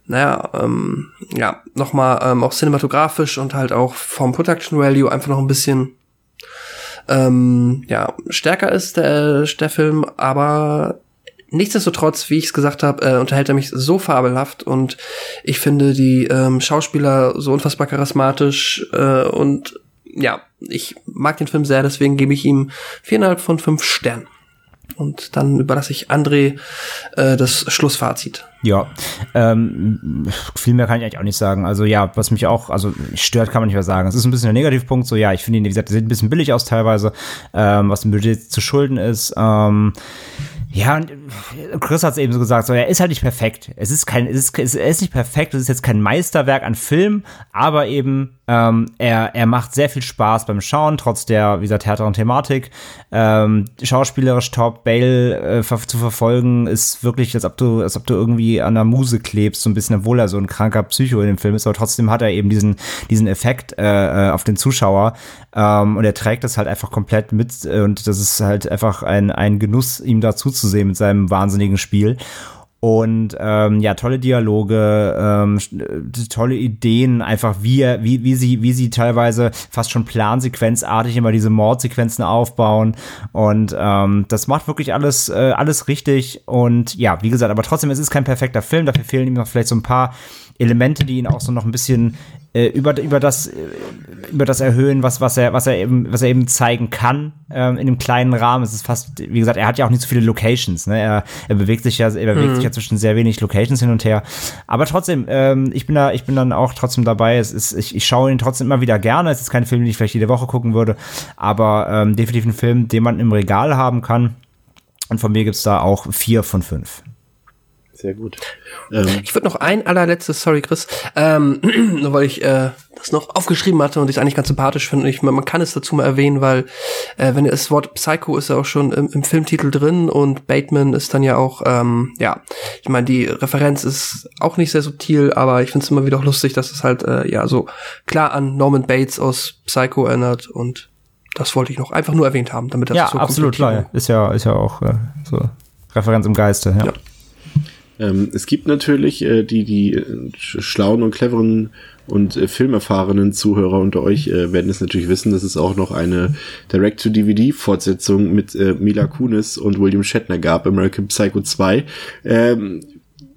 naja, ähm, ja, nochmal ähm, auch cinematografisch und halt auch vom Production Value einfach noch ein bisschen ähm, ja, stärker ist der, der Film, aber nichtsdestotrotz, wie ich es gesagt habe, äh, unterhält er mich so fabelhaft und ich finde die ähm, Schauspieler so unfassbar charismatisch äh, und ja, ich mag den Film sehr, deswegen gebe ich ihm viereinhalb von fünf Sternen. Und dann überlasse ich André äh, das Schlussfazit. Ja, ähm, viel mehr kann ich eigentlich auch nicht sagen. Also ja, was mich auch, also stört, kann man nicht mehr sagen. Es ist ein bisschen der Negativpunkt. So ja, ich finde ihn, wie gesagt, sieht ein bisschen billig aus teilweise, ähm, was dem Budget zu schulden ist. Ähm, Ja, und Chris hat es eben so gesagt, so, er ist halt nicht perfekt. Es ist kein, es ist, er ist nicht perfekt, es ist jetzt kein Meisterwerk an Film, aber eben ähm, er, er macht sehr viel Spaß beim Schauen, trotz der, wie gesagt, härteren Thematik. Ähm, schauspielerisch top, Bale äh, zu verfolgen, ist wirklich, als ob du, als ob du irgendwie an der Muse klebst, so ein bisschen, obwohl er so ein kranker Psycho in dem Film ist, aber trotzdem hat er eben diesen, diesen Effekt äh, äh auf den Zuschauer. Ähm, und er trägt das halt einfach komplett mit und das ist halt einfach ein, ein Genuss, ihm dazu zu sehen mit seinem wahnsinnigen Spiel. Und ähm, ja, tolle Dialoge, ähm, tolle Ideen, einfach wie, wie, wie sie, wie sie teilweise fast schon plansequenzartig immer diese Mordsequenzen aufbauen. Und ähm, das macht wirklich alles, äh, alles richtig. Und ja, wie gesagt, aber trotzdem, es ist kein perfekter Film. Dafür fehlen ihm noch vielleicht so ein paar Elemente, die ihn auch so noch ein bisschen äh, über, über, das, äh, über das erhöhen, was, was, er, was, er eben, was er eben zeigen kann ähm, in einem kleinen Rahmen. Es ist fast, wie gesagt, er hat ja auch nicht so viele Locations. Ne? Er, er bewegt sich ja, er bewegt mhm. sich ja zwischen sehr wenig Locations hin und her. Aber trotzdem, ähm, ich bin da, ich bin dann auch trotzdem dabei. Es ist, ich, ich schaue ihn trotzdem immer wieder gerne. Es ist kein Film, den ich vielleicht jede Woche gucken würde, aber ähm, definitiv ein Film, den man im Regal haben kann. Und von mir gibt's da auch vier von fünf. Sehr gut. Ähm, ich würde noch ein allerletztes, sorry Chris, ähm, nur weil ich äh, das noch aufgeschrieben hatte und ich es eigentlich ganz sympathisch finde. Ich, man kann es dazu mal erwähnen, weil äh, wenn das Wort Psycho ist ja auch schon im, im Filmtitel drin und Bateman ist dann ja auch, ähm, ja, ich meine, die Referenz ist auch nicht sehr subtil, aber ich finde es immer wieder auch lustig, dass es halt äh, ja so klar an Norman Bates aus Psycho erinnert und das wollte ich noch einfach nur erwähnt haben, damit das ja, so absolut klar. Ist ja, ist ja auch äh, so Referenz im Geiste. ja. ja. Ähm, es gibt natürlich äh, die, die äh, schlauen und cleveren und äh, filmerfahrenen Zuhörer unter euch äh, werden es natürlich wissen, dass es auch noch eine Direct-to-DVD-Fortsetzung mit äh, Mila Kunis und William Shatner gab, American Psycho 2. Ähm,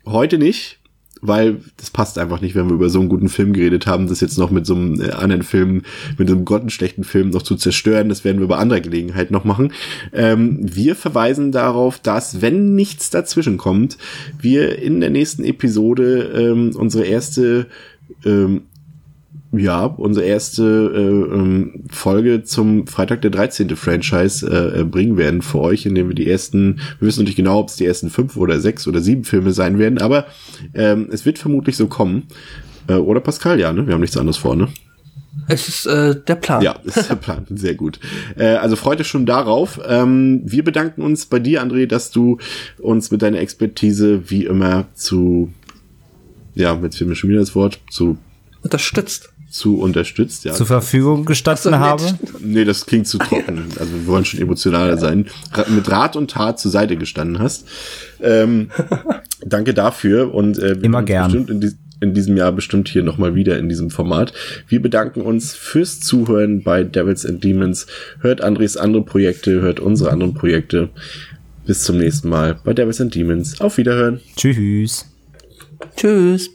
heute nicht, weil das passt einfach nicht, wenn wir über so einen guten Film geredet haben, das jetzt noch mit so einem äh, anderen Film, mit einem grottenschlechten Film noch zu zerstören. Das werden wir bei anderer Gelegenheit noch machen. Ähm, wir verweisen darauf, dass, wenn nichts dazwischen kommt, wir in der nächsten Episode ähm, unsere erste ähm, ja, unsere erste äh, ähm, Folge zum Freitag der 13. Franchise äh, äh, bringen werden für euch, indem wir die ersten, wir wissen nicht genau, ob es die ersten fünf oder sechs oder sieben Filme sein werden, aber ähm, es wird vermutlich so kommen. Äh, oder Pascal, ja, ne? Wir haben nichts anderes vor, ne? Es ist äh, der Plan. Ja, ist der Plan. Sehr gut. Äh, also freut euch schon darauf. Ähm, wir bedanken uns bei dir, André, dass du uns mit deiner Expertise wie immer zu, ja, jetzt fehlt mir schon wieder das Wort, zu unterstützt zu unterstützt, ja. Zur Verfügung gestanden so, habe? Nee, das klingt zu trocken. Also wir wollen schon emotionaler sein. Mit Rat und Tat zur Seite gestanden hast. Ähm, danke dafür und äh, wir immer gern. Bestimmt in, die, in, diesem Jahr bestimmt hier nochmal wieder in diesem Format. Wir bedanken uns fürs Zuhören bei Devils and Demons. Hört Andres andere Projekte, hört unsere anderen Projekte. Bis zum nächsten Mal bei Devils and Demons. Auf Wiederhören. Tschüss. Tschüss.